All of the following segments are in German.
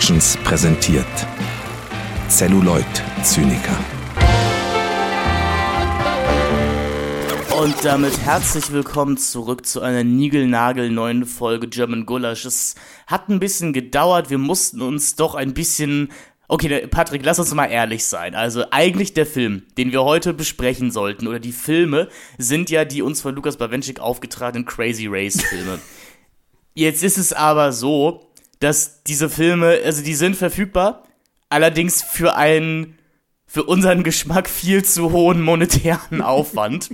Productions präsentiert Celluloid Zyniker. Und damit herzlich willkommen zurück zu einer niegelnagelneuen Folge German Gulasch. Es hat ein bisschen gedauert, wir mussten uns doch ein bisschen Okay, Patrick, lass uns mal ehrlich sein. Also eigentlich der Film, den wir heute besprechen sollten, oder die Filme, sind ja die uns von Lukas Bawenschik aufgetragenen Crazy Race Filme. Jetzt ist es aber so, dass diese Filme, also die sind verfügbar, allerdings für einen, für unseren Geschmack viel zu hohen monetären Aufwand.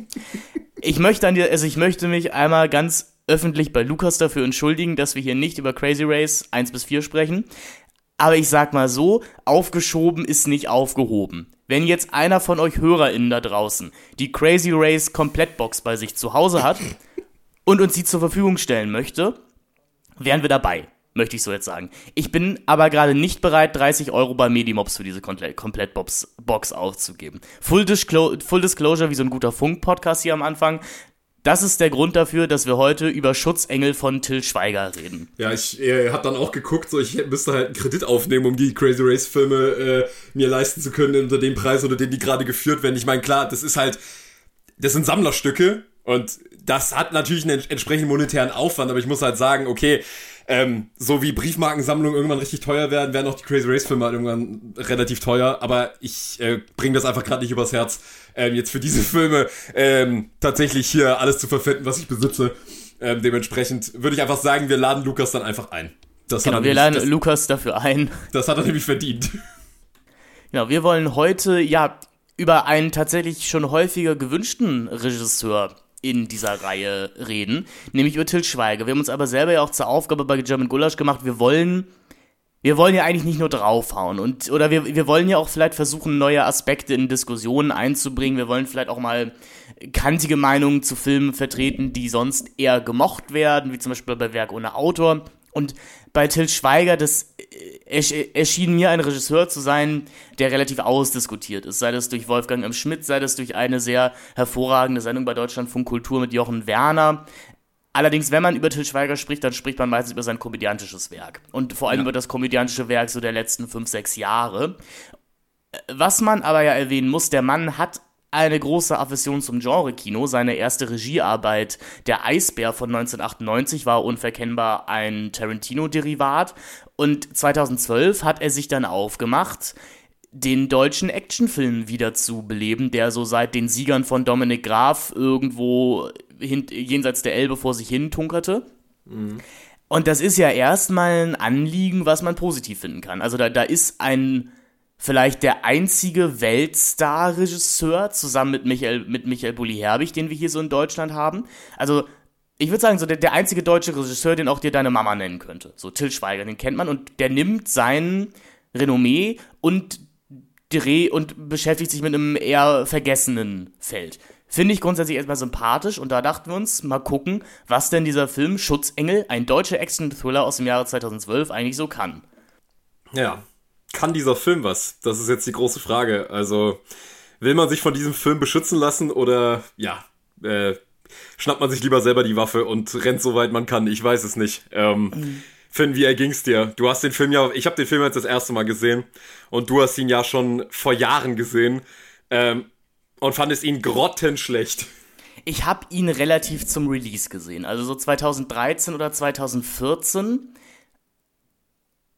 Ich möchte an dir, also ich möchte mich einmal ganz öffentlich bei Lukas dafür entschuldigen, dass wir hier nicht über Crazy Race 1 bis 4 sprechen. Aber ich sag mal so, aufgeschoben ist nicht aufgehoben. Wenn jetzt einer von euch HörerInnen da draußen die Crazy Race Komplettbox bei sich zu Hause hat und uns die zur Verfügung stellen möchte, wären wir dabei, möchte ich so jetzt sagen. Ich bin aber gerade nicht bereit, 30 Euro bei Medimobs für diese Komplettbox Box auszugeben. Full, Disclo Full Disclosure, wie so ein guter Funk-Podcast hier am Anfang. Das ist der Grund dafür, dass wir heute über Schutzengel von Till Schweiger reden. Ja, ich äh, habe dann auch geguckt, so ich müsste halt einen Kredit aufnehmen, um die Crazy Race Filme äh, mir leisten zu können unter dem Preis, unter dem die gerade geführt werden. Ich meine, klar, das ist halt, das sind Sammlerstücke und das hat natürlich einen entsprechenden monetären Aufwand, aber ich muss halt sagen, okay, ähm, so wie Briefmarkensammlungen irgendwann richtig teuer werden, werden auch die Crazy Race Filme halt irgendwann relativ teuer. Aber ich äh, bringe das einfach gerade nicht übers Herz, ähm, jetzt für diese Filme ähm, tatsächlich hier alles zu verfinden, was ich besitze. Ähm, dementsprechend würde ich einfach sagen, wir laden Lukas dann einfach ein. Das genau, wir laden das, Lukas dafür ein. Das hat er nämlich verdient. Genau, wir wollen heute ja über einen tatsächlich schon häufiger gewünschten Regisseur in dieser Reihe reden, nämlich über Til Schweiger. Wir haben uns aber selber ja auch zur Aufgabe bei German Gulasch gemacht, wir wollen wir wollen ja eigentlich nicht nur draufhauen und oder wir, wir wollen ja auch vielleicht versuchen, neue Aspekte in Diskussionen einzubringen. Wir wollen vielleicht auch mal kantige Meinungen zu Filmen vertreten, die sonst eher gemocht werden, wie zum Beispiel bei Werk ohne Autor. Und bei Till Schweiger, das äh, erschien mir ein Regisseur zu sein, der relativ ausdiskutiert ist. Sei das durch Wolfgang M. Schmidt, sei das durch eine sehr hervorragende Sendung bei Deutschlandfunk Kultur mit Jochen Werner. Allerdings, wenn man über Till Schweiger spricht, dann spricht man meistens über sein komödiantisches Werk. Und vor allem ja. über das komödiantische Werk so der letzten fünf, sechs Jahre. Was man aber ja erwähnen muss, der Mann hat eine große Aversion zum Genre-Kino. Seine erste Regiearbeit, Der Eisbär von 1998, war unverkennbar ein Tarantino-Derivat. Und 2012 hat er sich dann aufgemacht, den deutschen Actionfilm wieder zu beleben, der so seit den Siegern von Dominik Graf irgendwo hin, jenseits der Elbe vor sich hin tunkerte. Mhm. Und das ist ja erstmal ein Anliegen, was man positiv finden kann. Also da, da ist ein vielleicht der einzige Weltstar-Regisseur zusammen mit Michael, mit Michael Bulli-Herbig, den wir hier so in Deutschland haben. Also, ich würde sagen, so der, der einzige deutsche Regisseur, den auch dir deine Mama nennen könnte. So Till Schweiger, den kennt man und der nimmt sein Renommee und Dreh und beschäftigt sich mit einem eher vergessenen Feld. Finde ich grundsätzlich erstmal sympathisch und da dachten wir uns, mal gucken, was denn dieser Film Schutzengel, ein deutscher Action-Thriller aus dem Jahre 2012, eigentlich so kann. Ja, kann dieser Film was? Das ist jetzt die große Frage. Also, will man sich von diesem Film beschützen lassen oder, ja, äh, schnappt man sich lieber selber die Waffe und rennt so weit man kann? Ich weiß es nicht. Ähm. Finn, wie erging's dir? Du hast den Film ja, ich habe den Film jetzt das erste Mal gesehen und du hast ihn ja schon vor Jahren gesehen ähm, und fandest ihn grottenschlecht. Ich habe ihn relativ zum Release gesehen, also so 2013 oder 2014.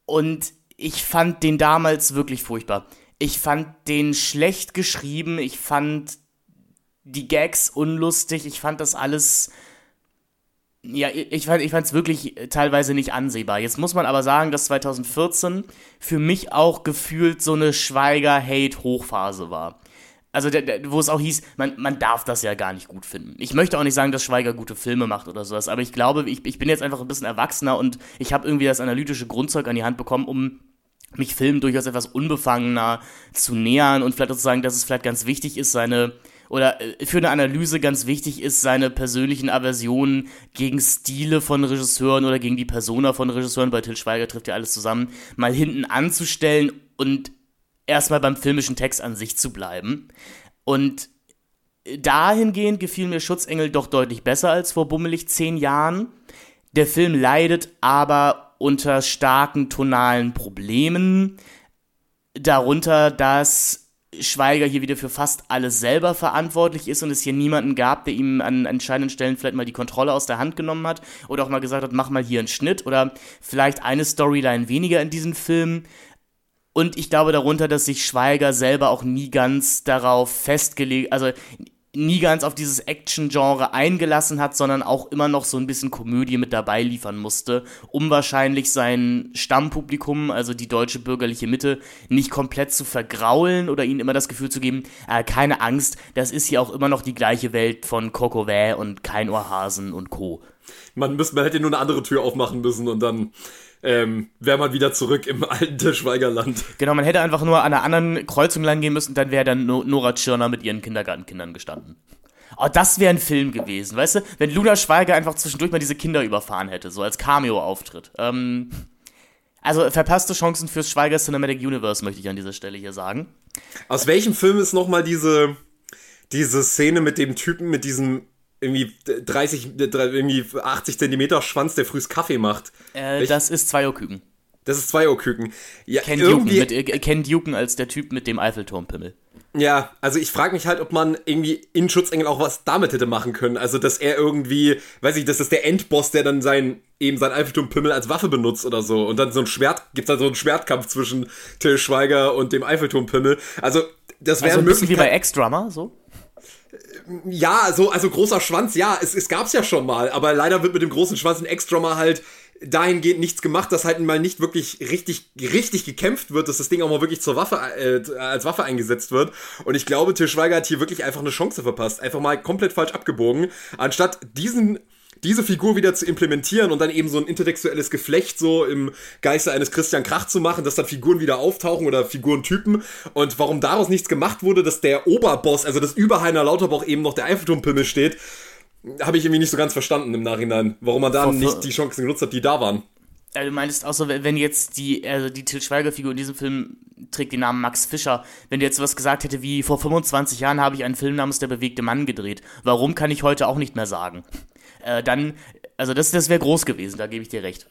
Und ich fand den damals wirklich furchtbar. Ich fand den schlecht geschrieben, ich fand die Gags unlustig, ich fand das alles. Ja, ich fand ich wirklich teilweise nicht ansehbar. Jetzt muss man aber sagen, dass 2014 für mich auch gefühlt so eine Schweiger-Hate-Hochphase war. Also, der, der, wo es auch hieß, man, man darf das ja gar nicht gut finden. Ich möchte auch nicht sagen, dass Schweiger gute Filme macht oder sowas, aber ich glaube, ich, ich bin jetzt einfach ein bisschen erwachsener und ich habe irgendwie das analytische Grundzeug an die Hand bekommen, um mich Filmen durchaus etwas unbefangener zu nähern und vielleicht auch zu sagen, dass es vielleicht ganz wichtig ist, seine oder äh, für eine Analyse ganz wichtig ist, seine persönlichen Aversionen gegen Stile von Regisseuren oder gegen die Persona von Regisseuren, bei Till Schweiger trifft ja alles zusammen, mal hinten anzustellen und erstmal beim filmischen Text an sich zu bleiben. Und dahingehend gefiel mir Schutzengel doch deutlich besser als vor bummelig zehn Jahren. Der Film leidet aber unter starken tonalen Problemen. Darunter, dass Schweiger hier wieder für fast alles selber verantwortlich ist und es hier niemanden gab, der ihm an entscheidenden Stellen vielleicht mal die Kontrolle aus der Hand genommen hat oder auch mal gesagt hat, mach mal hier einen Schnitt oder vielleicht eine Storyline weniger in diesem Film. Und ich glaube darunter, dass sich Schweiger selber auch nie ganz darauf festgelegt, also nie ganz auf dieses Action-Genre eingelassen hat, sondern auch immer noch so ein bisschen Komödie mit dabei liefern musste, um wahrscheinlich sein Stammpublikum, also die deutsche bürgerliche Mitte, nicht komplett zu vergraulen oder ihnen immer das Gefühl zu geben, äh, keine Angst, das ist hier auch immer noch die gleiche Welt von Coco und Kein Ohrhasen und Co. Man, müsste, man hätte nur eine andere Tür aufmachen müssen und dann ähm, wäre man wieder zurück im alten Tischweigerland. Genau, man hätte einfach nur an einer anderen Kreuzung lang gehen müssen, dann wäre dann Nora Tschirner mit ihren Kindergartenkindern gestanden. Oh, das wäre ein Film gewesen, weißt du? Wenn Luna Schweiger einfach zwischendurch mal diese Kinder überfahren hätte, so als Cameo-Auftritt. Ähm, also verpasste Chancen fürs Schweiger Cinematic Universe, möchte ich an dieser Stelle hier sagen. Aus welchem Film ist nochmal diese, diese Szene mit dem Typen mit diesem irgendwie 30, irgendwie 80 Zentimeter Schwanz, der frühs Kaffee macht. Äh, das ist Zweierküken. Das ist Zweierküken. Ja, Ken Duken, mit, äh, Ken Duken als der Typ mit dem Eiffelturmpimmel. Ja, also ich frage mich halt, ob man irgendwie in Schutzengel auch was damit hätte machen können. Also, dass er irgendwie, weiß ich, das ist der Endboss, der dann sein, eben sein Eiffelturmpimmel als Waffe benutzt oder so. Und dann so ein Schwert, gibt's dann so einen Schwertkampf zwischen Till Schweiger und dem Eiffelturmpimmel. Also, das wäre also ein bisschen wie bei Ex-Drummer, so? Ja, so, also großer Schwanz, ja, es, es gab's ja schon mal, aber leider wird mit dem großen Schwanz in Ex-Drummer halt dahingehend nichts gemacht, dass halt mal nicht wirklich richtig, richtig gekämpft wird, dass das Ding auch mal wirklich zur Waffe, äh, als Waffe eingesetzt wird. Und ich glaube, Til Schweiger hat hier wirklich einfach eine Chance verpasst. Einfach mal komplett falsch abgebogen. Anstatt diesen diese Figur wieder zu implementieren und dann eben so ein intertextuelles Geflecht so im Geiste eines Christian Krach zu machen, dass dann Figuren wieder auftauchen oder Figurentypen und warum daraus nichts gemacht wurde, dass der Oberboss, also das Überheiner Lauterbach eben noch der Eiffelturmpimmel steht, habe ich irgendwie nicht so ganz verstanden im Nachhinein, warum man da nicht die Chancen genutzt hat, die da waren. Ja, du meinst auch so, wenn jetzt die, also die Til Schweiger-Figur in diesem Film trägt den Namen Max Fischer, wenn der jetzt was gesagt hätte wie, vor 25 Jahren habe ich einen Film namens Der bewegte Mann gedreht. Warum kann ich heute auch nicht mehr sagen? Äh, dann, also das, das wäre groß gewesen, da gebe ich dir recht.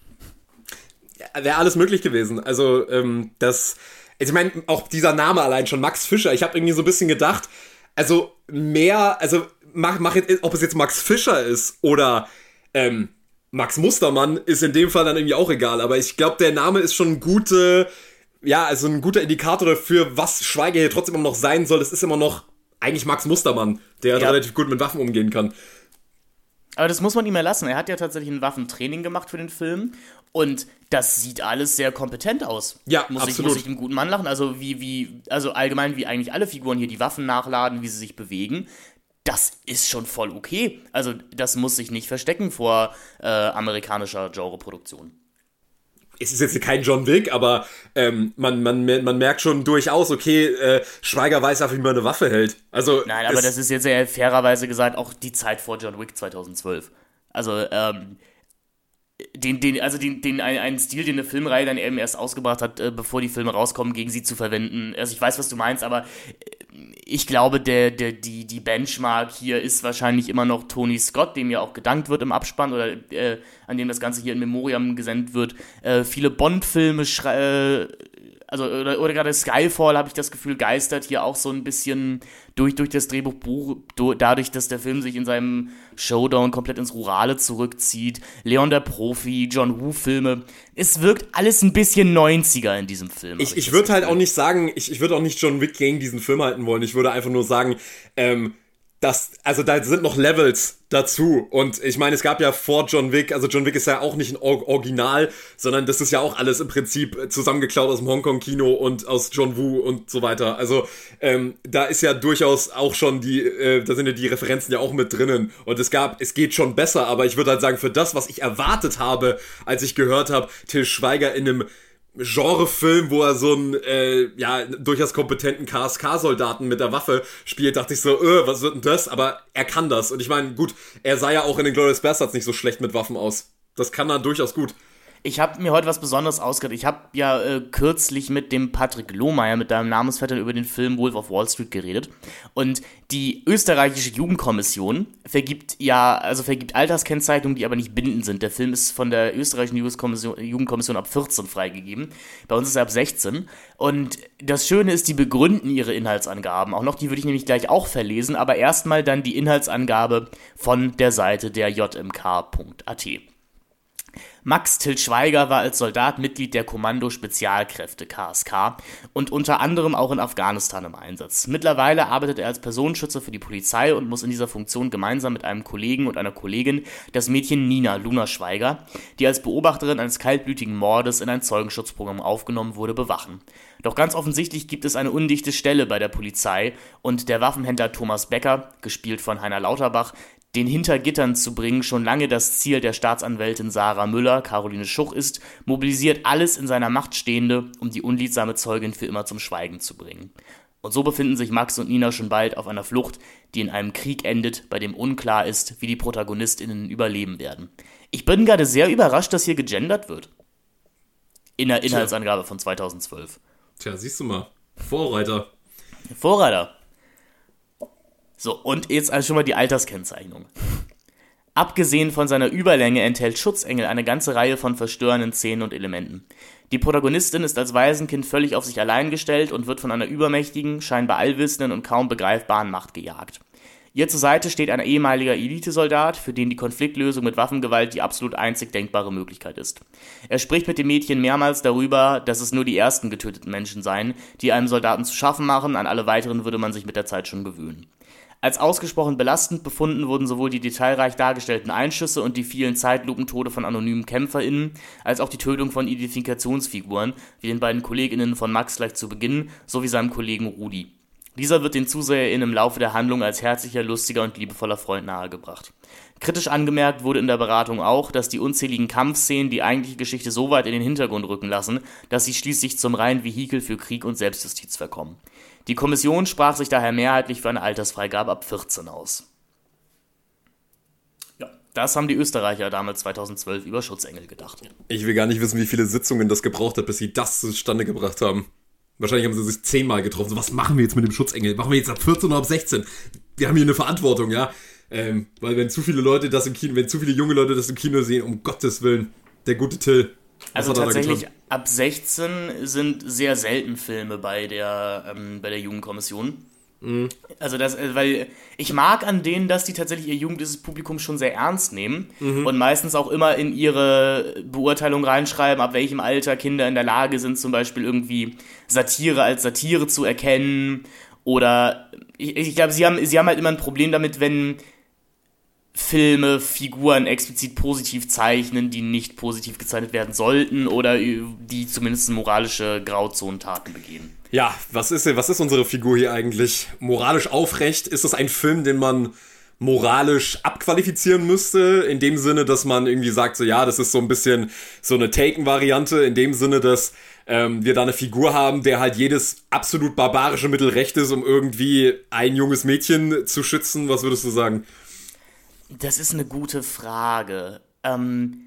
Ja, wäre alles möglich gewesen. Also, ähm, das, also ich meine, auch dieser Name allein schon, Max Fischer, ich habe irgendwie so ein bisschen gedacht, also mehr, also mach, mach jetzt, ob es jetzt Max Fischer ist oder ähm, Max Mustermann, ist in dem Fall dann irgendwie auch egal. Aber ich glaube, der Name ist schon ein gute, ja, also ein guter Indikator dafür, was Schweiger hier trotzdem immer noch sein soll. Das ist immer noch eigentlich Max Mustermann, der ja. relativ gut mit Waffen umgehen kann. Aber das muss man ihm erlassen. Er hat ja tatsächlich ein Waffentraining gemacht für den Film und das sieht alles sehr kompetent aus. Ja, muss absolut. Ich, muss ich dem guten Mann lachen. Also wie, wie, also allgemein wie eigentlich alle Figuren hier die Waffen nachladen, wie sie sich bewegen das ist schon voll okay. Also das muss sich nicht verstecken vor äh, amerikanischer Genreproduktion. Es ist jetzt kein John Wick, aber ähm, man, man, man merkt schon durchaus, okay, äh, Schweiger weiß einfach, wie man eine Waffe hält. Also, Nein, aber das ist jetzt ja fairerweise gesagt auch die Zeit vor John Wick 2012. Also, ähm, den, den, also den, den, einen Stil, den eine Filmreihe dann eben erst ausgebracht hat, äh, bevor die Filme rauskommen, gegen sie zu verwenden. Also ich weiß, was du meinst, aber äh, ich glaube, der, der, die, die Benchmark hier ist wahrscheinlich immer noch Tony Scott, dem ja auch gedankt wird im Abspann oder äh, an dem das Ganze hier in Memoriam gesendet wird. Äh, viele Bond-Filme äh, also oder, oder gerade Skyfall habe ich das Gefühl geistert hier auch so ein bisschen durch durch das Drehbuch dadurch, dass der Film sich in seinem Showdown komplett ins Rurale zurückzieht. Leon der Profi, John Woo Filme. Es wirkt alles ein bisschen 90er in diesem Film. Ich, ich, ich würde halt auch nicht sagen, ich, ich würde auch nicht John Wick gegen diesen Film halten wollen. Ich würde einfach nur sagen, ähm, das, also da sind noch Levels dazu. Und ich meine, es gab ja vor John Wick, also John Wick ist ja auch nicht ein Original, sondern das ist ja auch alles im Prinzip zusammengeklaut aus dem Hongkong-Kino und aus John Woo und so weiter. Also ähm, da ist ja durchaus auch schon die, äh, da sind ja die Referenzen ja auch mit drinnen. Und es gab, es geht schon besser, aber ich würde halt sagen, für das, was ich erwartet habe, als ich gehört habe, Till Schweiger in einem Genrefilm, wo er so einen äh, ja durchaus kompetenten KSK-Soldaten mit der Waffe spielt, dachte ich so, äh, was wird denn das? Aber er kann das. Und ich meine, gut, er sah ja auch in den Glorious Bastards nicht so schlecht mit Waffen aus. Das kann er durchaus gut. Ich habe mir heute was Besonderes ausgedacht. Ich habe ja äh, kürzlich mit dem Patrick Lohmeier, mit deinem Namensvetter, über den Film Wolf of Wall Street geredet. Und die österreichische Jugendkommission vergibt ja, also vergibt Alterskennzeichnungen, die aber nicht bindend sind. Der Film ist von der österreichischen Jugendkommission ab 14 freigegeben. Bei uns ist er ab 16. Und das Schöne ist, die begründen ihre Inhaltsangaben. Auch noch, die würde ich nämlich gleich auch verlesen, aber erstmal dann die Inhaltsangabe von der Seite der jmk.at. Max Till Schweiger war als Soldat Mitglied der Kommando Spezialkräfte KSK und unter anderem auch in Afghanistan im Einsatz. Mittlerweile arbeitet er als Personenschützer für die Polizei und muss in dieser Funktion gemeinsam mit einem Kollegen und einer Kollegin das Mädchen Nina Luna Schweiger, die als Beobachterin eines kaltblütigen Mordes in ein Zeugenschutzprogramm aufgenommen wurde, bewachen. Doch ganz offensichtlich gibt es eine undichte Stelle bei der Polizei und der Waffenhändler Thomas Becker, gespielt von Heiner Lauterbach, den hinter Gittern zu bringen schon lange das Ziel der Staatsanwältin Sarah Müller, Caroline Schuch ist, mobilisiert alles in seiner Macht Stehende, um die unliebsame Zeugin für immer zum Schweigen zu bringen. Und so befinden sich Max und Nina schon bald auf einer Flucht, die in einem Krieg endet, bei dem unklar ist, wie die ProtagonistInnen überleben werden. Ich bin gerade sehr überrascht, dass hier gegendert wird. In der Inhaltsangabe von 2012. Tja, siehst du mal. Vorreiter. Vorreiter. So, und jetzt also schon mal die Alterskennzeichnung. Abgesehen von seiner Überlänge enthält Schutzengel eine ganze Reihe von verstörenden Szenen und Elementen. Die Protagonistin ist als Waisenkind völlig auf sich allein gestellt und wird von einer übermächtigen, scheinbar allwissenden und kaum begreifbaren Macht gejagt. Ihr zur Seite steht ein ehemaliger Elitesoldat, für den die Konfliktlösung mit Waffengewalt die absolut einzig denkbare Möglichkeit ist. Er spricht mit dem Mädchen mehrmals darüber, dass es nur die ersten getöteten Menschen seien, die einem Soldaten zu schaffen machen, an alle weiteren würde man sich mit der Zeit schon gewöhnen. Als ausgesprochen belastend befunden wurden sowohl die detailreich dargestellten Einschüsse und die vielen Zeitlupentode von anonymen KämpferInnen, als auch die Tötung von Identifikationsfiguren, wie den beiden KollegInnen von Max gleich zu Beginn, sowie seinem Kollegen Rudi. Dieser wird den ZuseherInnen im Laufe der Handlung als herzlicher, lustiger und liebevoller Freund nahegebracht. Kritisch angemerkt wurde in der Beratung auch, dass die unzähligen Kampfszenen die eigentliche Geschichte so weit in den Hintergrund rücken lassen, dass sie schließlich zum reinen Vehikel für Krieg und Selbstjustiz verkommen. Die Kommission sprach sich daher mehrheitlich für eine Altersfreigabe ab 14 aus. Ja, das haben die Österreicher damals 2012 über Schutzengel gedacht. Ich will gar nicht wissen, wie viele Sitzungen das gebraucht hat, bis sie das zustande gebracht haben. Wahrscheinlich haben sie sich zehnmal getroffen. So, was machen wir jetzt mit dem Schutzengel? Machen wir jetzt ab 14 oder ab 16? Wir haben hier eine Verantwortung, ja. Ähm, weil wenn zu viele Leute das im Kino, wenn zu viele junge Leute das im Kino sehen, um Gottes Willen, der gute Till. Also tatsächlich ab 16 sind sehr selten Filme bei der, ähm, bei der Jugendkommission. Mhm. Also das, äh, weil ich mag an denen, dass die tatsächlich ihr jugendliches Publikum schon sehr ernst nehmen mhm. und meistens auch immer in ihre Beurteilung reinschreiben, ab welchem Alter Kinder in der Lage sind, zum Beispiel irgendwie Satire als Satire zu erkennen. Oder ich, ich glaube, sie haben, sie haben halt immer ein Problem damit, wenn Filme Figuren explizit positiv zeichnen, die nicht positiv gezeichnet werden sollten oder die zumindest moralische Grauzonentaten begehen. Ja, was ist, was ist unsere Figur hier eigentlich? Moralisch aufrecht? Ist das ein Film, den man moralisch abqualifizieren müsste, in dem Sinne, dass man irgendwie sagt, so ja, das ist so ein bisschen so eine Taken-Variante, in dem Sinne, dass ähm, wir da eine Figur haben, der halt jedes absolut barbarische Mittel recht ist, um irgendwie ein junges Mädchen zu schützen. Was würdest du sagen? Das ist eine gute Frage. Ähm,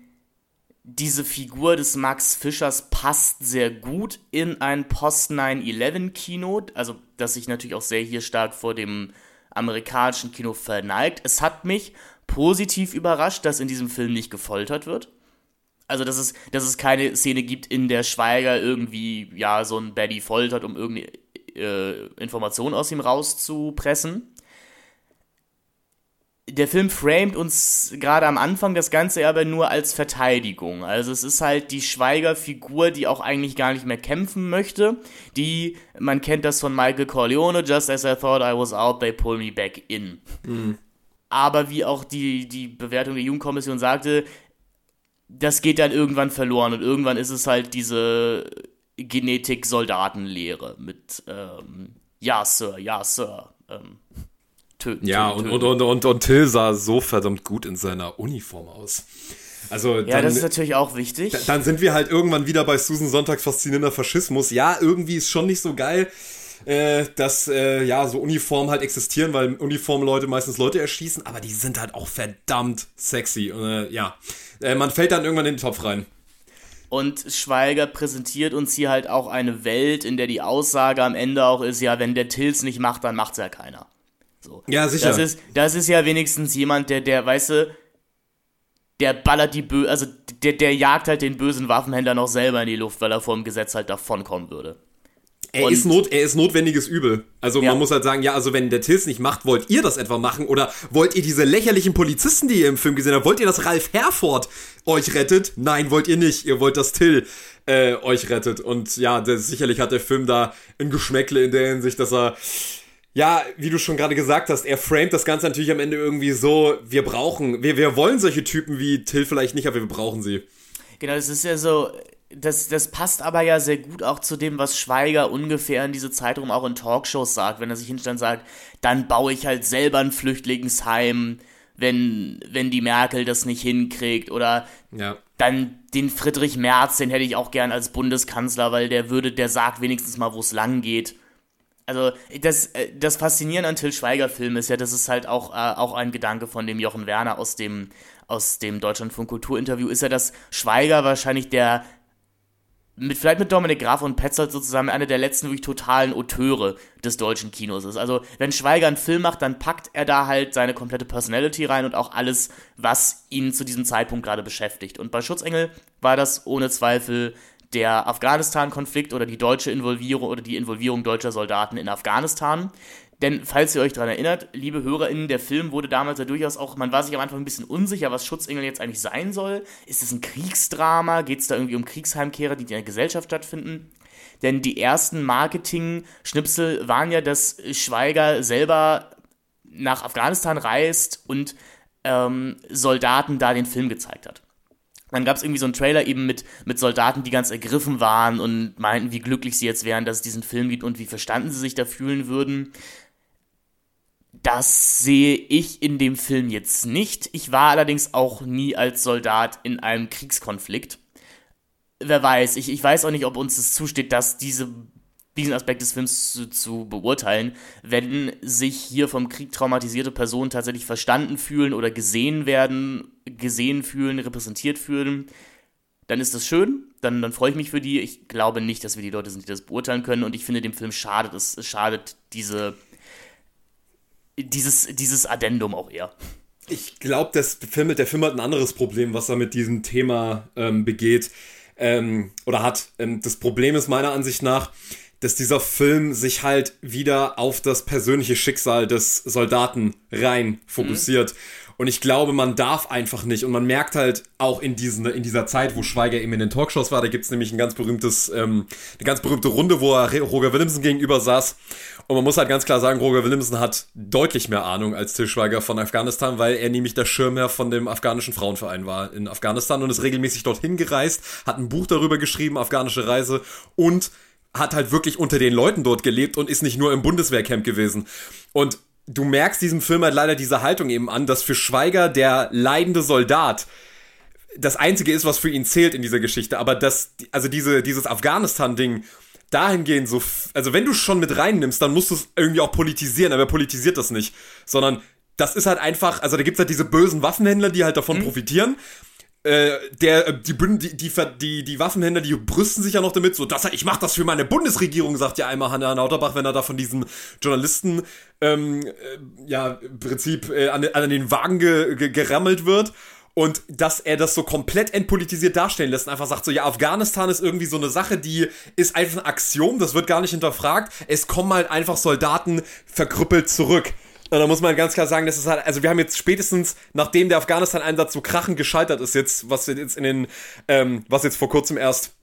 diese Figur des Max Fischers passt sehr gut in ein Post-9-11-Kino, also das sich natürlich auch sehr hier stark vor dem amerikanischen Kino verneigt. Es hat mich positiv überrascht, dass in diesem Film nicht gefoltert wird. Also, dass es, dass es keine Szene gibt, in der Schweiger irgendwie, ja, so ein Baddy foltert, um irgendeine äh, Information aus ihm rauszupressen der Film framet uns gerade am Anfang das Ganze aber nur als Verteidigung. Also es ist halt die Schweiger-Figur, die auch eigentlich gar nicht mehr kämpfen möchte. Die, man kennt das von Michael Corleone, just as I thought I was out, they pull me back in. Mhm. Aber wie auch die, die Bewertung der Jugendkommission sagte, das geht dann irgendwann verloren und irgendwann ist es halt diese Genetik-Soldatenlehre mit ähm, Ja, Sir, ja, Sir. Ähm, töten. Ja, und, und, und, und, und Till sah so verdammt gut in seiner Uniform aus. Also ja, dann, das ist natürlich auch wichtig. Dann sind wir halt irgendwann wieder bei Susan Sonntags faszinierender Faschismus. Ja, irgendwie ist schon nicht so geil, äh, dass äh, ja so Uniformen halt existieren, weil Uniformleute meistens Leute erschießen, aber die sind halt auch verdammt sexy. Und, äh, ja, äh, man fällt dann irgendwann in den Topf rein. Und Schweiger präsentiert uns hier halt auch eine Welt, in der die Aussage am Ende auch ist, ja, wenn der Tills nicht macht, dann macht's ja keiner. So. Ja, sicher. Das ist, das ist ja wenigstens jemand, der, der, weißt du, der ballert die Bö also der, der jagt halt den bösen Waffenhändler noch selber in die Luft, weil er vor dem Gesetz halt davonkommen würde. Er ist, not, er ist notwendiges Übel. Also ja. man muss halt sagen, ja, also wenn der Tills nicht macht, wollt ihr das etwa machen? Oder wollt ihr diese lächerlichen Polizisten, die ihr im Film gesehen habt, wollt ihr, dass Ralf Herford euch rettet? Nein, wollt ihr nicht. Ihr wollt, dass Till äh, euch rettet. Und ja, der, sicherlich hat der Film da ein Geschmäckle in der Hinsicht, dass er ja, wie du schon gerade gesagt hast, er framet das Ganze natürlich am Ende irgendwie so, wir brauchen, wir, wir wollen solche Typen wie Till vielleicht nicht, aber wir brauchen sie. Genau, das ist ja so, das, das passt aber ja sehr gut auch zu dem, was Schweiger ungefähr in diese Zeit rum auch in Talkshows sagt, wenn er sich hinstellt und sagt, dann baue ich halt selber ein Flüchtlingsheim, wenn, wenn die Merkel das nicht hinkriegt oder ja. dann den Friedrich Merz, den hätte ich auch gern als Bundeskanzler, weil der würde, der sagt wenigstens mal, wo es lang geht. Also das, äh, das Faszinierende an Till Schweiger Film ist ja, das ist halt auch, äh, auch ein Gedanke von dem Jochen Werner aus dem, aus dem Deutschlandfunk Kulturinterview, ist ja, dass Schweiger wahrscheinlich der mit, vielleicht mit Dominik Graf und Petzold sozusagen einer der letzten wirklich totalen Auteure des deutschen Kinos ist. Also, wenn Schweiger einen Film macht, dann packt er da halt seine komplette Personality rein und auch alles, was ihn zu diesem Zeitpunkt gerade beschäftigt. Und bei Schutzengel war das ohne Zweifel der Afghanistan-Konflikt oder die deutsche Involvierung oder die Involvierung deutscher Soldaten in Afghanistan. Denn, falls ihr euch daran erinnert, liebe HörerInnen, der Film wurde damals ja durchaus auch, man war sich am Anfang ein bisschen unsicher, was Schutzengel jetzt eigentlich sein soll. Ist es ein Kriegsdrama? Geht es da irgendwie um Kriegsheimkehrer, die in der Gesellschaft stattfinden? Denn die ersten Marketing-Schnipsel waren ja, dass Schweiger selber nach Afghanistan reist und ähm, Soldaten da den Film gezeigt hat. Dann gab es irgendwie so einen Trailer eben mit, mit Soldaten, die ganz ergriffen waren und meinten, wie glücklich sie jetzt wären, dass es diesen Film gibt und wie verstanden sie sich da fühlen würden. Das sehe ich in dem Film jetzt nicht. Ich war allerdings auch nie als Soldat in einem Kriegskonflikt. Wer weiß, ich, ich weiß auch nicht, ob uns es zusteht, dass diese, diesen Aspekt des Films zu, zu beurteilen, wenn sich hier vom Krieg traumatisierte Personen tatsächlich verstanden fühlen oder gesehen werden, gesehen fühlen, repräsentiert fühlen, dann ist das schön, dann, dann freue ich mich für die. Ich glaube nicht, dass wir die Leute sind, die das beurteilen können und ich finde, dem Film schadet es, schadet diese dieses, dieses Addendum auch eher. Ich glaube, der Film, der Film hat ein anderes Problem, was er mit diesem Thema ähm, begeht ähm, oder hat. Ähm, das Problem ist meiner Ansicht nach, dass dieser Film sich halt wieder auf das persönliche Schicksal des Soldaten rein fokussiert. Mhm. Und ich glaube, man darf einfach nicht. Und man merkt halt auch in, diesen, in dieser Zeit, wo Schweiger eben in den Talkshows war, da gibt es nämlich ein ganz berühmtes, ähm, eine ganz berühmte Runde, wo er Roger Williamson gegenüber saß. Und man muss halt ganz klar sagen, Roger Williamson hat deutlich mehr Ahnung als Till Schweiger von Afghanistan, weil er nämlich der Schirmherr von dem afghanischen Frauenverein war in Afghanistan und ist regelmäßig dorthin gereist, hat ein Buch darüber geschrieben, afghanische Reise und hat halt wirklich unter den Leuten dort gelebt und ist nicht nur im Bundeswehrcamp gewesen. Und du merkst diesem Film halt leider diese Haltung eben an, dass für Schweiger der leidende Soldat das einzige ist, was für ihn zählt in dieser Geschichte. Aber das, also diese, dieses Afghanistan-Ding dahingehend so, also wenn du schon mit reinnimmst, dann musst du es irgendwie auch politisieren, aber er politisiert das nicht, sondern das ist halt einfach, also da gibt's halt diese bösen Waffenhändler, die halt davon mhm. profitieren äh, der, äh, die, die, die, die, die Waffenhändler, die brüsten sich ja noch damit, so, dass er, ich mach das für meine Bundesregierung, sagt ja einmal Hannah Lauterbach, wenn er da von diesen Journalisten, ähm, äh, ja, im Prinzip äh, an, an den Wagen ge, ge, gerammelt wird. Und dass er das so komplett entpolitisiert darstellen lässt und einfach sagt so, ja, Afghanistan ist irgendwie so eine Sache, die ist einfach ein Axiom, das wird gar nicht hinterfragt. Es kommen halt einfach Soldaten verkrüppelt zurück. Und da muss man ganz klar sagen, das ist halt, also wir haben jetzt spätestens, nachdem der Afghanistan-Einsatz so krachend gescheitert ist, jetzt, was jetzt in den, ähm, was jetzt vor kurzem erst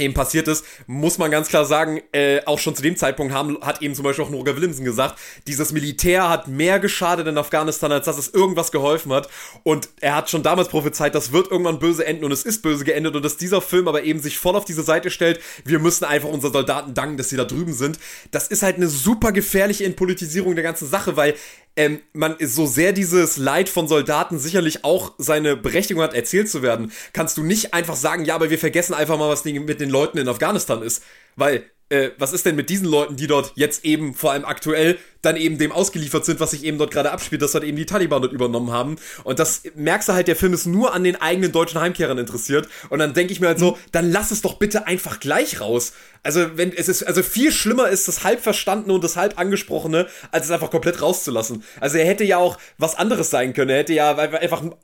eben passiert ist, muss man ganz klar sagen, äh, auch schon zu dem Zeitpunkt haben, hat eben zum Beispiel auch Roger Willemsen gesagt, dieses Militär hat mehr geschadet in Afghanistan, als dass es irgendwas geholfen hat. Und er hat schon damals prophezeit, das wird irgendwann böse enden und es ist böse geendet und dass dieser Film aber eben sich voll auf diese Seite stellt, wir müssen einfach unseren Soldaten danken, dass sie da drüben sind. Das ist halt eine super gefährliche Entpolitisierung der ganzen Sache, weil ähm, man so sehr dieses Leid von Soldaten sicherlich auch seine Berechtigung hat, erzählt zu werden, kannst du nicht einfach sagen, ja, aber wir vergessen einfach mal, was mit den Leuten in Afghanistan ist. Weil äh, was ist denn mit diesen Leuten, die dort jetzt eben vor allem aktuell dann eben dem ausgeliefert sind, was sich eben dort gerade abspielt, dass halt eben die Taliban dort übernommen haben. Und das merkst du halt, der Film ist nur an den eigenen deutschen Heimkehrern interessiert. Und dann denke ich mir halt so, dann lass es doch bitte einfach gleich raus. Also, wenn es ist, also viel schlimmer ist das halb verstandene und das halb angesprochene, als es einfach komplett rauszulassen. Also er hätte ja auch was anderes sein können. Er hätte ja einfach ein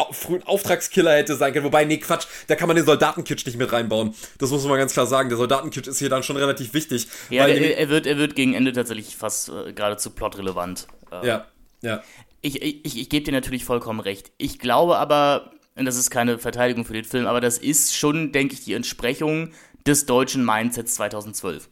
Auftragskiller hätte sein können. Wobei, nee, Quatsch, da kann man den Soldatenkitsch nicht mit reinbauen. Das muss man mal ganz klar sagen. Der Soldatenkitsch ist hier dann schon relativ wichtig. Ja, der, er, wird, er wird gegen Ende tatsächlich fast äh, geradezu plotrelevant. Äh, ja, ja. Ich, ich, ich gebe dir natürlich vollkommen recht. Ich glaube aber, und das ist keine Verteidigung für den Film, aber das ist schon, denke ich, die Entsprechung des deutschen Mindsets 2012.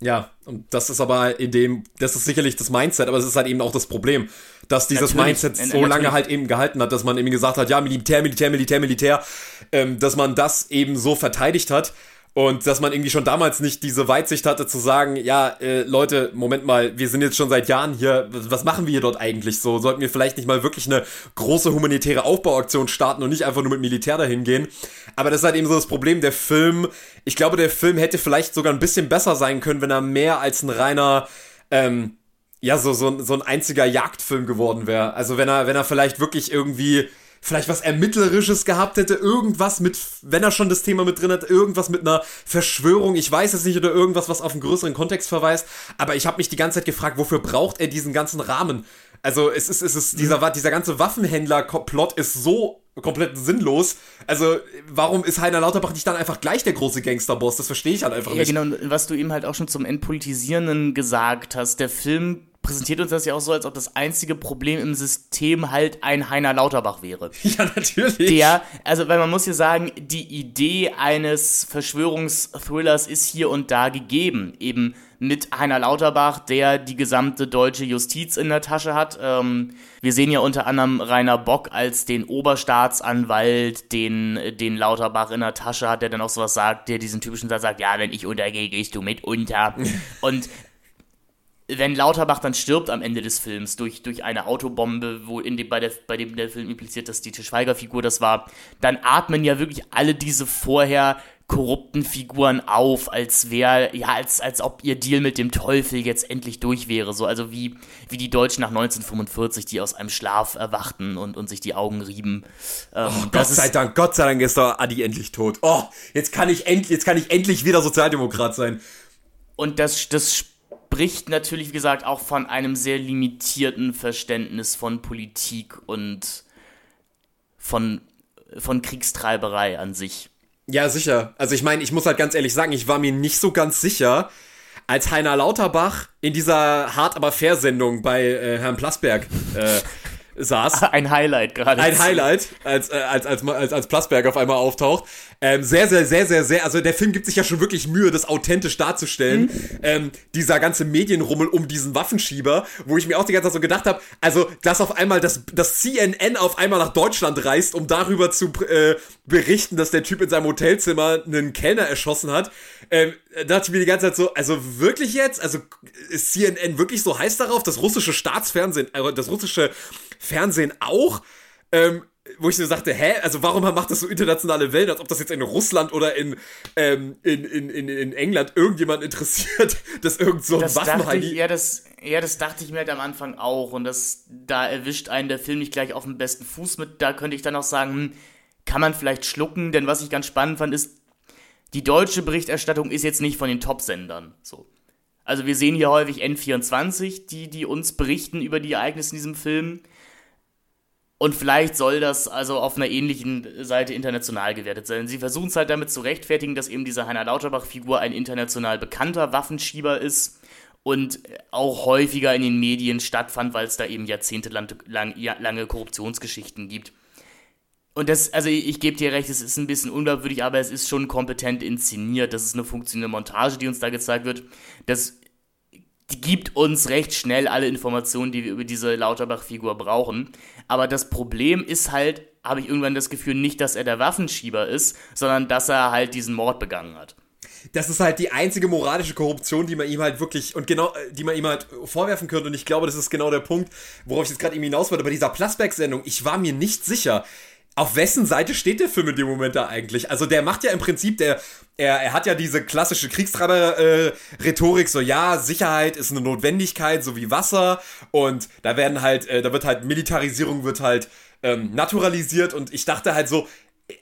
Ja, und das ist aber in dem, das ist sicherlich das Mindset, aber es ist halt eben auch das Problem, dass dieses natürlich, Mindset so lange halt eben gehalten hat, dass man eben gesagt hat, ja, Militär, Militär, Militär, Militär, ähm, dass man das eben so verteidigt hat und dass man irgendwie schon damals nicht diese Weitsicht hatte zu sagen, ja, äh, Leute, Moment mal, wir sind jetzt schon seit Jahren hier, was machen wir hier dort eigentlich so? Sollten wir vielleicht nicht mal wirklich eine große humanitäre Aufbauaktion starten und nicht einfach nur mit Militär dahin gehen? Aber das ist halt eben so das Problem, der Film, ich glaube, der Film hätte vielleicht sogar ein bisschen besser sein können, wenn er mehr als ein reiner, ähm, ja, so, so, so ein einziger Jagdfilm geworden wäre. Also wenn er, wenn er vielleicht wirklich irgendwie vielleicht was Ermittlerisches gehabt hätte, irgendwas mit, wenn er schon das Thema mit drin hat, irgendwas mit einer Verschwörung, ich weiß es nicht, oder irgendwas, was auf einen größeren Kontext verweist, aber ich habe mich die ganze Zeit gefragt, wofür braucht er diesen ganzen Rahmen? Also es ist, es ist, dieser, dieser ganze Waffenhändler-Plot ist so komplett sinnlos. Also, warum ist Heiner Lauterbach nicht dann einfach gleich der große Gangsterboss? Das verstehe ich halt einfach ja, nicht. Ja, genau, was du eben halt auch schon zum Entpolitisierenden gesagt hast. Der Film präsentiert uns das ja auch so, als ob das einzige Problem im System halt ein Heiner Lauterbach wäre. Ja, natürlich. Der, also, weil man muss ja sagen, die Idee eines Verschwörungsthrillers ist hier und da gegeben. Eben mit Heiner Lauterbach, der die gesamte deutsche Justiz in der Tasche hat. Ähm, wir sehen ja unter anderem Rainer Bock als den Oberstaatsanwalt, den, den Lauterbach in der Tasche hat, der dann auch sowas sagt, der diesen typischen Satz sagt, ja, wenn ich untergehe, gehst du mit unter. und wenn Lauterbach dann stirbt am Ende des Films durch, durch eine Autobombe, wo in dem, bei, der, bei dem der Film impliziert, dass die Schweiger-Figur das war, dann atmen ja wirklich alle diese vorher korrupten Figuren auf, als wäre, ja, als, als ob ihr Deal mit dem Teufel jetzt endlich durch wäre. So, also wie, wie die Deutschen nach 1945, die aus einem Schlaf erwachten und, und sich die Augen rieben. Ähm, oh, Gott sei Dank, Gott sei Dank ist der Adi endlich tot. Oh, jetzt kann ich endlich, jetzt kann ich endlich wieder Sozialdemokrat sein. Und das, das spricht natürlich, wie gesagt, auch von einem sehr limitierten Verständnis von Politik und von, von Kriegstreiberei an sich. Ja, sicher. Also ich meine, ich muss halt ganz ehrlich sagen, ich war mir nicht so ganz sicher, als Heiner Lauterbach in dieser Hart aber fair Sendung bei äh, Herrn Plasberg äh, saß. Ein Highlight gerade. Ein Highlight, als, äh, als, als, als, als Plasberg auf einmal auftaucht. Ähm, sehr, sehr, sehr, sehr, sehr, also der Film gibt sich ja schon wirklich Mühe, das authentisch darzustellen. Mhm. Ähm, dieser ganze Medienrummel um diesen Waffenschieber, wo ich mir auch die ganze Zeit so gedacht habe, also, dass auf einmal das, das CNN auf einmal nach Deutschland reist, um darüber zu äh, berichten, dass der Typ in seinem Hotelzimmer einen Kellner erschossen hat. Ähm, da dachte ich mir die ganze Zeit so, also wirklich jetzt? Also ist CNN wirklich so heiß darauf? Das russische Staatsfernsehen, äh, das russische Fernsehen auch? Ähm, wo ich so sagte, hä, also warum macht das so internationale Wellen, als ob das jetzt in Russland oder in, ähm, in, in, in, in England irgendjemand interessiert, dass irgend so ein das. Ja das, ja, das dachte ich mir halt am Anfang auch und das, da erwischt einen der Film nicht gleich auf den besten Fuß mit, da könnte ich dann auch sagen, hm, kann man vielleicht schlucken, denn was ich ganz spannend fand, ist, die deutsche Berichterstattung ist jetzt nicht von den Top-Sendern, so. Also wir sehen hier häufig N24, die, die uns berichten über die Ereignisse in diesem Film und vielleicht soll das also auf einer ähnlichen Seite international gewertet sein. Sie versuchen es halt damit zu rechtfertigen, dass eben diese Heiner Lauterbach-Figur ein international bekannter Waffenschieber ist und auch häufiger in den Medien stattfand, weil es da eben jahrzehntelang lang, lange Korruptionsgeschichten gibt. Und das, also ich, ich gebe dir recht, es ist ein bisschen unglaubwürdig, aber es ist schon kompetent inszeniert. Das ist eine funktionierende Montage, die uns da gezeigt wird. Das gibt uns recht schnell alle Informationen, die wir über diese Lauterbach-Figur brauchen. Aber das Problem ist halt, habe ich irgendwann das Gefühl, nicht, dass er der Waffenschieber ist, sondern dass er halt diesen Mord begangen hat. Das ist halt die einzige moralische Korruption, die man ihm halt wirklich und genau, äh, die man ihm halt vorwerfen könnte. Und ich glaube, das ist genau der Punkt, worauf ich jetzt gerade eben hinaus wollte. Bei dieser Plasberg-Sendung, ich war mir nicht sicher, auf wessen Seite steht der Film in dem Moment da eigentlich? Also der macht ja im Prinzip, der, er, er hat ja diese klassische Kriegstreiber-Rhetorik, so ja, Sicherheit ist eine Notwendigkeit, so wie Wasser und da werden halt, äh, da wird halt Militarisierung wird halt ähm, naturalisiert und ich dachte halt so,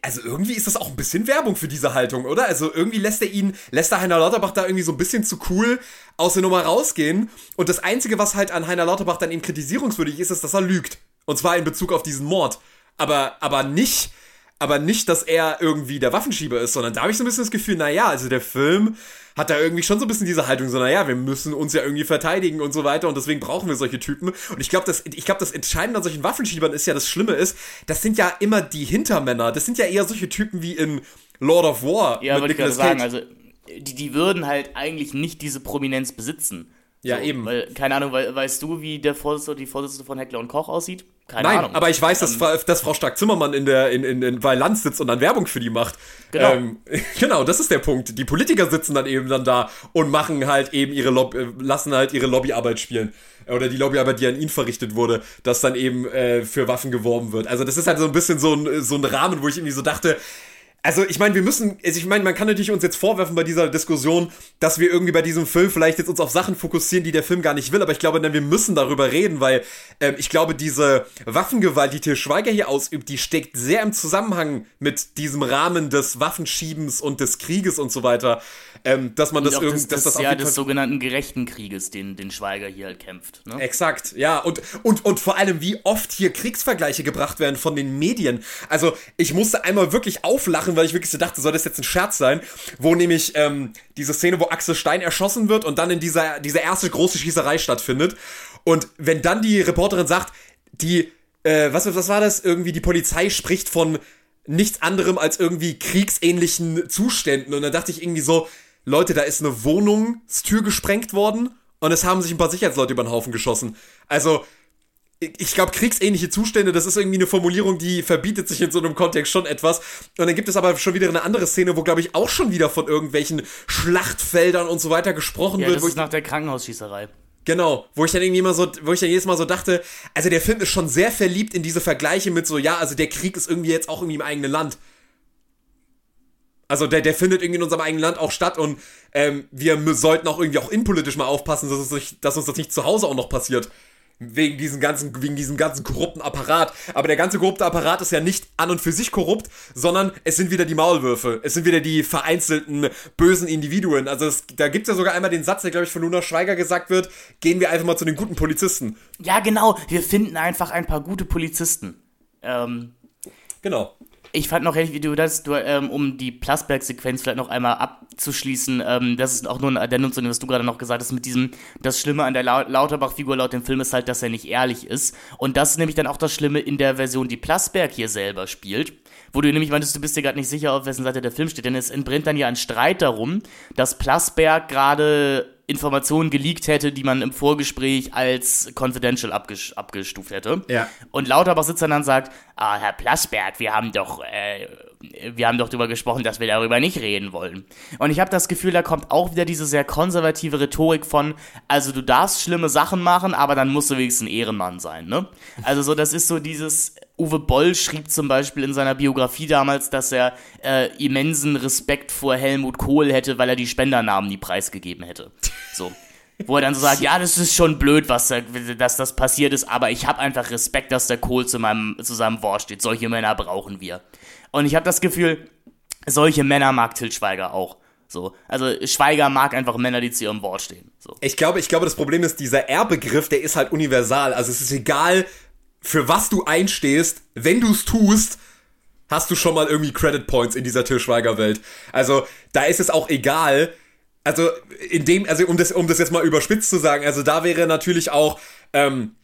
also irgendwie ist das auch ein bisschen Werbung für diese Haltung, oder? Also irgendwie lässt er ihn, lässt er Heiner Lauterbach da irgendwie so ein bisschen zu cool aus der Nummer rausgehen. Und das Einzige, was halt an Heiner Lauterbach dann eben kritisierungswürdig ist, ist, dass er lügt. Und zwar in Bezug auf diesen Mord. Aber, aber nicht, aber nicht, dass er irgendwie der Waffenschieber ist, sondern da habe ich so ein bisschen das Gefühl, naja, also der Film hat da irgendwie schon so ein bisschen diese Haltung, so, naja, wir müssen uns ja irgendwie verteidigen und so weiter und deswegen brauchen wir solche Typen. Und ich glaube, das, ich glaube, das Entscheidende an solchen Waffenschiebern ist ja, das Schlimme ist, das sind ja immer die Hintermänner. Das sind ja eher solche Typen wie in Lord of War. Ja, würde ich gerade sagen, also die, die würden halt eigentlich nicht diese Prominenz besitzen. Ja, so, eben. Weil, keine Ahnung, we weißt du, wie der Vorsitzende die Vorsitzende von Heckler und Koch aussieht? Keine Nein, Ahnung. aber ich weiß, dass, Frau, dass Frau Stark-Zimmermann in der, in, in, in, bei Lanz sitzt und dann Werbung für die macht. Genau. Ähm, genau, das ist der Punkt. Die Politiker sitzen dann eben dann da und machen halt eben ihre Lob äh, lassen halt ihre Lobbyarbeit spielen. Oder die Lobbyarbeit, die an ihn verrichtet wurde, dass dann eben äh, für Waffen geworben wird. Also das ist halt so ein bisschen so ein, so ein Rahmen, wo ich irgendwie so dachte, also ich meine, wir müssen, also ich meine, man kann natürlich uns jetzt vorwerfen bei dieser Diskussion, dass wir irgendwie bei diesem Film vielleicht jetzt uns auf Sachen fokussieren, die der Film gar nicht will, aber ich glaube, wir müssen darüber reden, weil ähm, ich glaube, diese Waffengewalt, die Til Schweiger hier ausübt, die steckt sehr im Zusammenhang mit diesem Rahmen des Waffenschiebens und des Krieges und so weiter, ähm, dass man Und das irgendwie, dass das ja, des sogenannten gerechten Krieges, den, den Schweiger hier halt kämpft. Ne? Exakt, ja. Und, und, und vor allem, wie oft hier Kriegsvergleiche gebracht werden von den Medien. Also, ich musste einmal wirklich auflachen, weil ich wirklich so dachte, soll das jetzt ein Scherz sein? Wo nämlich ähm, diese Szene, wo Axel Stein erschossen wird und dann in dieser, dieser erste große Schießerei stattfindet. Und wenn dann die Reporterin sagt, die, äh, was, was war das? Irgendwie die Polizei spricht von nichts anderem als irgendwie kriegsähnlichen Zuständen. Und dann dachte ich irgendwie so, Leute, da ist eine Wohnungstür gesprengt worden und es haben sich ein paar Sicherheitsleute über den Haufen geschossen. Also, ich glaube, kriegsähnliche Zustände, das ist irgendwie eine Formulierung, die verbietet sich in so einem Kontext schon etwas. Und dann gibt es aber schon wieder eine andere Szene, wo, glaube ich, auch schon wieder von irgendwelchen Schlachtfeldern und so weiter gesprochen Ja, wird. das Wo ist ich, nach der Krankenhausschießerei. genau, wo ich dann irgendwie immer so, wo ich dann jedes Mal so dachte, also der Film ist schon sehr verliebt in diese Vergleiche mit so, ja, also der Krieg ist irgendwie jetzt auch irgendwie im eigenen Land. Also der, der findet irgendwie in unserem eigenen Land auch statt und ähm, wir sollten auch irgendwie auch innenpolitisch mal aufpassen, dass, es nicht, dass uns das nicht zu Hause auch noch passiert. Wegen diesem ganzen, wegen diesem ganzen korrupten Apparat. Aber der ganze korrupte Apparat ist ja nicht an und für sich korrupt, sondern es sind wieder die Maulwürfe. Es sind wieder die vereinzelten bösen Individuen. Also es, da gibt's ja sogar einmal den Satz, der glaube ich von Luna Schweiger gesagt wird, gehen wir einfach mal zu den guten Polizisten. Ja, genau. Wir finden einfach ein paar gute Polizisten. Ähm, Genau. Ich fand noch richtig, wie du das, du, ähm, um die Plasberg-Sequenz vielleicht noch einmal abzuschließen, ähm, das ist auch nur ein Addendum zu dem, was du gerade noch gesagt hast, mit diesem, das Schlimme an der Lau Lauterbach-Figur laut dem Film ist halt, dass er nicht ehrlich ist. Und das ist nämlich dann auch das Schlimme in der Version, die Plasberg hier selber spielt. Wo du nämlich meintest, du bist dir gerade nicht sicher, auf wessen Seite der Film steht, denn es entbrennt dann ja ein Streit darum, dass Plasberg gerade Informationen geleakt hätte, die man im Vorgespräch als confidential abges abgestuft hätte. Ja. Und Lauterbach sitzt dann und sagt, ah, Herr Plasberg, wir haben doch, äh, wir haben doch darüber gesprochen, dass wir darüber nicht reden wollen. Und ich habe das Gefühl, da kommt auch wieder diese sehr konservative Rhetorik von, also du darfst schlimme Sachen machen, aber dann musst du wenigstens ein Ehrenmann sein, ne? Also so, das ist so dieses, Uwe Boll schrieb zum Beispiel in seiner Biografie damals, dass er äh, immensen Respekt vor Helmut Kohl hätte, weil er die Spendernamen nie preisgegeben hätte. So. Wo er dann so sagt, ja, das ist schon blöd, was da, dass das passiert ist, aber ich habe einfach Respekt, dass der Kohl zu, meinem, zu seinem Wort steht. Solche Männer brauchen wir. Und ich habe das Gefühl, solche Männer mag Til Schweiger auch. So. Also Schweiger mag einfach Männer, die zu ihrem Wort stehen. So. Ich glaube, ich glaube, das Problem ist, dieser R-Begriff, der ist halt universal. Also es ist egal, für was du einstehst, wenn du es tust, hast du schon mal irgendwie Credit Points in dieser Til Schweiger Welt. Also da ist es auch egal. Also in dem, also um das, um das jetzt mal überspitzt zu sagen, also da wäre natürlich auch ähm,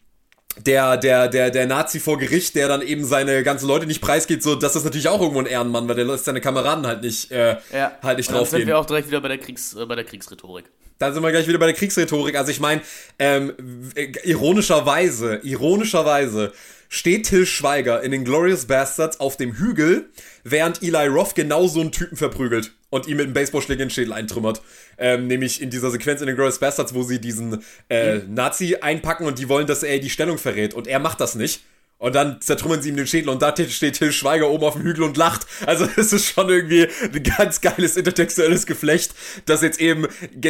der, der, der, der Nazi vor Gericht, der dann eben seine ganzen Leute nicht preisgeht, so, das ist natürlich auch irgendwo ein Ehrenmann, weil der lässt seine Kameraden halt nicht, äh, halt nicht Und dann drauf sind wir auch direkt wieder bei der, Kriegs, äh, bei der Kriegsrhetorik. Da sind wir gleich wieder bei der Kriegsrhetorik. Also ich meine, ähm, w- ironischerweise, ironischerweise steht Till Schweiger in den Glorious Bastards auf dem Hügel, während Eli Roth genau so einen Typen verprügelt und ihm mit einem Baseballschläger in den Schädel eintrümmert. Ähm, nämlich in dieser Sequenz in den Glorious Bastards, wo sie diesen äh, Nazi einpacken und die wollen, dass er die Stellung verrät. Und er macht das nicht. Und dann zertrümmern sie ihm den Schädel und da steht Till Schweiger oben auf dem Hügel und lacht. Also es ist schon irgendwie ein ganz geiles intertextuelles Geflecht, das jetzt eben,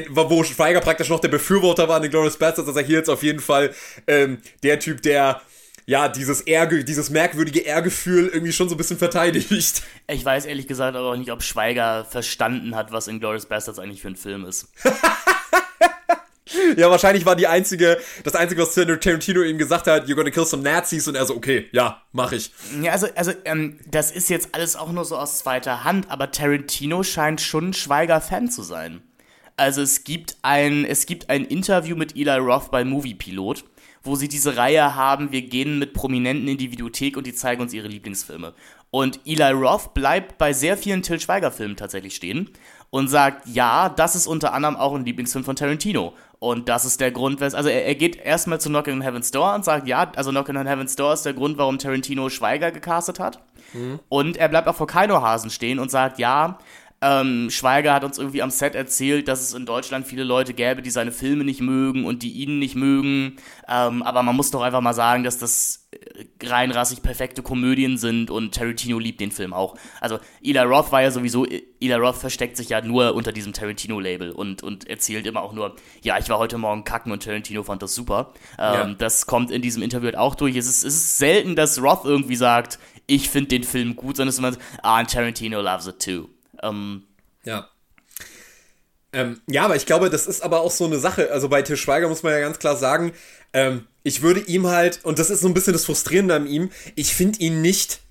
wo Schweiger praktisch noch der Befürworter war an den Glorious Bastards, dass er hier jetzt auf jeden Fall ähm, der Typ, der ja, dieses Ehrge dieses merkwürdige Ehrgefühl irgendwie schon so ein bisschen verteidigt. Ich weiß ehrlich gesagt aber auch nicht, ob Schweiger verstanden hat, was Inglourious Bastards eigentlich für ein Film ist. ja, wahrscheinlich war die einzige, das einzige, was Tarantino ihm gesagt hat, you're gonna kill some Nazis und er so, okay, ja, mach ich. Ja, also, also, ähm, das ist jetzt alles auch nur so aus zweiter Hand, aber Tarantino scheint schon Schweiger-Fan zu sein. Also es gibt ein, es gibt ein Interview mit Eli Roth bei Movie Pilot, wo sie diese Reihe haben, wir gehen mit Prominenten in die Videothek und die zeigen uns ihre Lieblingsfilme. Und Eli Roth bleibt bei sehr vielen Till Schweiger Filmen tatsächlich stehen und sagt, ja, das ist unter anderem auch ein Lieblingsfilm von Tarantino. Und das ist der Grund, also er, er geht erstmal zu Knocking on Heaven's Door und sagt, ja, also Knocking on Heaven's Door ist der Grund, warum Tarantino Schweiger gecastet hat. Mhm. Und er bleibt auch vor Keinohasen stehen und sagt, ja, ähm, Schweiger hat uns irgendwie am Set erzählt, dass es in Deutschland viele Leute gäbe, die seine Filme nicht mögen und die ihn nicht mögen. Ähm, aber man muss doch einfach mal sagen, dass das reinrassig perfekte Komödien sind und Tarantino liebt den Film auch. Also Eli Roth war ja sowieso, Eli Roth versteckt sich ja nur unter diesem Tarantino-Label und, und erzählt immer auch nur, ja, ich war heute Morgen kacken und Tarantino fand das super. Ähm, ja. Das kommt in diesem Interview halt auch durch. Es ist, es ist selten, dass Roth irgendwie sagt, ich finde den Film gut, sondern es ist immer, ah, Tarantino loves it too. Ähm, ja. Ähm, ja, aber ich glaube, das ist aber auch so eine Sache. Also bei Til Schweiger muss man ja ganz klar sagen, ähm, ich würde ihm halt, und das ist so ein bisschen das Frustrierende an ihm, ich finde ihn nicht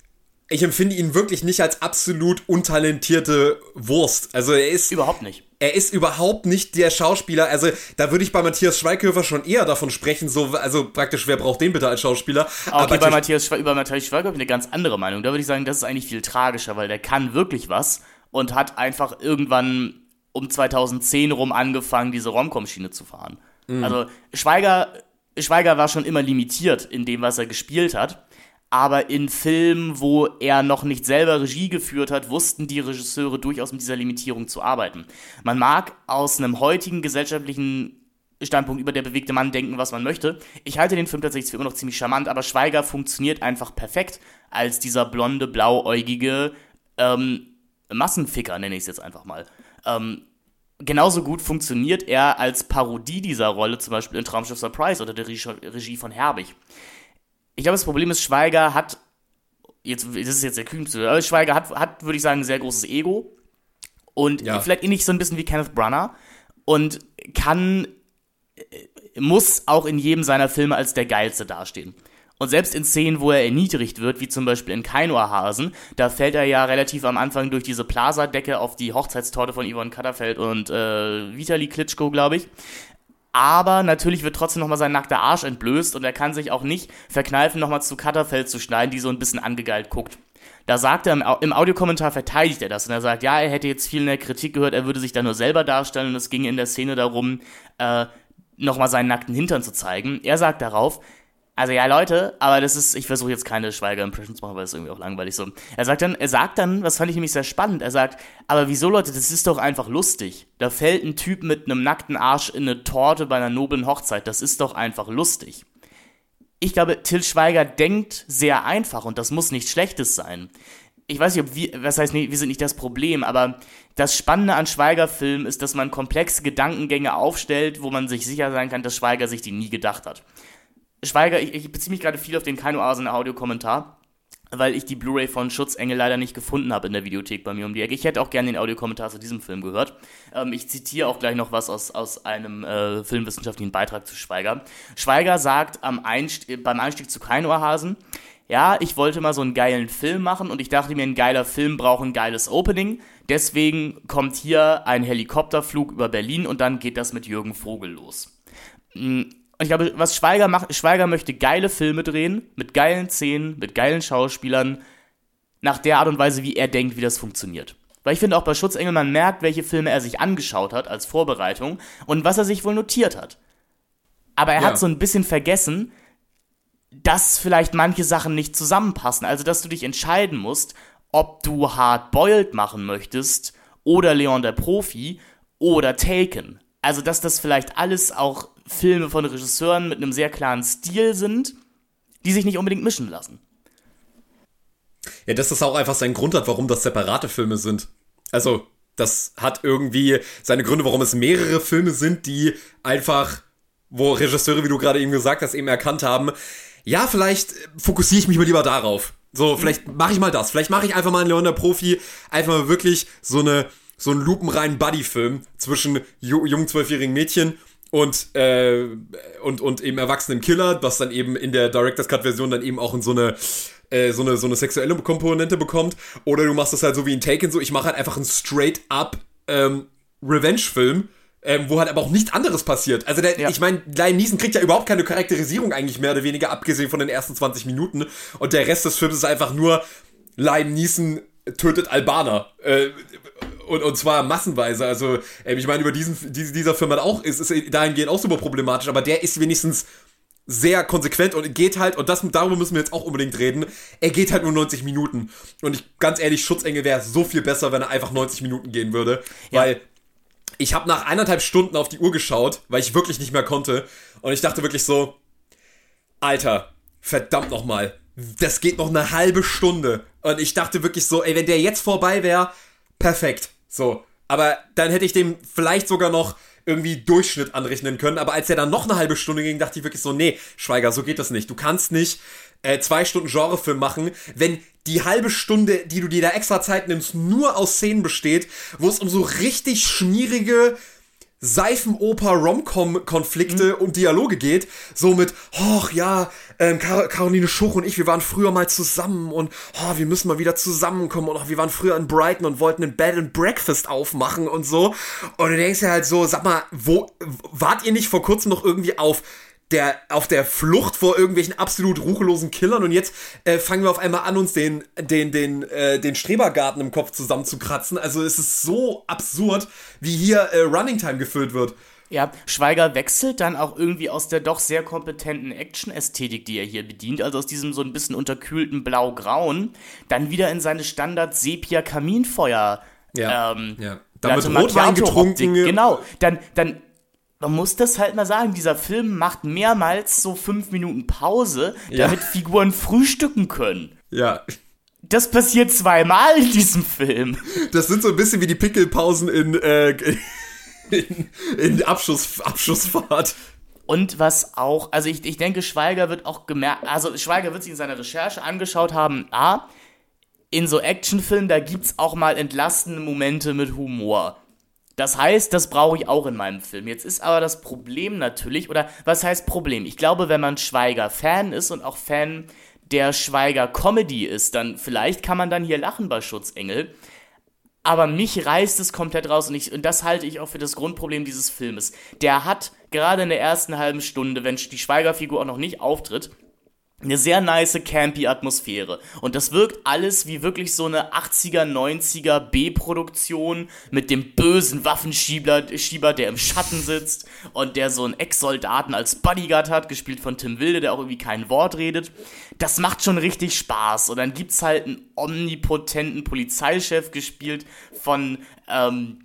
ich empfinde ihn wirklich nicht als absolut untalentierte Wurst. Also er ist. Überhaupt nicht. Er ist überhaupt nicht der Schauspieler. Also da würde ich bei Matthias Schweighöfer schon eher davon sprechen, so, also praktisch, wer braucht den bitte als Schauspieler? Okay, Aber bei Matthias, über Matthias Schweighöfer eine ganz andere Meinung. Da würde ich sagen, das ist eigentlich viel tragischer, weil der kann wirklich was und hat einfach irgendwann um 2010 rum angefangen, diese Romcom-Schiene zu fahren. Mhm. Also Schweiger, Schweiger war schon immer limitiert in dem, was er gespielt hat. Aber in Filmen, wo er noch nicht selber Regie geführt hat, wussten die Regisseure durchaus mit dieser Limitierung zu arbeiten. Man mag aus einem heutigen gesellschaftlichen Standpunkt über der bewegte Mann denken, was man möchte. Ich halte den Film tatsächlich für immer noch ziemlich charmant, aber Schweiger funktioniert einfach perfekt als dieser blonde, blauäugige ähm, Massenficker, nenne ich es jetzt einfach mal. Ähm, genauso gut funktioniert er als Parodie dieser Rolle, zum Beispiel in Traumschiff Surprise oder der Regie von Herbig. Ich glaube, das Problem ist, Schweiger hat, jetzt, das ist jetzt der kühnste, aber Schweiger hat, hat würde ich sagen, ein sehr großes Ego. Und ja. vielleicht ähnlich so ein bisschen wie Kenneth Branagh. Und kann, äh, muss auch in jedem seiner Filme als der Geilste dastehen. Und selbst in Szenen, wo er erniedrigt wird, wie zum Beispiel in Keinohrhasen, da fällt er ja relativ am Anfang durch diese Plaza-Decke auf die Hochzeitstorte von Yvonne Katterfeld und äh, Vitali Klitschko, glaube ich. Aber natürlich wird trotzdem nochmal sein nackter Arsch entblößt und er kann sich auch nicht verkneifen, nochmal zu Katterfeld zu schneiden, die so ein bisschen angegeilt guckt. Da sagt er, im, im Audiokommentar verteidigt er das und er sagt, ja, er hätte jetzt viel in der Kritik gehört, er würde sich da nur selber darstellen und es ging in der Szene darum, äh, nochmal seinen nackten Hintern zu zeigen. Er sagt darauf, also ja, Leute, aber das ist, ich versuche jetzt keine Schweiger-Impressions zu machen, weil ist irgendwie auch langweilig so. Er sagt dann, er sagt dann, was fand ich nämlich sehr spannend, er sagt, aber wieso Leute, das ist doch einfach lustig. Da fällt ein Typ mit einem nackten Arsch in eine Torte bei einer noblen Hochzeit, das ist doch einfach lustig. Ich glaube, Till Schweiger denkt sehr einfach und das muss nichts Schlechtes sein. Ich weiß nicht, ob wir, was heißt, wir sind nicht das Problem, aber das Spannende an Schweiger-Filmen ist, dass man komplexe Gedankengänge aufstellt, wo man sich sicher sein kann, dass Schweiger sich die nie gedacht hat. Schweiger, ich, ich beziehe mich gerade viel auf den Kein Oasen Audiokommentar, weil ich die Blu-ray von Schutzengel leider nicht gefunden habe in der Videothek bei mir um die Ecke. Ich hätte auch gerne den Audiokommentar zu diesem Film gehört. Ähm, ich zitiere auch gleich noch was aus, aus einem äh, filmwissenschaftlichen Beitrag zu Schweiger. Schweiger sagt am Einst beim Einstieg zu Kein Ohrhasen, ja, ich wollte mal so einen geilen Film machen und ich dachte mir, ein geiler Film braucht ein geiles Opening. Deswegen kommt hier ein Helikopterflug über Berlin und dann geht das mit Jürgen Vogel los. Und ich glaube, was Schweiger macht, Schweiger möchte geile Filme drehen, mit geilen Szenen, mit geilen Schauspielern, nach der Art und Weise, wie er denkt, wie das funktioniert. Weil ich finde auch bei Schutzengel, man merkt, welche Filme er sich angeschaut hat als Vorbereitung und was er sich wohl notiert hat. Aber er ja. hat so ein bisschen vergessen, dass vielleicht manche Sachen nicht zusammenpassen. Also, dass du dich entscheiden musst, ob du Hard Boiled machen möchtest oder Leon der Profi oder Taken. Also, dass das vielleicht alles auch Filme von Regisseuren mit einem sehr klaren Stil sind, die sich nicht unbedingt mischen lassen. Ja, das ist auch einfach sein Grund hat, warum das separate Filme sind. Also, das hat irgendwie seine Gründe, warum es mehrere Filme sind, die einfach, wo Regisseure, wie du gerade eben gesagt hast, eben erkannt haben, ja, vielleicht fokussiere ich mich mal lieber darauf. So, vielleicht mache ich mal das. Vielleicht mache ich einfach mal einen Leon der Profi, einfach mal wirklich so eine so einen lupenreinen Buddy-Film zwischen jungen zwölfjährigen Mädchen und äh, und und eben erwachsenen Killer, was dann eben in der Director's Cut Version dann eben auch in so eine äh, so eine so eine sexuelle Komponente bekommt oder du machst das halt so wie in Taken so ich mache halt einfach einen straight up ähm, Revenge Film ähm, wo halt aber auch nichts anderes passiert. Also der, ja. ich meine, Liam Neeson kriegt ja überhaupt keine Charakterisierung eigentlich mehr oder weniger, abgesehen von den ersten 20 Minuten. Und der Rest des Films ist einfach nur Liam Neeson tötet Albaner. Äh, und, und zwar massenweise. Also, äh, ich meine, über diesen, diese, dieser Film hat auch, ist, ist dahingehend auch super problematisch, aber der ist wenigstens sehr konsequent und geht halt, und das, darüber müssen wir jetzt auch unbedingt reden, er geht halt nur 90 Minuten. Und ich, ganz ehrlich, Schutzengel wäre so viel besser, wenn er einfach 90 Minuten gehen würde. Ja. Weil ich habe nach eineinhalb Stunden auf die Uhr geschaut, weil ich wirklich nicht mehr konnte. Und ich dachte wirklich so, Alter, verdammt nochmal, das geht noch eine halbe Stunde. Und ich dachte wirklich so, ey, wenn der jetzt vorbei wäre, perfekt. So. Aber dann hätte ich dem vielleicht sogar noch irgendwie Durchschnitt anrechnen können. Aber als er dann noch eine halbe Stunde ging, dachte ich wirklich so, nee, Schweiger, so geht das nicht. Du kannst nicht äh, zwei Stunden Genrefilm machen, wenn die halbe Stunde, die du dir da extra Zeit nimmst, nur aus Szenen besteht, wo es um so richtig schmierige Seifenoper-Romcom-Konflikte mhm. und Dialoge geht. So mit, ach ja, ähm, Kar Caroline Schuch und ich, wir waren früher mal zusammen und oh, wir müssen mal wieder zusammenkommen und oh, wir waren früher in Brighton und wollten ein Bed and Breakfast aufmachen und so. Und du denkst ja halt so, sag mal, wo wart ihr nicht vor kurzem noch irgendwie auf der auf der Flucht vor irgendwelchen absolut ruchlosen Killern und jetzt äh, fangen wir auf einmal an, uns den den den äh, den Strebergarten im Kopf zusammenzukratzen. Also es ist so absurd, wie hier äh, Running Time gefüllt wird. Ja, Schweiger wechselt dann auch irgendwie aus der doch sehr kompetenten Action-Ästhetik, die er hier bedient, also aus diesem so ein bisschen unterkühlten Blau-Grauen, dann wieder in seine Standard-Sepia-Kaminfeuer. Ja, ähm, ja. Dann wird Rotwein getrunken. Genau, dann, dann man muss das halt mal sagen, dieser Film macht mehrmals so fünf Minuten Pause, damit ja. Figuren frühstücken können. Ja. Das passiert zweimal in diesem Film. Das sind so ein bisschen wie die Pickelpausen in, äh, in, in Abschuss, Abschussfahrt. Und was auch, also ich, ich denke, Schweiger wird auch gemerkt, also Schweiger wird sich in seiner Recherche angeschaut haben, A, in so Actionfilmen, da gibt's auch mal entlastende Momente mit Humor. Das heißt, das brauche ich auch in meinem Film. Jetzt ist aber das Problem natürlich, oder was heißt Problem? Ich glaube, wenn man Schweiger-Fan ist und auch Fan der Schweiger-Comedy ist, dann vielleicht kann man dann hier lachen bei Schutzengel. Aber mich reißt es komplett raus und, ich, und das halte ich auch für das Grundproblem dieses Filmes. Der hat gerade in der ersten halben Stunde, wenn die Schweiger-Figur auch noch nicht auftritt, eine sehr nice campy Atmosphäre und das wirkt alles wie wirklich so eine 80er 90er B-Produktion mit dem bösen Waffenschieber Schieber, der im Schatten sitzt und der so einen Ex-Soldaten als Bodyguard hat, gespielt von Tim Wilde, der auch irgendwie kein Wort redet. Das macht schon richtig Spaß und dann gibt's halt einen omnipotenten Polizeichef gespielt von ähm,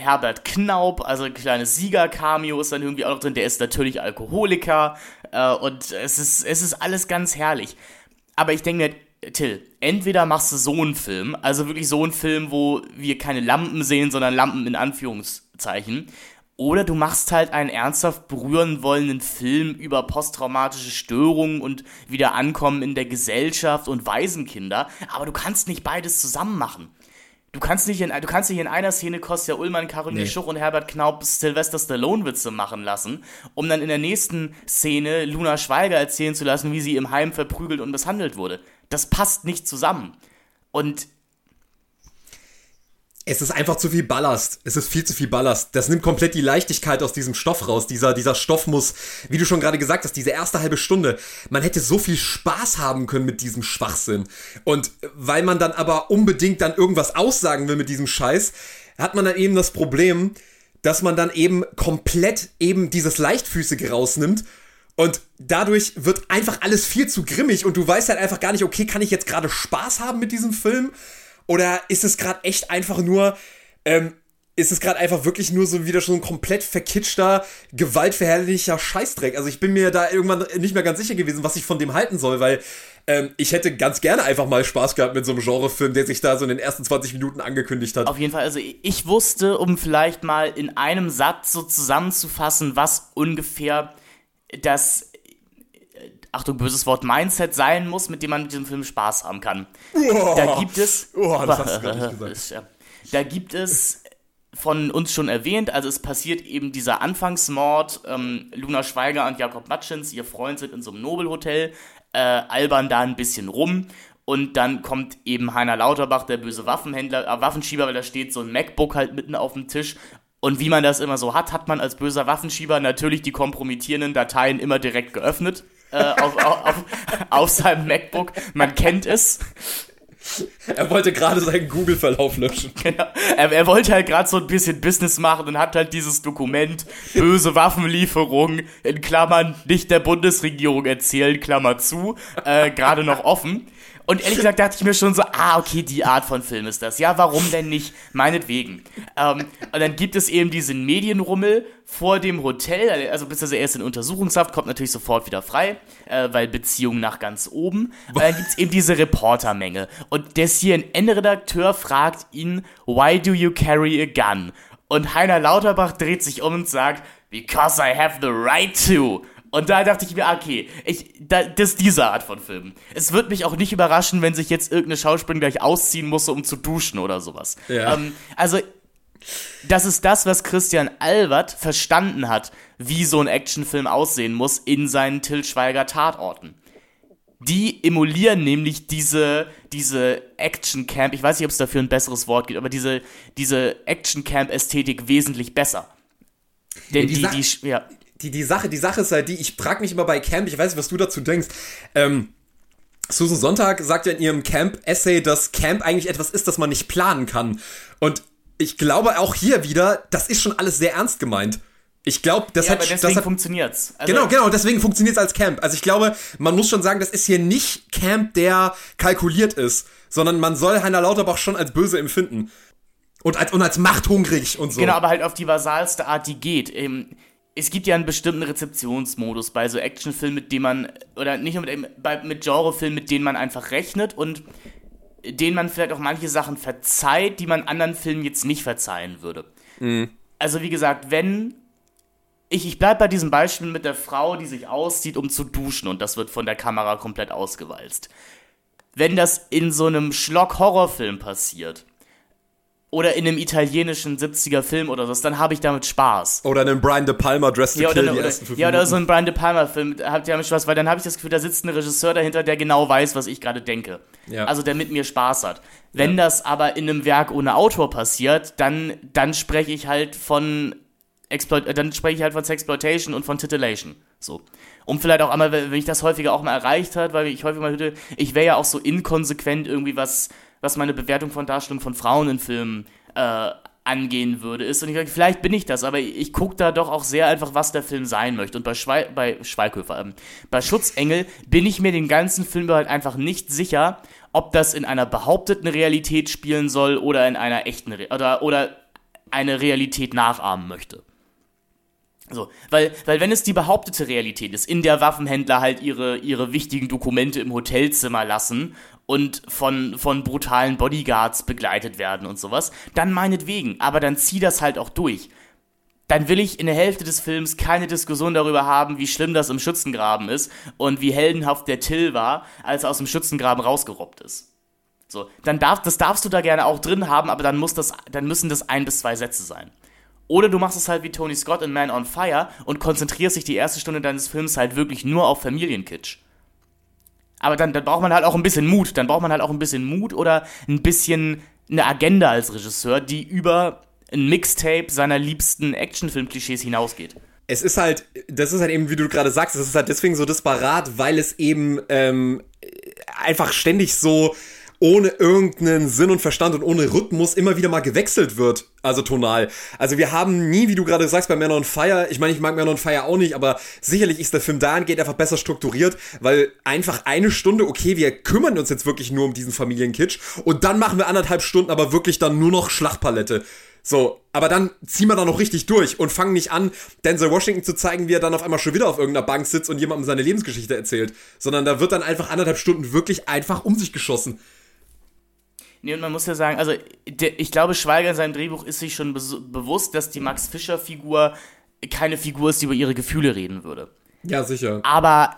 Herbert Knaub, also ein kleines Sieger-Cameo ist dann irgendwie auch noch drin. Der ist natürlich Alkoholiker äh, und es ist, es ist alles ganz herrlich. Aber ich denke mir, Till, entweder machst du so einen Film, also wirklich so einen Film, wo wir keine Lampen sehen, sondern Lampen in Anführungszeichen. Oder du machst halt einen ernsthaft berühren wollenden Film über posttraumatische Störungen und wieder Ankommen in der Gesellschaft und Waisenkinder. Aber du kannst nicht beides zusammen machen. Du kannst nicht in, du kannst nicht in einer Szene Kostja Ullmann, Caroline nee. Schuch und Herbert Knaub Sylvester Stallone Witze machen lassen, um dann in der nächsten Szene Luna Schweiger erzählen zu lassen, wie sie im Heim verprügelt und misshandelt wurde. Das passt nicht zusammen. Und es ist einfach zu viel Ballast. Es ist viel zu viel Ballast. Das nimmt komplett die Leichtigkeit aus diesem Stoff raus. Dieser, dieser Stoff muss, wie du schon gerade gesagt hast, diese erste halbe Stunde, man hätte so viel Spaß haben können mit diesem Schwachsinn. Und weil man dann aber unbedingt dann irgendwas aussagen will mit diesem Scheiß, hat man dann eben das Problem, dass man dann eben komplett eben dieses Leichtfüßige rausnimmt und dadurch wird einfach alles viel zu grimmig und du weißt halt einfach gar nicht, okay, kann ich jetzt gerade Spaß haben mit diesem Film? Oder ist es gerade echt einfach nur, ähm, ist es gerade einfach wirklich nur so wieder schon ein komplett verkitschter, gewaltverherrlicher Scheißdreck. Also ich bin mir da irgendwann nicht mehr ganz sicher gewesen, was ich von dem halten soll, weil ähm, ich hätte ganz gerne einfach mal Spaß gehabt mit so einem Genrefilm, der sich da so in den ersten 20 Minuten angekündigt hat. Auf jeden Fall, also ich wusste, um vielleicht mal in einem Satz so zusammenzufassen, was ungefähr das Achtung, böses Wort, Mindset sein muss, mit dem man mit diesem Film Spaß haben kann. Uah. Da gibt es. Uah, das hast du grad nicht gesagt. Ja. Da gibt es von uns schon erwähnt, also es passiert eben dieser Anfangsmord. Ähm, Luna Schweiger und Jakob Matschins, ihr Freund, sind in so einem Nobelhotel, äh, albern da ein bisschen rum. Und dann kommt eben Heiner Lauterbach, der böse Waffenhändler, äh, Waffenschieber, weil da steht so ein MacBook halt mitten auf dem Tisch. Und wie man das immer so hat, hat man als böser Waffenschieber natürlich die kompromittierenden Dateien immer direkt geöffnet äh, auf, auf, auf, seinem MacBook. Man kennt es. Er wollte gerade seinen Google-Verlauf löschen. Genau. Er, er wollte halt gerade so ein bisschen Business machen und hat halt dieses Dokument böse Waffenlieferung in Klammern nicht der Bundesregierung erzählen, Klammer zu, äh, gerade noch offen. Und ehrlich gesagt dachte ich mir schon so, ah, okay, die Art von Film ist das. Ja, warum denn nicht? Meinetwegen. Ähm, und dann gibt es eben diesen Medienrummel vor dem Hotel, also bis er erst in Untersuchungshaft, kommt natürlich sofort wieder frei, äh, weil Beziehung nach ganz oben. Und dann gibt es eben diese Reportermenge. Und der CNN-Redakteur fragt ihn, why do you carry a gun? Und Heiner Lauterbach dreht sich um und sagt, because I have the right to. Und da dachte ich mir, ah, okay, ich, da, das ist diese Art von Film. Es wird mich auch nicht überraschen, wenn sich jetzt irgendeine Schauspielerin gleich ausziehen muss, um zu duschen oder sowas. Ja. Ähm, also, das ist das, was Christian Albert verstanden hat, wie so ein Actionfilm aussehen muss in seinen Till Schweiger Tatorten. Die emulieren nämlich diese, diese Action-Camp, ich weiß nicht, ob es dafür ein besseres Wort gibt, aber diese, diese Action-Camp-Ästhetik wesentlich besser. Denn die die, Sa- die, ja, die, die Sache, die Sache ist halt die, ich frage mich immer bei Camp, ich weiß nicht, was du dazu denkst. Ähm, Susan Sonntag sagt ja in ihrem Camp-Essay, dass Camp eigentlich etwas ist, das man nicht planen kann. Und ich glaube auch hier wieder, das ist schon alles sehr ernst gemeint. Ich glaube, das ja hat, aber das deswegen hat funktioniert's. Also, Genau, genau, deswegen funktioniert es als Camp. Also ich glaube, man muss schon sagen, das ist hier nicht Camp, der kalkuliert ist, sondern man soll Heiner Lauterbach schon als böse empfinden. Und als, und als machthungrig und so. Genau, aber halt auf die basalste Art, die geht. Ähm, es gibt ja einen bestimmten Rezeptionsmodus bei so Actionfilmen, mit dem man, oder nicht nur mit, dem- bei, mit Genrefilmen, mit denen man einfach rechnet und denen man vielleicht auch manche Sachen verzeiht, die man anderen Filmen jetzt nicht verzeihen würde. Also wie gesagt, wenn ich, ich bleib bei diesem Beispiel mit der Frau, die sich auszieht, um zu duschen und das wird von der Kamera komplett ausgewalzt. Wenn das in so einem Schlock-Horrorfilm passiert oder in einem italienischen 70er Film oder so, dann habe ich damit Spaß. Oder einen Brian De Palma Dress to Ja, Kill oder, die oder, ersten fünf ja, oder Minuten. so ein Brian De Palma-Film, da habt ihr damit Spaß, weil dann habe ich das Gefühl, da sitzt ein Regisseur dahinter, der genau weiß, was ich gerade denke. Ja. Also der mit mir Spaß hat. Wenn das aber in einem Werk ohne Autor passiert, dann, dann spreche ich halt von Exploit äh, dann spreche ich halt von Sexploitation und von Titillation. So. Um vielleicht auch einmal, wenn ich das häufiger auch mal erreicht hat, weil ich häufig mal hörte, ich wäre ja auch so inkonsequent irgendwie, was, was meine Bewertung von Darstellung von Frauen in Filmen äh, angehen würde, ist. Und ich denke, vielleicht bin ich das, aber ich, gucke da doch auch sehr einfach, was der Film sein möchte. Und bei, Schwei bei Schweighöfer, ähm, bei Schutzengel bin ich mir den ganzen Film halt einfach nicht sicher, ob das in einer behaupteten Realität spielen soll oder in einer echten Re oder, oder eine Realität nachahmen möchte. So, weil, weil wenn es die behauptete Realität ist, in der Waffenhändler halt ihre, ihre wichtigen Dokumente im Hotelzimmer lassen und von, von brutalen Bodyguards begleitet werden und sowas, dann meinetwegen, aber dann zieh das halt auch durch. Dann will ich in der Hälfte des Films keine Diskussion darüber haben, wie schlimm das im Schützengraben ist und wie heldenhaft der Till war, als er aus dem Schützengraben rausgerobbt ist. So, dann darf, das darfst du da gerne auch drin haben, aber dann muss das, dann müssen das ein bis zwei Sätze sein. Oder du machst es halt wie Tony Scott in Man on Fire und konzentrierst dich die erste Stunde deines Films halt wirklich nur auf Familienkitsch. Aber dann, dann braucht man halt auch ein bisschen Mut. Dann braucht man halt auch ein bisschen Mut oder ein bisschen eine Agenda als Regisseur, die über ein Mixtape seiner liebsten Actionfilm-Klischees hinausgeht. es ist halt, das ist halt eben, wie du gerade sagst, es ist halt deswegen so disparat, weil es eben ähm, einfach ständig so ohne irgendeinen Sinn und Verstand und ohne Rhythmus immer wieder mal gewechselt wird, also tonal. Also wir haben nie, wie du gerade sagst, bei Man on Fire, ich meine, ich mag Man on Fire auch nicht, aber sicherlich ist der Film dahingehend einfach besser strukturiert, weil einfach eine Stunde, okay, wir kümmern uns jetzt wirklich nur um diesen Familienkitsch und dann machen wir anderthalb Stunden aber wirklich dann nur noch Schlachtpalette. So, aber dann ziehen wir da noch richtig durch und fangen nicht an, Denzel Washington zu zeigen, wie er dann auf einmal schon wieder auf irgendeiner Bank sitzt und jemandem seine Lebensgeschichte erzählt. Sondern da wird dann einfach anderthalb Stunden wirklich einfach um sich geschossen. Nee, und man muss ja sagen, also der, ich glaube, Schweiger in seinem Drehbuch ist sich schon be bewusst, dass die Max Fischer-Figur keine Figur ist, die über ihre Gefühle reden würde. Ja, sicher. Aber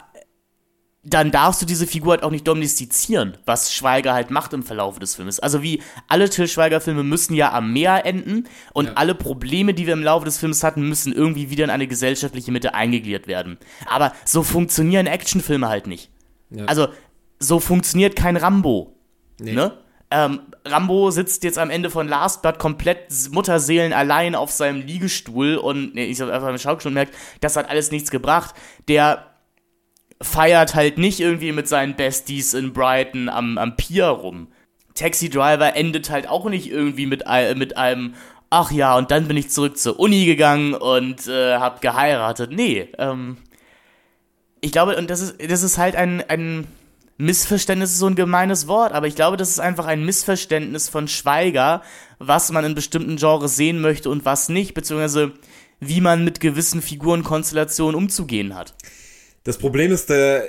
dann darfst du diese Figur halt auch nicht domestizieren, was Schweiger halt macht im Verlauf des Filmes. Also wie alle Till Schweiger-Filme müssen ja am Meer enden und ja. alle Probleme, die wir im Laufe des Films hatten, müssen irgendwie wieder in eine gesellschaftliche Mitte eingegliedert werden. Aber so funktionieren Actionfilme halt nicht. Ja. Also so funktioniert kein Rambo. Nee. Ne? Ähm, Rambo sitzt jetzt am Ende von Last Blood komplett Mutterseelen allein auf seinem Liegestuhl und nee, ich habe einfach im Schaukel schon merkt, das hat alles nichts gebracht. Der feiert halt nicht irgendwie mit seinen Besties in Brighton am, am Pier rum. Taxi Driver endet halt auch nicht irgendwie mit, mit einem, ach ja, und dann bin ich zurück zur Uni gegangen und äh, hab geheiratet. Nee, ähm, ich glaube, und das ist, das ist halt ein, ein Missverständnis ist so ein gemeines Wort, aber ich glaube, das ist einfach ein Missverständnis von Schweiger, was man in bestimmten Genres sehen möchte und was nicht, beziehungsweise wie man mit gewissen Figurenkonstellationen umzugehen hat. Das Problem ist, äh,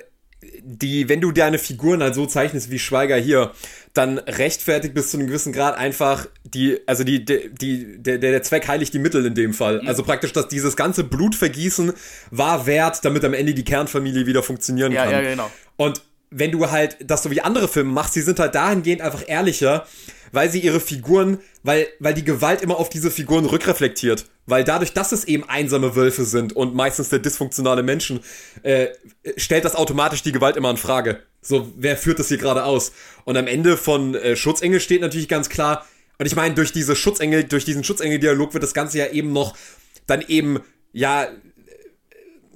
die, wenn du deine Figuren halt so zeichnest wie Schweiger hier, dann rechtfertigt bis zu einem gewissen Grad einfach die, also die, die, die der, der Zweck heiligt die Mittel in dem Fall. Also praktisch, dass dieses ganze Blutvergießen war wert, damit am Ende die Kernfamilie wieder funktionieren ja, kann. Ja, genau. Und wenn du halt das so wie andere Filme machst, die sind halt dahingehend einfach ehrlicher, weil sie ihre Figuren, weil, weil die Gewalt immer auf diese Figuren rückreflektiert. Weil dadurch, dass es eben einsame Wölfe sind und meistens der dysfunktionale Menschen, äh, stellt das automatisch die Gewalt immer in Frage. So, wer führt das hier gerade aus? Und am Ende von äh, Schutzengel steht natürlich ganz klar, und ich meine, durch diese Schutzengel, durch diesen Schutzengel-Dialog wird das Ganze ja eben noch dann eben, ja,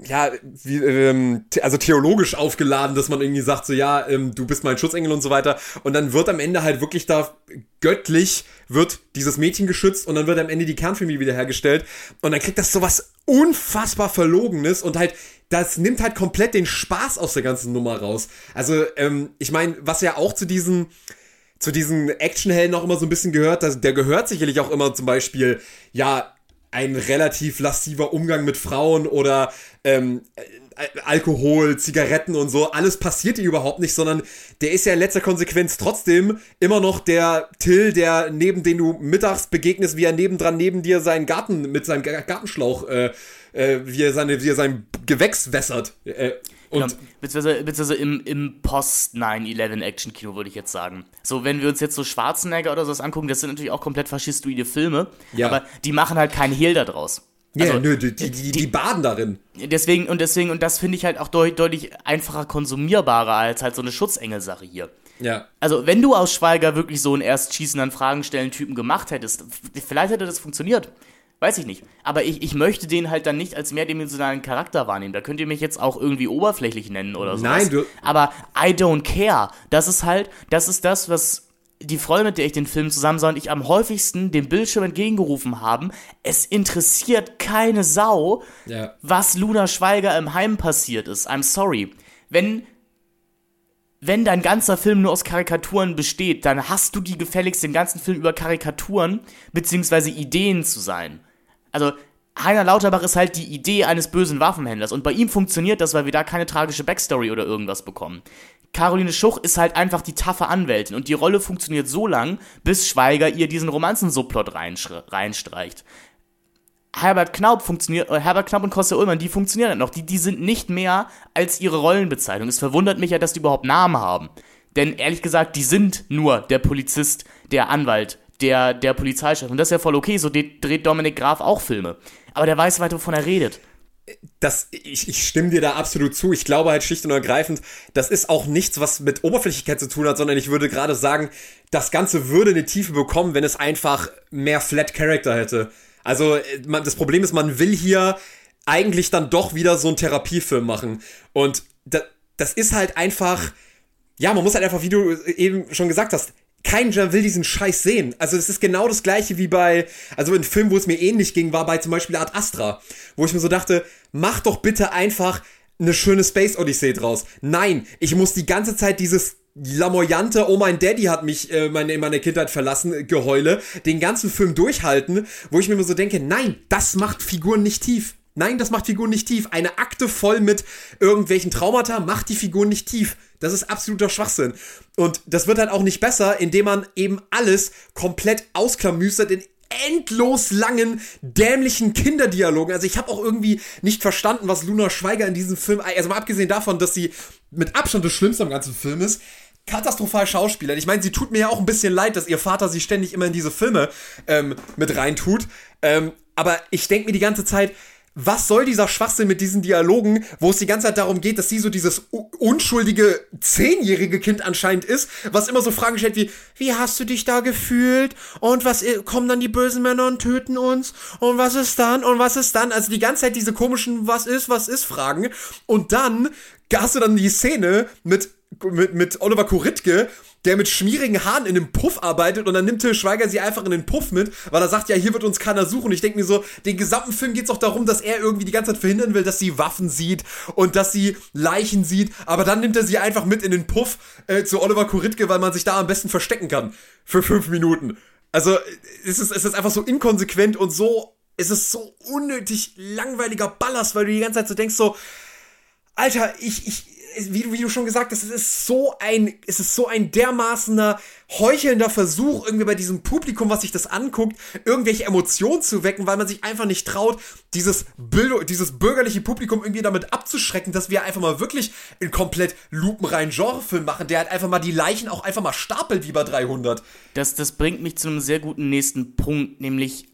ja, wie, ähm, also theologisch aufgeladen, dass man irgendwie sagt, so ja, ähm, du bist mein Schutzengel und so weiter. Und dann wird am Ende halt wirklich da göttlich wird dieses Mädchen geschützt und dann wird am Ende die Kernfamilie wiederhergestellt. Und dann kriegt das sowas unfassbar Verlogenes und halt, das nimmt halt komplett den Spaß aus der ganzen Nummer raus. Also, ähm, ich meine, was ja auch zu diesen zu diesen Actionhelden auch immer so ein bisschen gehört, dass, der gehört sicherlich auch immer zum Beispiel, ja, ein relativ lasziver Umgang mit Frauen oder ähm, Alkohol, Zigaretten und so, alles passiert ihm überhaupt nicht, sondern der ist ja in letzter Konsequenz trotzdem immer noch der Till, der neben den du mittags begegnest, wie er nebendran neben dir seinen Garten mit seinem Gartenschlauch, äh, äh, wie er seine, wie er sein Gewächs wässert. Äh, genau. beziehungsweise, beziehungsweise im, im Post-9-11-Action-Kino würde ich jetzt sagen. So, wenn wir uns jetzt so Schwarzenegger oder sowas angucken, das sind natürlich auch komplett faschistoide Filme, ja. aber die machen halt keinen Hehl daraus. Ja, also, nö, die, die, die, die, baden darin. Deswegen, und deswegen, und das finde ich halt auch deut, deutlich einfacher konsumierbarer als halt so eine Schutzengel-Sache hier. Ja. Also, wenn du aus Schweiger wirklich so einen erst schießen, dann Fragen stellen Typen gemacht hättest, vielleicht hätte das funktioniert. Weiß ich nicht. Aber ich, ich möchte den halt dann nicht als mehrdimensionalen Charakter wahrnehmen. Da könnt ihr mich jetzt auch irgendwie oberflächlich nennen oder so. Nein, du. Aber I don't care. Das ist halt, das ist das, was die Freunde, mit der ich den Film zusammen sah und ich am häufigsten dem Bildschirm entgegengerufen haben. Es interessiert keine Sau, ja. was Luna Schweiger im Heim passiert ist. I'm sorry. Wenn wenn dein ganzer Film nur aus Karikaturen besteht, dann hast du die gefälligst den ganzen Film über Karikaturen bzw. Ideen zu sein. Also Heiner Lauterbach ist halt die Idee eines bösen Waffenhändlers und bei ihm funktioniert das, weil wir da keine tragische Backstory oder irgendwas bekommen. Caroline Schuch ist halt einfach die taffe Anwältin und die Rolle funktioniert so lang, bis Schweiger ihr diesen Romanzen-Subplot reinstreicht. Herbert Knaub funktioniert, äh, Herbert Knaub und Costa Ullmann, die funktionieren halt noch. Die, die sind nicht mehr als ihre Rollenbezeichnung. Es verwundert mich ja, dass die überhaupt Namen haben. Denn ehrlich gesagt, die sind nur der Polizist, der Anwalt, der, der Polizeichef. Und das ist ja voll okay, so dreht Dominik Graf auch Filme. Aber der weiß weiter, wovon er redet. Das, ich, ich stimme dir da absolut zu. Ich glaube halt schlicht und ergreifend, das ist auch nichts, was mit Oberflächlichkeit zu tun hat, sondern ich würde gerade sagen, das Ganze würde eine Tiefe bekommen, wenn es einfach mehr Flat Character hätte. Also, äh, man, das Problem ist, man will hier eigentlich dann doch wieder so einen Therapiefilm machen. Und das, das ist halt einfach, ja, man muss halt einfach, wie du eben schon gesagt hast, Keiner will diesen Scheiß sehen. Also es ist genau das gleiche wie bei, also ein Film, wo es mir ähnlich ging, war bei zum Beispiel Art Astra, wo ich mir so dachte, mach doch bitte einfach eine schöne Space Odyssey draus. Nein, ich muss die ganze Zeit dieses lamoyante, oh mein Daddy hat mich äh, meine, in meiner Kindheit verlassen, Geheule, den ganzen Film durchhalten, wo ich mir immer so denke, nein, das macht Figuren nicht tief. Nein, das macht Figuren nicht tief. Eine Akte voll mit irgendwelchen Traumata macht die Figuren nicht tief. Das ist absoluter Schwachsinn. Und das wird halt auch nicht besser, indem man eben alles komplett ausklamüstert in endlos langen, dämlichen Kinderdialogen. Also ich habe auch irgendwie nicht verstanden, was Luna Schweiger in diesem Film, also mal abgesehen davon, dass sie mit Abstand das Schlimmste am ganzen Film ist, katastrophal Schauspieler. Ich meine, sie tut mir ja auch ein bisschen leid, dass ihr Vater sie ständig immer in diese Filme ähm, mit reintut. Ähm, aber ich denke mir die ganze Zeit, was soll dieser Schwachsinn mit diesen Dialogen, wo es die ganze Zeit darum geht, dass sie so dieses unschuldige zehnjährige Kind anscheinend ist, was immer so Fragen stellt wie, wie hast du dich da gefühlt? Und was, äh, kommen dann die bösen Männer und töten uns? Und was ist dann? Und was ist dann? Also die ganze Zeit diese komischen Was ist, was ist Fragen. Und dann hast du dann die Szene mit, mit, mit Oliver Kuritke, der mit schmierigen Haaren in einem Puff arbeitet und dann nimmt Till Schweiger sie einfach in den Puff mit, weil er sagt, ja, hier wird uns keiner suchen. Ich denke mir so, den gesamten Film geht es auch darum, dass er irgendwie die ganze Zeit verhindern will, dass sie Waffen sieht und dass sie Leichen sieht. Aber dann nimmt er sie einfach mit in den Puff äh, zu Oliver Kuritke, weil man sich da am besten verstecken kann. Für fünf Minuten. Also, es ist, es ist einfach so inkonsequent und so, es ist so unnötig langweiliger Ballast, weil du die ganze Zeit so denkst, so, Alter, ich, ich, wie, wie du schon gesagt hast, es ist so ein, es ist so ein dermaßener heuchelnder Versuch, irgendwie bei diesem Publikum, was sich das anguckt, irgendwelche Emotionen zu wecken, weil man sich einfach nicht traut, dieses, Bild, dieses bürgerliche Publikum irgendwie damit abzuschrecken, dass wir einfach mal wirklich einen komplett lupenreinen Genrefilm machen, der halt einfach mal die Leichen auch einfach mal stapelt wie bei 300. Das, das bringt mich zu einem sehr guten nächsten Punkt, nämlich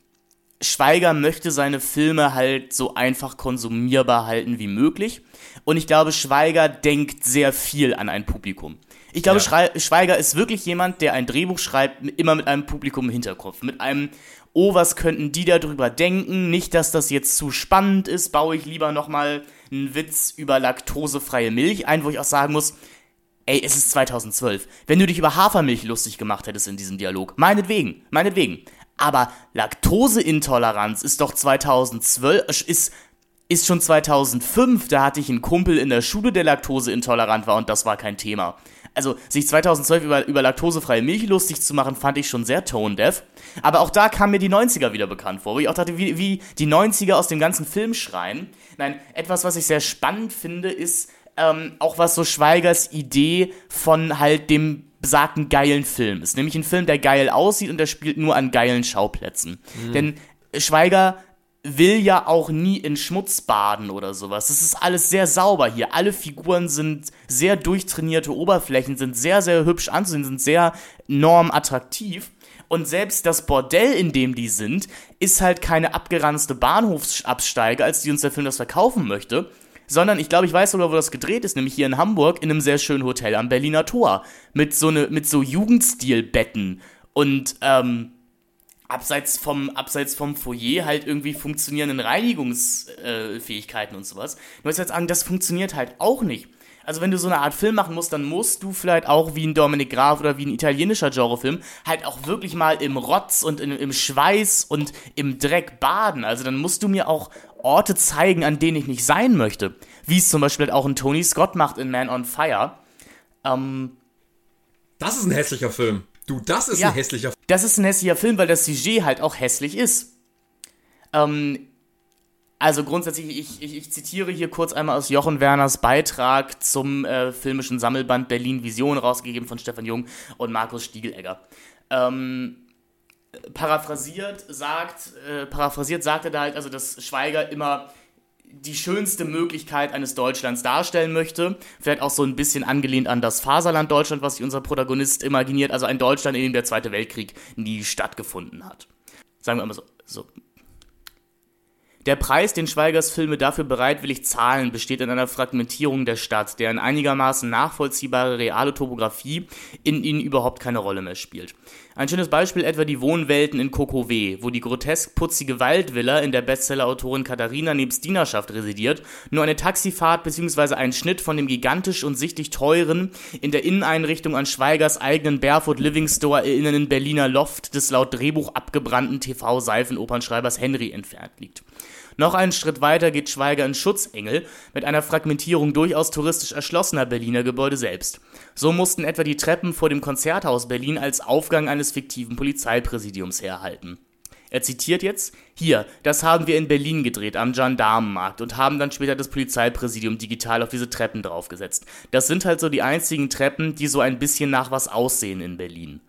Schweiger möchte seine Filme halt so einfach konsumierbar halten wie möglich. Und ich glaube, Schweiger denkt sehr viel an ein Publikum. Ich glaube, ja. Schweiger ist wirklich jemand, der ein Drehbuch schreibt, immer mit einem Publikum im Hinterkopf. Mit einem, oh, was könnten die darüber denken? Nicht, dass das jetzt zu spannend ist, baue ich lieber nochmal einen Witz über laktosefreie Milch ein, wo ich auch sagen muss, ey, es ist 2012. Wenn du dich über Hafermilch lustig gemacht hättest in diesem Dialog, meinetwegen, meinetwegen. Aber Laktoseintoleranz ist doch 2012, ist ist schon 2005, da hatte ich einen Kumpel in der Schule, der laktoseintolerant war und das war kein Thema. Also, sich 2012 über, über laktosefreie Milch lustig zu machen, fand ich schon sehr tone-deaf. Aber auch da kamen mir die 90er wieder bekannt vor, wo ich auch dachte, wie, wie die 90er aus dem ganzen Film schreien. Nein, etwas, was ich sehr spannend finde, ist ähm, auch was so Schweigers Idee von halt dem besagten geilen Film ist. Nämlich ein Film, der geil aussieht und der spielt nur an geilen Schauplätzen. Mhm. Denn Schweiger will ja auch nie in Schmutz baden oder sowas. Das ist alles sehr sauber hier. Alle Figuren sind sehr durchtrainierte Oberflächen, sind sehr, sehr hübsch anzusehen, sind sehr normattraktiv. Und selbst das Bordell, in dem die sind, ist halt keine abgeranzte Bahnhofsabsteige, als die uns der Film das verkaufen möchte. Sondern ich glaube, ich weiß sogar, wo das gedreht ist, nämlich hier in Hamburg in einem sehr schönen Hotel am Berliner Tor. Mit so, ne, mit so Jugendstilbetten. Und ähm, abseits vom, abseits vom Foyer halt irgendwie funktionierenden Reinigungsfähigkeiten äh, und sowas. Du musst jetzt sagen, das funktioniert halt auch nicht. Also wenn du so eine Art Film machen musst, dann musst du vielleicht auch wie ein Dominic Graf oder wie ein italienischer Genrefilm halt auch wirklich mal im Rotz und in, im Schweiß und im Dreck baden. Also dann musst du mir auch Orte zeigen, an denen ich nicht sein möchte. Wie es zum Beispiel halt auch ein Tony Scott macht in Man on Fire. Ähm, das ist ein hässlicher Film. Du, das ist ja, ein hässlicher Film. Das ist ein hässlicher Film, weil das Sujet halt auch hässlich ist. Ähm, also grundsätzlich, ich, ich, ich, zitiere hier kurz einmal aus Jochen Werners Beitrag zum äh, filmischen Sammelband Berlin Vision, rausgegeben von Stefan Jung und Markus Stiegelegger. Ähm, paraphrasiert sagt, äh, paraphrasiert sagt er da halt, also dass Schweiger immer die schönste Möglichkeit eines Deutschlands darstellen möchte. Vielleicht auch so ein bisschen angelehnt an das Faserland Deutschland, was sich unser Protagonist imaginiert. Also ein Deutschland, in dem der Zweite Weltkrieg nie stattgefunden hat. Sagen wir immer so, so der Preis, den Schweigers Filme dafür bereitwillig zahlen, besteht in einer Fragmentierung der Stadt, deren einigermaßen nachvollziehbare reale Topografie in ihnen überhaupt keine Rolle mehr spielt. Ein schönes Beispiel etwa die Wohnwelten in Kokove, wo die grotesk putzige Waldvilla, in der Bestsellerautorin Katharina nebst Dienerschaft residiert, nur eine Taxifahrt bzw. ein Schnitt von dem gigantisch und sichtlich teuren, in der Inneneinrichtung an Schweigers eigenen Barefoot Living Store erinnernden Berliner Loft des laut Drehbuch abgebrannten TV-Seifenopernschreibers Henry entfernt liegt. Noch einen Schritt weiter geht Schweiger in Schutzengel mit einer Fragmentierung durchaus touristisch erschlossener Berliner Gebäude selbst. So mussten etwa die Treppen vor dem Konzerthaus Berlin als Aufgang eines fiktiven Polizeipräsidiums herhalten. Er zitiert jetzt, hier, das haben wir in Berlin gedreht, am Gendarmenmarkt und haben dann später das Polizeipräsidium digital auf diese Treppen draufgesetzt. Das sind halt so die einzigen Treppen, die so ein bisschen nach was aussehen in Berlin.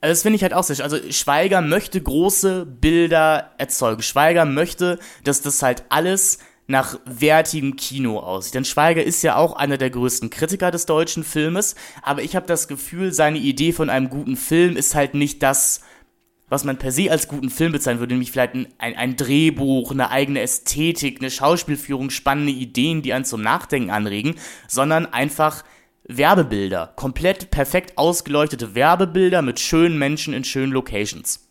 Also das finde ich halt auch sehr. Also Schweiger möchte große Bilder erzeugen. Schweiger möchte, dass das halt alles nach wertigem Kino aussieht. Denn Schweiger ist ja auch einer der größten Kritiker des deutschen Filmes, aber ich habe das Gefühl, seine Idee von einem guten Film ist halt nicht das, was man per se als guten Film bezeichnen würde, nämlich vielleicht ein, ein Drehbuch, eine eigene Ästhetik, eine Schauspielführung, spannende Ideen, die einen zum Nachdenken anregen, sondern einfach Werbebilder, komplett perfekt ausgeleuchtete Werbebilder mit schönen Menschen in schönen Locations.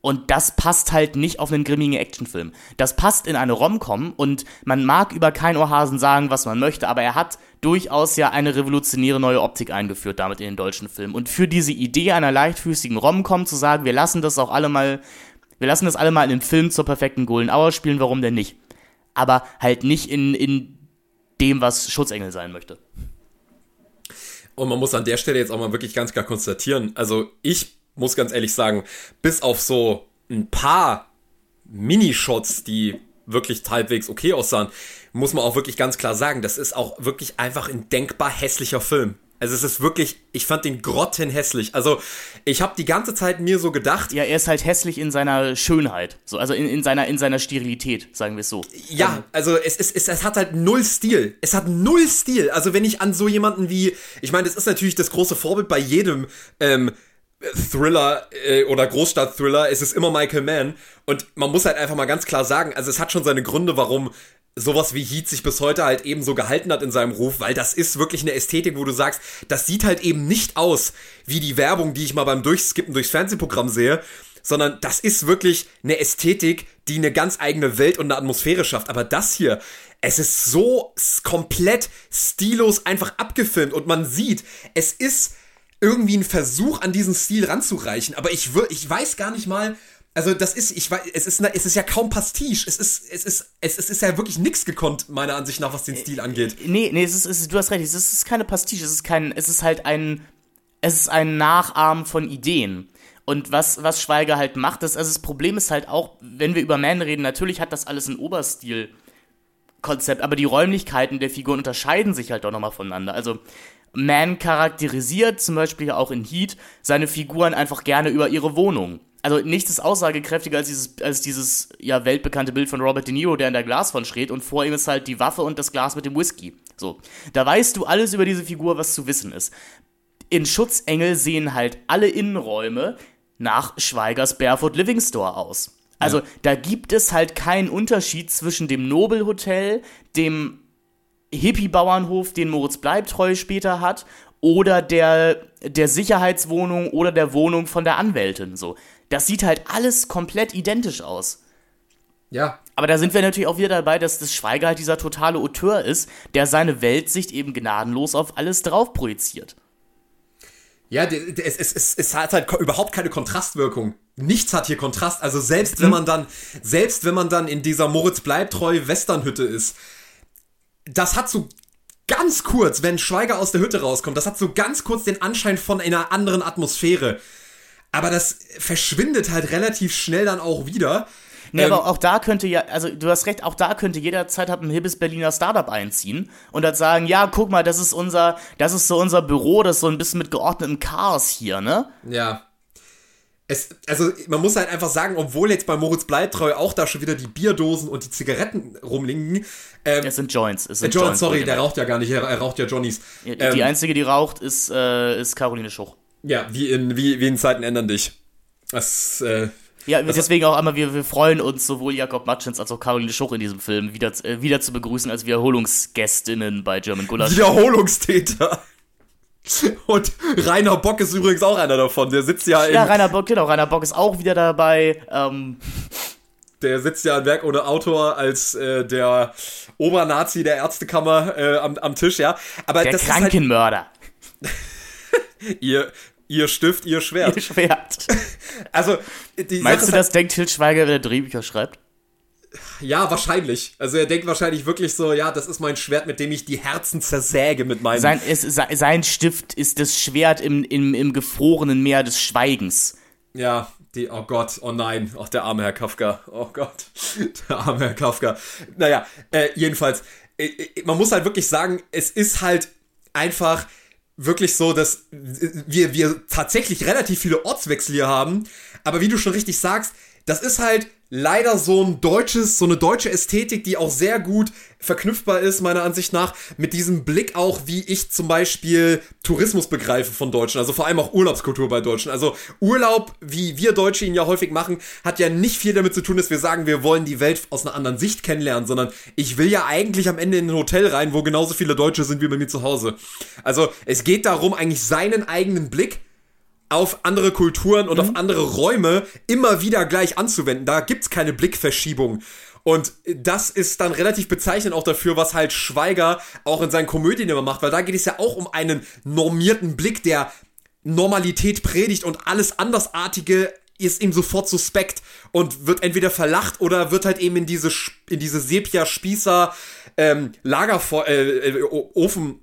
Und das passt halt nicht auf einen grimmigen Actionfilm. Das passt in eine Rom-Com und man mag über kein Ohrhasen sagen, was man möchte, aber er hat durchaus ja eine revolutionäre neue Optik eingeführt damit in den deutschen Film. Und für diese Idee einer leichtfüßigen Rom-Com zu sagen, wir lassen das auch alle mal, wir lassen das alle mal in den Film zur perfekten Golden Hour spielen, warum denn nicht? Aber halt nicht in, in dem, was Schutzengel sein möchte. Und man muss an der Stelle jetzt auch mal wirklich ganz klar konstatieren, also ich muss ganz ehrlich sagen, bis auf so ein paar Minishots, die wirklich halbwegs okay aussahen, muss man auch wirklich ganz klar sagen, das ist auch wirklich einfach ein denkbar hässlicher Film. Also es ist wirklich, ich fand den grottenhässlich. Also ich habe die ganze Zeit mir so gedacht. Ja, er ist halt hässlich in seiner Schönheit. So, also in, in, seiner, in seiner Sterilität, sagen wir es so. Ja, ähm, also es, es, es, es hat halt null Stil. Es hat null Stil. Also wenn ich an so jemanden wie, ich meine, das ist natürlich das große Vorbild bei jedem ähm, Thriller äh, oder Großstadt-Thriller, es ist immer Michael Mann. Und man muss halt einfach mal ganz klar sagen, also es hat schon seine Gründe, warum sowas wie Heat sich bis heute halt eben so gehalten hat in seinem Ruf, weil das ist wirklich eine Ästhetik, wo du sagst, das sieht halt eben nicht aus wie die Werbung, die ich mal beim Durchskippen durchs Fernsehprogramm sehe, sondern das ist wirklich eine Ästhetik, die eine ganz eigene Welt und eine Atmosphäre schafft. Aber das hier, es ist so komplett stilos einfach abgefilmt und man sieht, es ist irgendwie ein Versuch, an diesen Stil ranzureichen. Aber ich, ich weiß gar nicht mal, also das ist, ich weiß, es ist, es ist ja kaum Pastiche. Es ist, es ist, es ist, es ist ja wirklich nichts gekonnt, meiner Ansicht nach, was den Stil angeht. Nee, nee, es ist, es ist, du hast recht, es ist, keine Pastiche, es ist kein, es ist halt ein, es ist ein Nachahmen von Ideen. Und was, was Schweiger halt macht, ist, also das Problem ist halt auch, wenn wir über Man reden, natürlich hat das alles ein Oberstil. Konzept, aber die Räumlichkeiten der Figuren unterscheiden sich halt auch nochmal voneinander. Also man charakterisiert, zum Beispiel auch in Heat, seine Figuren einfach gerne über ihre Wohnung. Also nichts ist aussagekräftiger als dieses, als dieses ja, weltbekannte Bild von Robert De Niro, der in der Glaswand steht und vor ihm ist halt die Waffe und das Glas mit dem Whisky. So. Da weißt du alles über diese Figur, was zu wissen ist. In Schutzengel sehen halt alle Innenräume nach Schweigers Barefoot Living Store aus. Also ja. da gibt es halt keinen Unterschied zwischen dem Nobelhotel, dem Hippie-Bauernhof, den Moritz Bleibtreu später hat, oder der, der Sicherheitswohnung oder der Wohnung von der Anwältin. So. Das sieht halt alles komplett identisch aus. Ja. Aber da sind wir natürlich auch wieder dabei, dass das Schweiger halt dieser totale Auteur ist, der seine Weltsicht eben gnadenlos auf alles drauf projiziert. Ja, es, es, es, es hat halt überhaupt keine Kontrastwirkung. Nichts hat hier Kontrast. Also selbst wenn man dann, selbst wenn man dann in dieser Moritz Bleibtreu Westernhütte ist, das hat so ganz kurz, wenn Schweiger aus der Hütte rauskommt, das hat so ganz kurz den Anschein von einer anderen Atmosphäre. Aber das verschwindet halt relativ schnell dann auch wieder. Nee, ähm, aber auch da könnte ja, also du hast recht, auch da könnte jederzeit halt ein hippes Berliner Startup einziehen und dann sagen, ja, guck mal, das ist unser, das ist so unser Büro, das ist so ein bisschen mit geordnetem Chaos hier, ne? Ja. Es, also man muss halt einfach sagen, obwohl jetzt bei Moritz Bleibtreu auch da schon wieder die Bierdosen und die Zigaretten rumliegen. Ähm, es sind Joints. Es sind äh, Joints, sorry, der raucht ja gar nicht, er, er raucht ja Johnnies. Ja, die ähm, einzige, die raucht, ist, äh, ist Caroline Schuch. Ja, wie in, wie, wie in Zeiten ändern dich. Das, äh, ja, deswegen auch einmal, wir, wir freuen uns, sowohl Jakob Matschens als auch Caroline Schuch in diesem Film wieder, äh, wieder zu begrüßen als Wiederholungsgästinnen bei German Gulasch. Wiederholungstäter. Und Rainer Bock ist übrigens auch einer davon. Der sitzt ja in. Ja, Rainer Bock, genau. Rainer Bock ist auch wieder dabei. Ähm. Der sitzt ja im Werk ohne Autor als äh, der Obernazi der Ärztekammer äh, am, am Tisch, ja. Aber der das Krankenmörder. Halt, ihr, Ihr Stift, ihr Schwert. Ihr Schwert. Also, die Meinst du, das denkt Til Schweiger, wenn er Drehbücher schreibt? Ja, wahrscheinlich. Also er denkt wahrscheinlich wirklich so, ja, das ist mein Schwert, mit dem ich die Herzen zersäge mit meinem. Sein, es, se- sein Stift ist das Schwert im, im, im gefrorenen Meer des Schweigens. ja, die, oh Gott, oh nein, ach der arme Herr Kafka, oh Gott, der arme Herr Kafka. Naja, äh, jedenfalls, äh, äh, man muss halt wirklich sagen, es ist halt einfach wirklich so, dass wir, wir tatsächlich relativ viele Ortswechsel hier haben, aber wie du schon richtig sagst, das ist halt leider so ein deutsches, so eine deutsche Ästhetik, die auch sehr gut verknüpfbar ist, meiner Ansicht nach, mit diesem Blick auch, wie ich zum Beispiel Tourismus begreife von Deutschen, also vor allem auch Urlaubskultur bei Deutschen. Also Urlaub, wie wir Deutsche ihn ja häufig machen, hat ja nicht viel damit zu tun, dass wir sagen, wir wollen die Welt aus einer anderen Sicht kennenlernen, sondern ich will ja eigentlich am Ende in ein Hotel rein, wo genauso viele Deutsche sind wie bei mir zu Hause. Also es geht darum, eigentlich seinen eigenen Blick auf andere Kulturen und auf andere Räume immer wieder gleich anzuwenden. Da gibt's keine Blickverschiebung. Und das ist dann relativ bezeichnend auch dafür, was halt Schweiger auch in seinen Komödien immer macht, weil da geht es ja auch um einen normierten Blick, der Normalität predigt und alles Andersartige ist ihm sofort suspekt und wird entweder verlacht oder wird halt eben in diese in diese Sepia-Spießer ähm, Lagerfeuer äh, äh, Ofen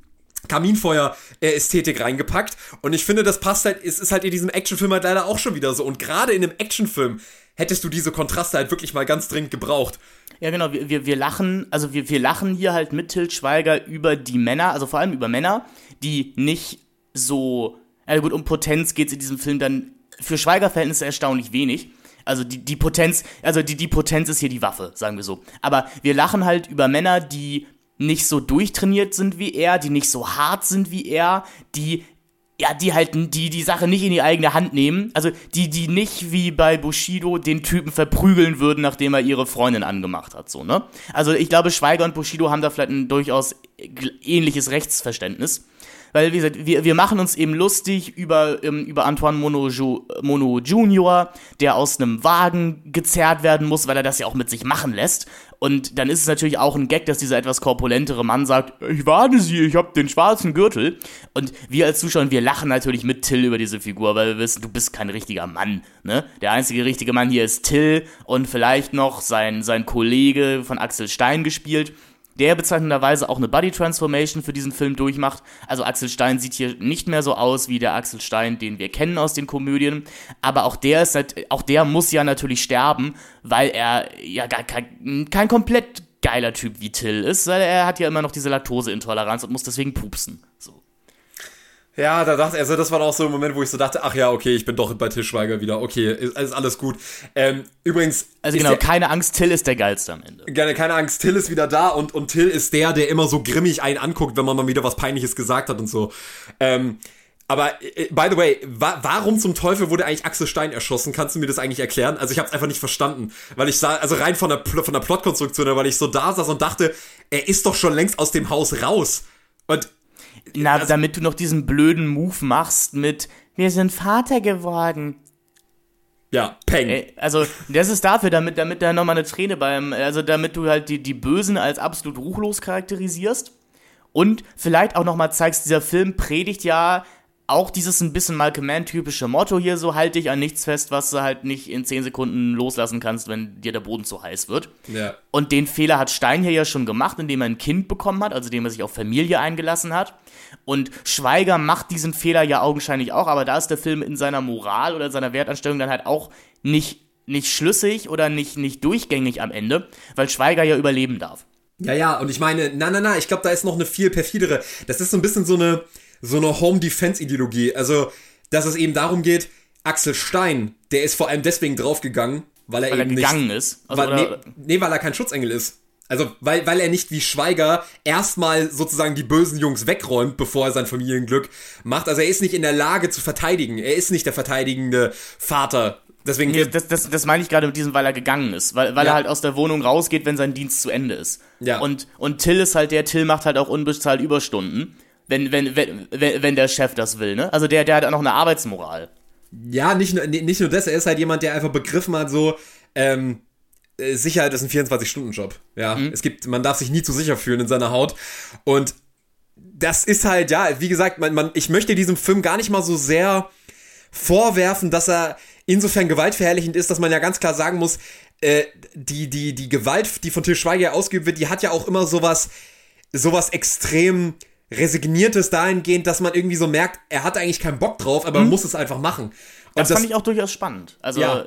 Kaminfeuer-Ästhetik reingepackt. Und ich finde, das passt halt, es ist halt in diesem Actionfilm halt leider auch schon wieder so. Und gerade in einem Actionfilm hättest du diese Kontraste halt wirklich mal ganz dringend gebraucht. Ja, genau, wir, wir, wir lachen, also wir, wir lachen hier halt mit Til Schweiger über die Männer, also vor allem über Männer, die nicht so, ja gut, um Potenz geht es in diesem Film dann für Schweiger-Verhältnisse erstaunlich wenig. Also die, die Potenz, also die, die Potenz ist hier die Waffe, sagen wir so. Aber wir lachen halt über Männer, die nicht so durchtrainiert sind wie er, die nicht so hart sind wie er, die ja, die halt die die Sache nicht in die eigene Hand nehmen, also die die nicht wie bei Bushido den Typen verprügeln würden, nachdem er ihre Freundin angemacht hat, so, ne? Also, ich glaube, Schweiger und Bushido haben da vielleicht ein durchaus ähnliches Rechtsverständnis. Weil, wie gesagt, wir, wir machen uns eben lustig über, ähm, über Antoine Mono, Mono Junior, der aus einem Wagen gezerrt werden muss, weil er das ja auch mit sich machen lässt. Und dann ist es natürlich auch ein Gag, dass dieser etwas korpulentere Mann sagt, ich warne Sie, ich hab den schwarzen Gürtel. Und wir als Zuschauer, wir lachen natürlich mit Till über diese Figur, weil wir wissen, du bist kein richtiger Mann. Ne? Der einzige richtige Mann hier ist Till und vielleicht noch sein, sein Kollege von Axel Stein gespielt der bezeichnenderweise auch eine Body Transformation für diesen Film durchmacht. Also Axel Stein sieht hier nicht mehr so aus wie der Axel Stein, den wir kennen aus den Komödien, aber auch der ist auch der muss ja natürlich sterben, weil er ja gar kein, kein komplett geiler Typ wie Till ist, weil er hat ja immer noch diese Laktoseintoleranz und muss deswegen pupsen. So. Ja, da dachte also das war auch so ein Moment, wo ich so dachte, ach ja, okay, ich bin doch bei Tischweiger wieder. Okay, ist, ist alles gut. Ähm, übrigens, Also genau, der- keine Angst, Till ist der geilste am Ende. Gerne, keine Angst, Till ist wieder da und, und Till ist der, der immer so grimmig einen anguckt, wenn man mal wieder was Peinliches gesagt hat und so. Ähm, aber, äh, by the way, wa warum zum Teufel wurde eigentlich Axel Stein erschossen? Kannst du mir das eigentlich erklären? Also ich habe es einfach nicht verstanden, weil ich sah, also rein von der, Pl von der Plotkonstruktion, her, weil ich so da saß und dachte, er ist doch schon längst aus dem Haus raus. Und Na, Also- damit du noch diesen blöden Move machst mit Wir sind Vater geworden. ja, Peng. Ey, also, das ist dafür, damit, damit da nochmal eine Träne beim, also damit du halt die, die Bösen als absolut ruchlos charakterisierst und vielleicht auch nochmal zeigst, dieser Film predigt ja auch dieses ein bisschen Malcolm Mann-typische Motto hier, so halt dich an nichts fest, was du halt nicht in 10 Sekunden loslassen kannst, wenn dir der Boden zu heiß wird. Ja. Und den Fehler hat Stein hier ja schon gemacht, indem er ein Kind bekommen hat, also indem er sich auf Familie eingelassen hat. Und Schweiger macht diesen Fehler ja augenscheinlich auch, aber da ist der Film in seiner Moral oder seiner Wertanstellung dann halt auch nicht, nicht schlüssig oder nicht, nicht durchgängig am Ende, weil Schweiger ja überleben darf. Ja, ja, und ich meine, na, na, na, ich glaube, da ist noch eine viel perfidere. Das ist so ein bisschen so eine, so eine Home-Defense-Ideologie. Also, dass es eben darum geht, Axel Stein, der ist vor allem deswegen draufgegangen, weil er Weil er eben gegangen nicht, ist. Also, weil, nee, nee, weil er kein Schutzengel ist. Also, weil, weil er nicht wie Schweiger erstmal sozusagen die bösen Jungs wegräumt, bevor er sein Familienglück macht. Also, er ist nicht in der Lage zu verteidigen. Er ist nicht der verteidigende Vater. Deswegen, nee, das, das, das meine ich gerade mit diesem, weil er gegangen ist. Weil, weil Ja. er halt aus der Wohnung rausgeht, wenn sein Dienst zu Ende ist. Ja. Und, und Till ist halt der, Till macht halt auch unbezahlt Überstunden. Wenn, wenn, wenn, wenn, wenn der Chef das will, ne? Also der, der hat auch noch eine Arbeitsmoral. Ja, nicht nur, nicht nur das, er ist halt jemand, der einfach begriffen hat, so, ähm, äh, Sicherheit ist ein 24-Stunden-Job. Ja, es gibt, man darf sich nie zu sicher fühlen in seiner Haut. Und das ist halt, ja, wie gesagt, man, man, ich möchte diesem Film gar nicht mal so sehr vorwerfen, dass er insofern gewaltverherrlichend ist, dass man ja ganz klar sagen muss, äh, die, die, die Gewalt, die von Til Schweiger ausgeübt wird, die hat ja auch immer sowas, sowas extrem Resigniertes dahingehend, dass man irgendwie so merkt, er hat eigentlich keinen Bock drauf, aber mhm. muss es einfach machen. Und das, das fand ich auch durchaus spannend. Also, ja.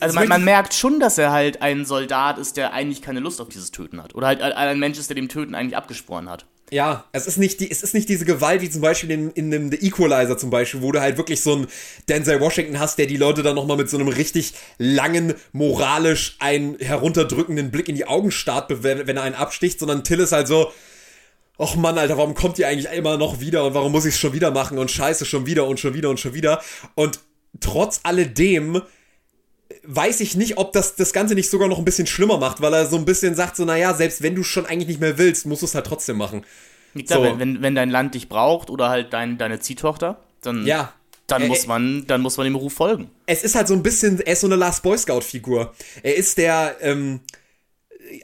also man, man, merkt schon, dass er halt ein Soldat ist, der eigentlich keine Lust auf dieses Töten hat. Oder halt ein Mensch ist, der dem Töten eigentlich abgesporen hat. Ja, es ist nicht die, es ist nicht diese Gewalt wie zum Beispiel in, in dem The Equalizer zum Beispiel, wo du halt wirklich so einen Denzel Washington hast, der die Leute dann nochmal mit so einem richtig langen, moralisch einen herunterdrückenden Blick in die Augen starrt, wenn, wenn er einen absticht, sondern Till ist halt so, ach Mann, Alter, warum kommt die eigentlich immer noch wieder und warum muss ich es schon wieder machen und scheiße, schon wieder und schon wieder und schon wieder. Und trotz alledem weiß ich nicht, ob das das Ganze nicht sogar noch ein bisschen schlimmer macht, weil er so ein bisschen sagt, so, naja, selbst wenn du schon eigentlich nicht mehr willst, musst du es halt trotzdem machen. Klar, so. wenn, wenn dein Land dich braucht oder halt dein, deine Ziehtochter, dann, ja. dann, muss man, dann muss man dem Ruf folgen. Es ist halt so ein bisschen, er ist so eine Last Boy Scout-Figur. Er ist der, ähm,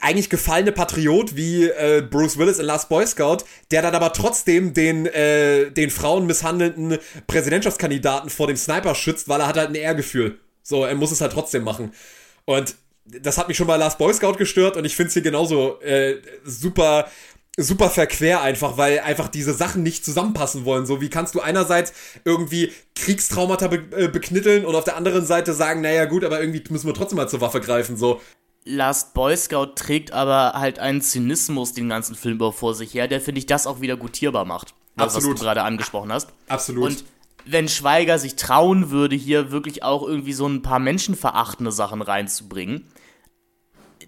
eigentlich gefallene Patriot wie äh, Bruce Willis in Last Boy Scout, der dann aber trotzdem den, äh, den Frauen misshandelnden Präsidentschaftskandidaten vor dem Sniper schützt, weil er hat halt ein Ehrgefühl. So, er muss es halt trotzdem machen. Und das hat mich schon bei Last Boy Scout gestört und ich finde es hier genauso äh, super super verquer einfach, weil einfach diese Sachen nicht zusammenpassen wollen. So, wie kannst du einerseits irgendwie Kriegstraumata be äh, beknitteln und auf der anderen Seite sagen, naja gut, aber irgendwie müssen wir trotzdem mal zur Waffe greifen, so. Last Boy Scout trägt aber halt einen Zynismus den ganzen Film über vor sich her, der finde ich das auch wieder gutierbar macht. Absolut. Was du gerade angesprochen hast. Absolut. Und wenn Schweiger sich trauen würde, hier wirklich auch irgendwie so ein paar menschenverachtende Sachen reinzubringen,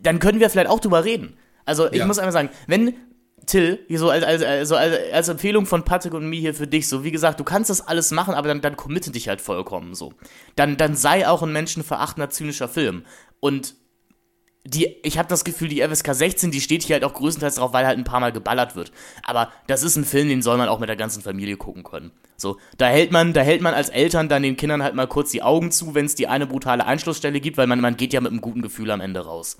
dann können wir vielleicht auch drüber reden. Also ich ja. muss einfach sagen, wenn Till, hier so als, als, also als, als Empfehlung von Patrick und mir hier für dich, so wie gesagt, du kannst das alles machen, aber dann, dann committe dich halt vollkommen so. Dann, dann sei auch ein menschenverachtender, zynischer Film. Und die, ich habe das Gefühl, die FSK 16, die steht hier halt auch größtenteils drauf, weil halt ein paar Mal geballert wird. Aber das ist ein Film, den soll man auch mit der ganzen Familie gucken können. So, da hält man, da hält man als Eltern dann den Kindern halt mal kurz die Augen zu, wenn es die eine brutale Einschlussstelle gibt, weil man, man geht ja mit einem guten Gefühl am Ende raus.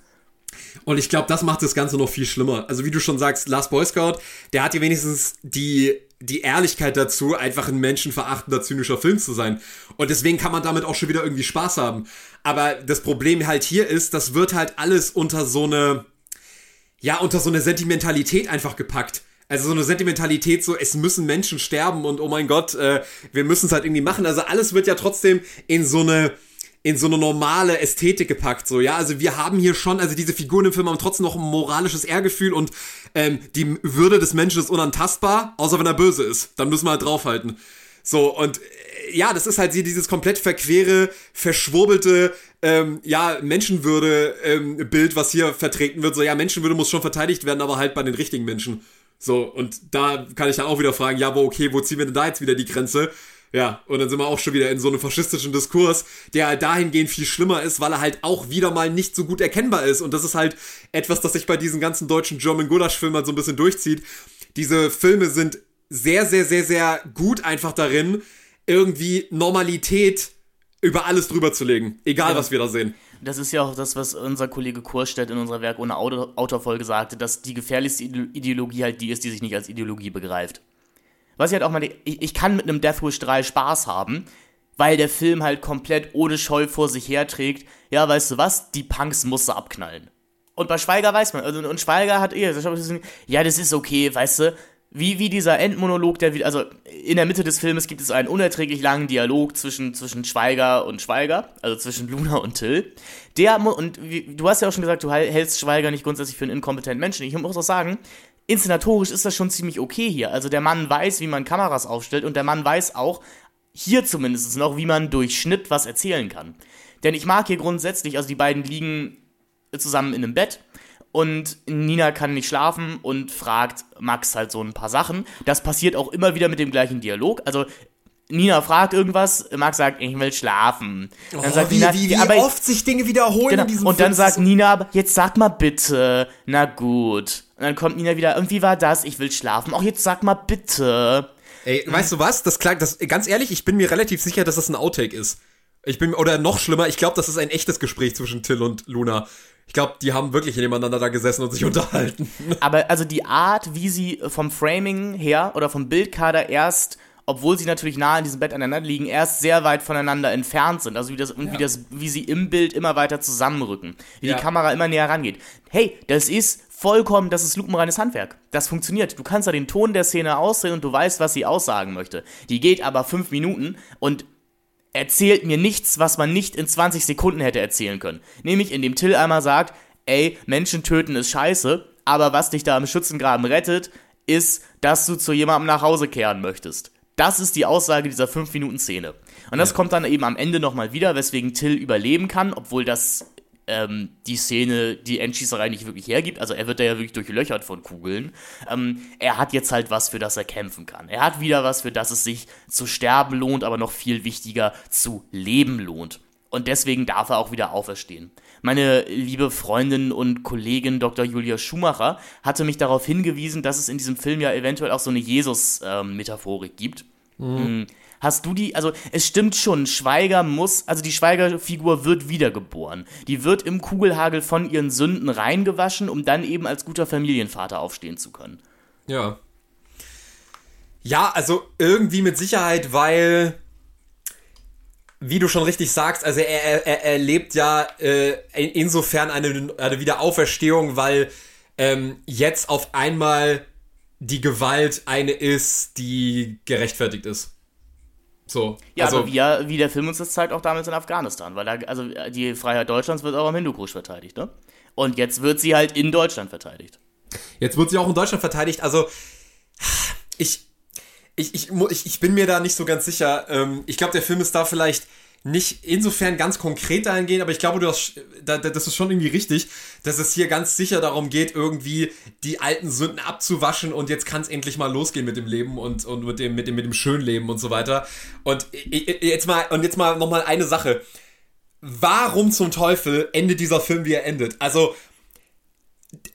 Und ich glaube, das macht das Ganze noch viel schlimmer. Also wie du schon sagst, Last Boy Scout, der hat ja wenigstens die, die Ehrlichkeit dazu, einfach ein menschenverachtender, zynischer Film zu sein. Und deswegen kann man damit auch schon wieder irgendwie Spaß haben. Aber das Problem halt hier ist, das wird halt alles unter so eine, ja, unter so eine Sentimentalität einfach gepackt. Also so eine Sentimentalität, so es müssen Menschen sterben und oh mein Gott, äh, wir müssen es halt irgendwie machen. Also alles wird ja trotzdem in so eine in so eine normale Ästhetik gepackt. So, ja, also wir haben hier schon, also diese Figuren im Film haben trotzdem noch ein moralisches Ehrgefühl und ähm, die Würde des Menschen ist unantastbar, außer wenn er böse ist. Dann müssen wir halt draufhalten. So, und ja, das ist halt dieses komplett verquere, verschwurbelte, ähm, ja, Menschenwürde-Bild, ähm, was hier vertreten wird. So, ja, Menschenwürde muss schon verteidigt werden, aber halt bei den richtigen Menschen. So, und da kann ich dann auch wieder fragen, ja, wo, okay, wo ziehen wir denn da jetzt wieder die Grenze? Ja, und dann sind wir auch schon wieder in so einem faschistischen Diskurs, der halt dahingehend viel schlimmer ist, weil er halt auch wieder mal nicht so gut erkennbar ist. Und das ist halt etwas, das sich bei diesen ganzen deutschen German Gulasch-Filmen halt so ein bisschen durchzieht. Diese Filme sind sehr, sehr, sehr, sehr gut einfach darin, irgendwie Normalität über alles drüber zu legen. Egal, ja. was wir da sehen. Das ist ja auch das, was unser Kollege Kurstedt in unserer Werk ohne Autorfolge sagte, dass die gefährlichste Ideologie halt die ist, die sich nicht als Ideologie begreift. Was ich halt auch mal, ich, kann mit einem Death Wish 3 Spaß haben, weil der Film halt komplett ohne Scheu vor sich herträgt. Ja, weißt du was? Die Punks musst du abknallen. Und bei Schweiger weiß man, also, und Schweiger hat eh, ja, das ist okay, weißt du, wie, wie dieser Endmonolog, der, also in der Mitte des Filmes gibt es einen unerträglich langen Dialog zwischen, zwischen Schweiger und Schweiger, also zwischen Luna und Till. Der, und wie, du hast ja auch schon gesagt, du hältst Schweiger nicht grundsätzlich für einen inkompetenten Menschen. Ich muss auch sagen, inszenatorisch ist das schon ziemlich okay hier. Also der Mann weiß, wie man Kameras aufstellt und der Mann weiß auch, hier zumindest noch, wie man durch Schnitt was erzählen kann. Denn ich mag hier grundsätzlich, also die beiden liegen zusammen in einem Bett und Nina kann nicht schlafen und fragt Max halt so ein paar Sachen. Das passiert auch immer wieder mit dem gleichen Dialog. Also Nina fragt irgendwas, Max sagt, ich will schlafen. Dann oh, sagt wie, Nina, wie, wie aber, oft sich Dinge wiederholen genau. in diesem Und dann sagt Nina, jetzt sag mal bitte. Na gut. Und dann kommt Nina wieder, irgendwie war das, ich will schlafen. Auch jetzt sag mal bitte. Ey, weißt du was? Das klang, das, ganz ehrlich, ich bin mir relativ sicher, dass das ein Outtake ist. Ich bin, oder noch schlimmer, ich glaube, das ist ein echtes Gespräch zwischen Till und Luna. Ich glaube, die haben wirklich nebeneinander da gesessen und sich unterhalten. Aber also die Art, wie sie vom Framing her oder vom Bildkader erst obwohl sie natürlich nah in diesem Bett aneinander liegen, erst sehr weit voneinander entfernt sind. Also wie, das, ja. wie, das, wie sie im Bild immer weiter zusammenrücken. Wie ja. die Kamera immer näher rangeht. Hey, das ist vollkommen, das ist lupenreines Handwerk. Das funktioniert. Du kannst da den Ton der Szene ausdrehen und du weißt, was sie aussagen möchte. Die geht aber fünf Minuten und erzählt mir nichts, was man nicht in 20 Sekunden hätte erzählen können. Nämlich indem Till einmal sagt, ey, Menschen töten ist scheiße, aber was dich da im Schützengraben rettet, ist, dass du zu jemandem nach Hause kehren möchtest. Das ist die Aussage dieser 5-Minuten-Szene. Und das ja. kommt dann eben am Ende nochmal wieder, weswegen Till überleben kann, obwohl das ähm, die Szene die Endschießerei nicht wirklich hergibt. Also er wird da ja wirklich durchlöchert von Kugeln. Ähm, er hat jetzt halt was, für das er kämpfen kann. Er hat wieder was, für das es sich zu sterben lohnt, aber noch viel wichtiger zu leben lohnt. Und deswegen darf er auch wieder auferstehen. Meine liebe Freundin und Kollegin Dr. Julia Schumacher hatte mich darauf hingewiesen, dass es in diesem Film ja eventuell auch so eine Jesus-Metaphorik ähm, gibt. Mhm. Hast du die, also es stimmt schon, Schweiger muss, also die Schweiger-Figur wird wiedergeboren. Die wird im Kugelhagel von ihren Sünden reingewaschen, um dann eben als guter Familienvater aufstehen zu können. Ja. Ja, also irgendwie mit Sicherheit, weil, wie du schon richtig sagst, also er, er, er lebt ja äh, insofern eine, eine Wiederauferstehung, weil ähm, jetzt auf einmal die Gewalt eine ist, die gerechtfertigt ist. So, ja, also, aber wie, ja, wie der Film uns das zeigt, auch damals in Afghanistan, weil da, also die Freiheit Deutschlands wird auch am Hindukusch verteidigt, ne? Und jetzt wird sie halt in Deutschland verteidigt. Jetzt wird sie auch in Deutschland verteidigt, also ich, ich, ich, ich bin mir da nicht so ganz sicher. Ähm, ich glaube, der Film ist da vielleicht nicht insofern ganz konkret dahingehend, aber ich glaube, du hast, das ist schon irgendwie richtig, dass es hier ganz sicher darum geht, irgendwie die alten Sünden abzuwaschen und jetzt kann es endlich mal losgehen mit dem Leben und, und mit dem, mit dem, mit dem schönen Leben und so weiter. Und jetzt mal, und jetzt mal nochmal eine Sache. Warum zum Teufel endet dieser Film, wie er endet? Also,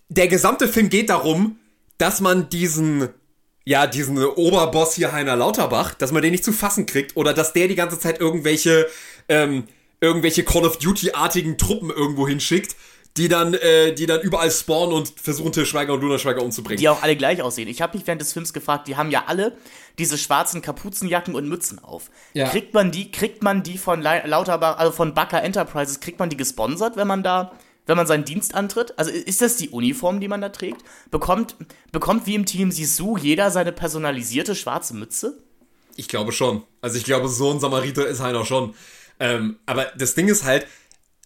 der gesamte Film geht darum, dass man diesen ja, diesen Oberboss hier Heiner Lauterbach, dass man den nicht zu fassen kriegt oder dass der die ganze Zeit irgendwelche, ähm, irgendwelche Call of Duty-artigen Truppen irgendwo hinschickt, die dann, äh, die dann überall spawnen und versuchen, Til Schweiger und Luna Schweiger umzubringen. Die auch alle gleich aussehen. Ich habe mich während des Films gefragt, die haben ja alle diese schwarzen Kapuzenjacken und Mützen auf. Ja. Kriegt man die, kriegt man die von Lauterbach, also von Backer Enterprises, kriegt man die gesponsert, wenn man da wenn man seinen Dienst antritt? Also ist das die Uniform, die man da trägt? Bekommt, bekommt wie im Team Sisu jeder seine personalisierte schwarze Mütze? Ich glaube schon. Also ich glaube, so ein Samariter ist halt auch schon. Ähm, aber das Ding ist halt,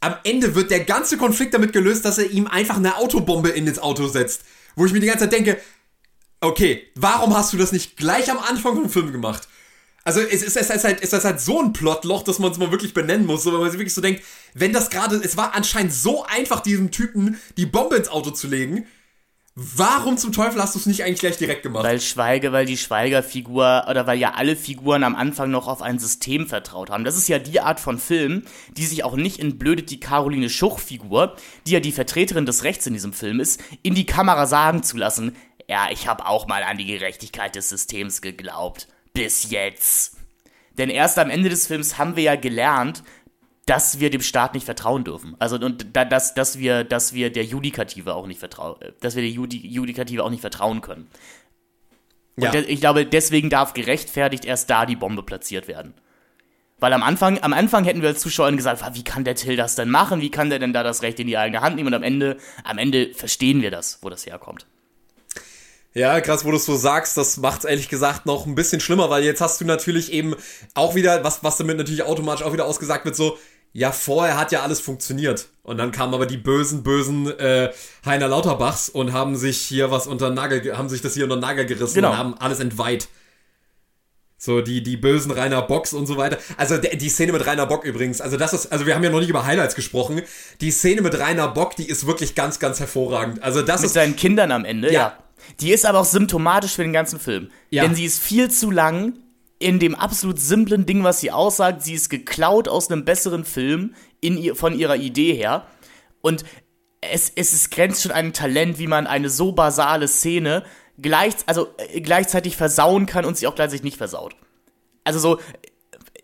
am Ende wird der ganze Konflikt damit gelöst, dass er ihm einfach eine Autobombe in ins Auto setzt. Wo ich mir die ganze Zeit denke, okay, warum hast du das nicht gleich am Anfang vom Film gemacht? Also es ist, es ist, halt, es ist halt so ein Plotloch, dass man es mal wirklich benennen muss, so, wenn man sich wirklich so denkt, wenn das gerade, es war anscheinend so einfach, diesem Typen die Bombe ins Auto zu legen, Warum zum Teufel hast du es nicht eigentlich gleich direkt gemacht? Weil Schweige, weil die Schweiger-Figur oder weil ja alle Figuren am Anfang noch auf ein System vertraut haben. Das ist ja die Art von Film, die sich auch nicht entblödet, die Caroline Schuch-Figur, die ja die Vertreterin des Rechts in diesem Film ist, in die Kamera sagen zu lassen, ja, ich habe auch mal an die Gerechtigkeit des Systems geglaubt. Bis jetzt. Denn erst am Ende des Films haben wir ja gelernt, dass wir dem Staat nicht vertrauen dürfen. Also und da, dass, dass wir, dass wir der Judikative auch nicht vertrauen, dass wir der Judi Judikative auch nicht vertrauen können. Und ja. ich glaube, deswegen darf gerechtfertigt erst da die Bombe platziert werden. Weil am Anfang, am Anfang hätten wir als Zuschauer gesagt, wie kann der Till das denn machen? Wie kann der denn da das Recht in die eigene Hand nehmen? Und am Ende, am Ende verstehen wir das, wo das herkommt. Ja, krass, wo du es so sagst, das macht es ehrlich gesagt noch ein bisschen schlimmer, weil jetzt hast du natürlich eben auch wieder, was, was damit natürlich automatisch auch wieder ausgesagt wird, so, ja, vorher hat ja alles funktioniert. Und dann kamen aber die bösen, bösen äh, Heiner Lauterbachs und haben sich hier was unter Nagel, haben sich das hier unter Nagel gerissen genau. und haben alles entweiht. So, die, die bösen Rainer Bocks und so weiter. Also, die Szene mit Rainer Bock übrigens, also das ist, also wir haben ja noch nicht über Highlights gesprochen. Die Szene mit Rainer Bock, die ist wirklich ganz, ganz hervorragend. Also, das mit ist. Mit seinen Kindern am Ende, ja. ja. Die ist aber auch symptomatisch für den ganzen Film. Ja. Denn sie ist viel zu lang in dem absolut simplen Ding, was sie aussagt. Sie ist geklaut aus einem besseren Film in ihr, von ihrer Idee her. Und es, es ist, grenzt schon ein Talent, wie man eine so basale Szene gleich, also, äh, gleichzeitig versauen kann und sie auch gleichzeitig nicht versaut. Also so,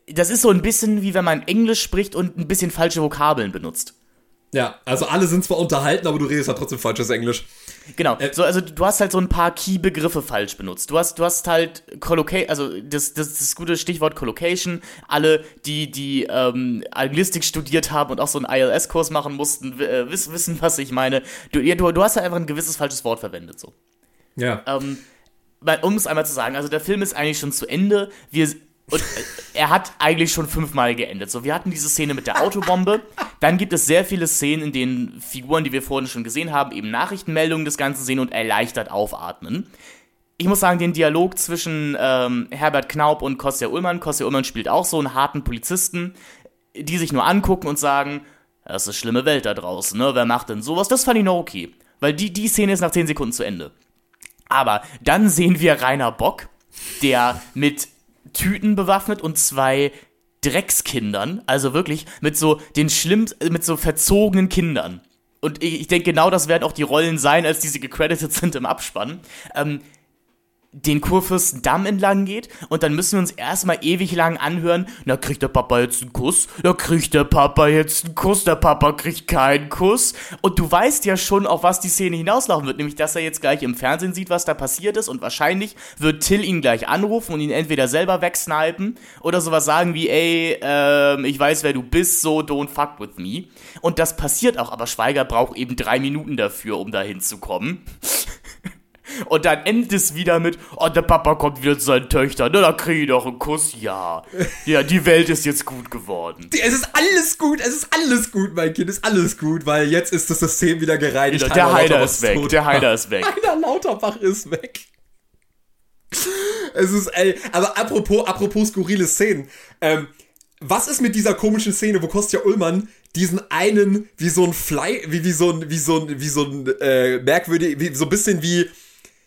das ist so ein bisschen wie wenn man Englisch spricht und ein bisschen falsche Vokabeln benutzt. Ja, also alle sind zwar unterhalten, aber du redest halt trotzdem falsches Englisch. Genau, Äh, so, also du hast halt so ein paar Key-Begriffe falsch benutzt. Du hast, du hast halt Collocation, also das, das, das gute Stichwort Collocation. Alle, die, die ähm, Anglistik studiert haben und auch so einen ILS-Kurs machen mussten, äh, wissen, wissen, was ich meine. Du, ja, du, du hast halt einfach ein gewisses falsches Wort verwendet, so. Ja. Ähm, um es einmal zu sagen, also der Film ist eigentlich schon zu Ende. Wir, und äh, er hat eigentlich schon fünfmal geendet. So, wir hatten diese Szene mit der Autobombe. Dann gibt es sehr viele Szenen, in denen Figuren, die wir vorhin schon gesehen haben, eben Nachrichtenmeldungen des Ganzen sehen und erleichtert aufatmen. Ich muss sagen, den Dialog zwischen ähm, Herbert Knaub und Kostja Ullmann, Kostja Ullmann spielt auch so einen harten Polizisten, die sich nur angucken und sagen, das ist eine schlimme Welt da draußen, ne? Wer macht denn sowas? Das fand ich noch okay. Weil die, die Szene ist nach 10 Sekunden zu Ende. Aber dann sehen wir Rainer Bock, der mit Tüten bewaffnet und zwei Dreckskindern, also wirklich mit so den schlimmsten, mit so verzogenen Kindern. Und ich, ich denke, genau das werden auch die Rollen sein, als diese gecredited sind im Abspann. Ähm, den Kurfürstendamm entlang geht und dann müssen wir uns erstmal ewig lang anhören, na kriegt der Papa jetzt einen Kuss, da kriegt der Papa jetzt einen Kuss, der Papa kriegt keinen Kuss. Und du weißt ja schon, auf was die Szene hinauslaufen wird, nämlich dass er jetzt gleich im Fernsehen sieht, was da passiert ist. Und wahrscheinlich wird Till ihn gleich anrufen und ihn entweder selber wegsnipen oder sowas sagen wie, ey, ähm, ich weiß, wer du bist, so don't fuck with me. Und das passiert auch, aber Schweiger braucht eben drei Minuten dafür, um da hinzukommen. Und dann endet es wieder mit, oh, der Papa kommt wieder zu seinen Töchtern, ne, da kriege ich doch einen Kuss, ja. Ja, die Welt ist jetzt gut geworden. Es ist alles gut, es ist alles gut, mein Kind, es ist alles gut, weil jetzt ist das System wieder gereinigt. Der Heiner Heider ist weg, tot. der Heider ist weg. Heiner Lauterbach ist weg. Es ist, ey, aber apropos, apropos skurrile Szenen, ähm, was ist mit dieser komischen Szene, wo Kostja Ullmann diesen einen, wie so ein Fly, wie, wie so ein, wie so ein, wie so ein, äh, merkwürdig, wie, so ein bisschen wie,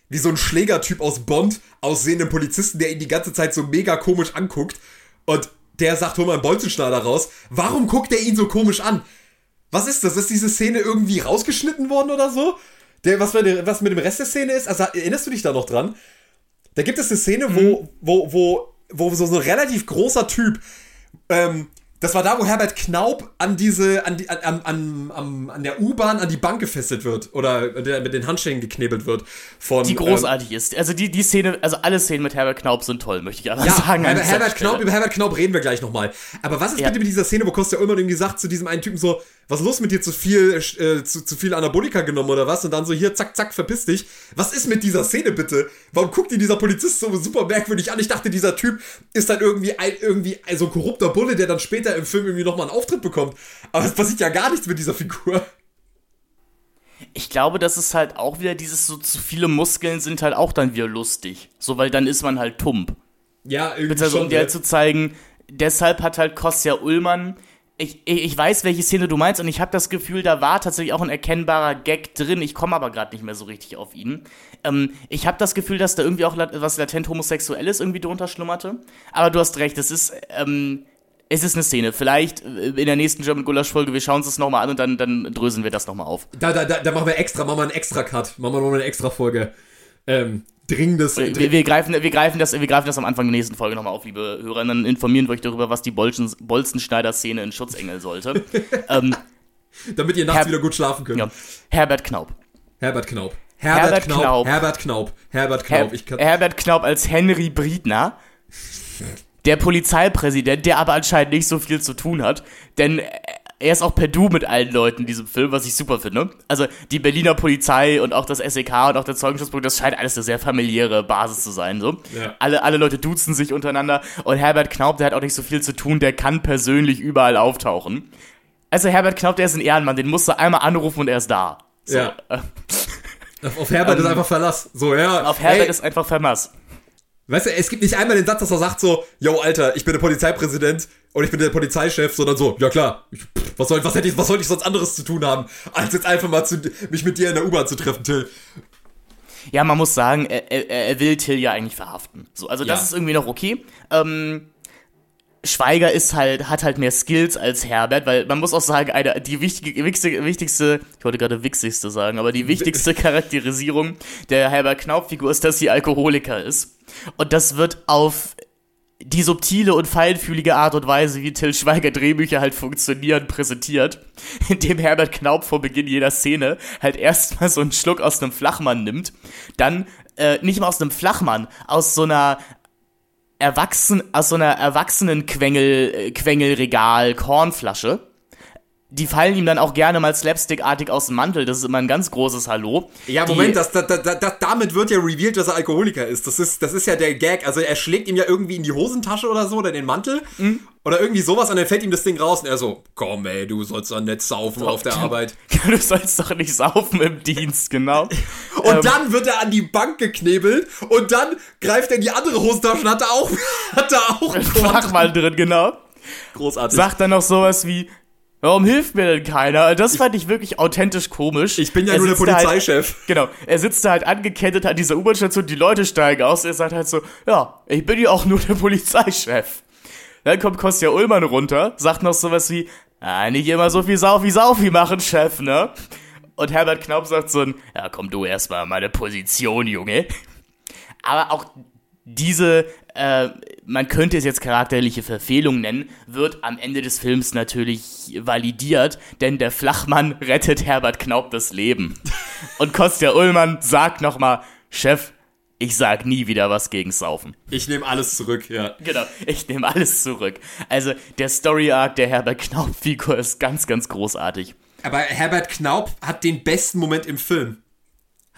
wie so ein Schlägertyp aus Bond aussehenden Polizisten, der ihn die ganze Zeit so mega komisch anguckt und der sagt, hol mal einen Bolzenschneider raus. Warum guckt er ihn so komisch an? Was ist das? Ist diese Szene irgendwie rausgeschnitten worden oder so? Der, was, was mit dem Rest der Szene ist? Also erinnerst du dich da noch dran? Da gibt es eine Szene, wo, wo, wo, wo so, so ein relativ großer Typ, ähm, das war da, wo Herbert Knaub an diese, an, die, an, an, an, an der U-Bahn an die Bank gefesselt wird oder der mit den Handschellen geknebelt wird. Von, Die großartig ist. Also die, die Szene, also alle Szenen mit Herbert Knaub sind toll, möchte ich einfach Ja, sagen. Herbert, Herbert. Knaub, über Herbert Knaub reden wir gleich nochmal. Aber was ist Ja. bitte mit dieser Szene, wo Kostja Ullmann irgendwie sagt zu diesem einen Typen so, was ist los mit dir, zu viel, äh, zu, zu viel Anabolika genommen oder was? Und dann so, hier, zack, zack, verpiss dich. Was ist mit dieser Szene bitte? Warum guckt ihn dieser Polizist so super merkwürdig an? Ich dachte, dieser Typ ist dann irgendwie ein, irgendwie ein so ein korrupter Bulle, der dann später im Film irgendwie nochmal einen Auftritt bekommt. Aber es passiert ja gar nichts mit dieser Figur. Ich glaube, das ist halt auch wieder dieses so zu viele Muskeln sind halt auch dann wieder lustig. So, weil dann ist man halt tump. Ja, irgendwie um schon. dir halt zu zeigen, deshalb hat halt Kostja Ullmann. Ich, ich weiß, welche Szene du meinst, und ich habe das Gefühl, da war tatsächlich auch ein erkennbarer Gag drin. Ich komme aber gerade nicht mehr so richtig auf ihn. Ähm, ich habe das Gefühl, dass da irgendwie auch was latent Homosexuelles irgendwie drunter schlummerte. Aber du hast recht, es ist, ähm, es ist eine Szene. Vielleicht äh, in der nächsten German Gulasch-Folge, wir schauen uns das nochmal an und dann, dann dröseln wir das nochmal auf. da, da, da, da machen wir extra, machen wir einen extra Cut. Machen wir nochmal eine extra Folge. Ähm, dringendes. Wir, wir, greifen, wir, greifen das, wir greifen das am Anfang der nächsten Folge nochmal auf, liebe Hörer. Und dann informieren wir euch darüber, was die Bolzen, Bolzenschneider-Szene in Schutzengel sollte. ähm, damit ihr nachts Herr- wieder gut schlafen könnt. ja. Herbert Knaub. Herbert Knaub. Herbert, Herbert Knaub. Knaub. Herbert Knaub. Herbert Her Knaub. Kann, Herbert Knaub als Henry Briedner. Der Polizeipräsident, der aber anscheinend nicht so viel zu tun hat, denn er ist auch per Du mit allen Leuten in diesem Film, was ich super finde. Also die Berliner Polizei und auch das SEK und auch der Zeugenschutzpunkt, das scheint alles eine sehr familiäre Basis zu sein. So. Ja. Alle, alle Leute duzen sich untereinander und Herbert Knaub, der hat auch nicht so viel zu tun, der kann persönlich überall auftauchen. Also Herbert Knaub, der ist ein Ehrenmann, den musst du einmal anrufen und er ist da. So. Ja. auf, Herbert ist einfach Verlass. So, ja. Ähm, Auf Herbert ey, ist einfach Vermass. Weißt du, es gibt nicht einmal den Satz, dass er sagt so, yo, Alter, ich bin der Polizeipräsident und ich bin der Polizeichef, sondern so, ja klar, ich, pff, was soll, was hätte ich, was soll ich sonst anderes zu tun haben, als jetzt einfach mal zu, mich mit dir in der U-Bahn zu treffen, Till. Ja, man muss sagen, er, er, er will Till ja eigentlich verhaften. So, also das Ja. ist irgendwie noch okay. Ähm, Schweiger ist halt, hat halt mehr Skills als Herbert, weil man muss auch sagen, eine, die wichtige, wichtigste, wichtigste, ich wollte gerade wichtigste sagen, aber die wichtigste Charakterisierung der Herbert Knaub-Figur ist, dass sie Alkoholiker ist. Und das wird auf die subtile und feinfühlige Art und Weise, wie Till Schweiger Drehbücher halt funktionieren, präsentiert, indem Herbert Knaub vor Beginn jeder Szene halt erstmal so einen Schluck aus einem Flachmann nimmt, dann äh, nicht mal aus einem Flachmann, aus so einer erwachsen, aus so einer erwachsenen Quengel, äh, Quengelregal Kornflasche die fallen ihm dann auch gerne mal slapstickartig aus dem Mantel. Das ist immer ein ganz großes Hallo. Ja, Moment, das, das, das, damit wird ja revealed, dass er Alkoholiker ist. Das ist, das ist ja der Gag. Also er schlägt ihm ja irgendwie in die Hosentasche oder so oder in den Mantel mhm. oder irgendwie sowas und dann fällt ihm das Ding raus und er so, komm ey, du sollst doch nicht saufen auf der Arbeit. du sollst doch nicht saufen im Dienst, genau. und ähm, dann wird er an die Bank geknebelt und dann greift er in die andere Hosentasche und hat da auch, hat da auch einen Flachmann drin, genau. Großartig. Sagt dann noch sowas wie, Warum hilft mir denn keiner? Das fand ich wirklich authentisch komisch. Ich bin ja er nur der halt- Polizeichef. Halt, genau. Er sitzt da halt angekettet an dieser U-Bahn-Station, die Leute steigen aus. Er sagt halt so, ja, ich bin ja auch nur der Polizeichef. Dann kommt Kostja Ullmann runter, sagt noch sowas wie, ah, nicht immer so viel Saufi Saufi machen, Chef, ne? Und Herbert Knaub sagt so ein, ja, komm du erstmal meine Position, Junge. Aber auch diese, äh, man könnte es jetzt charakterliche Verfehlung nennen, wird am Ende des Films natürlich validiert, denn der Flachmann rettet Herbert Knaub das Leben. Und Kostja Ullmann sagt nochmal, Chef, ich sag nie wieder was gegen Saufen. Ich nehme alles zurück, ja. Genau, ich nehme alles zurück. Also der Story Arc der Herbert Knaub-Figur ist ganz, ganz großartig. Aber Herbert Knaub hat den besten Moment im Film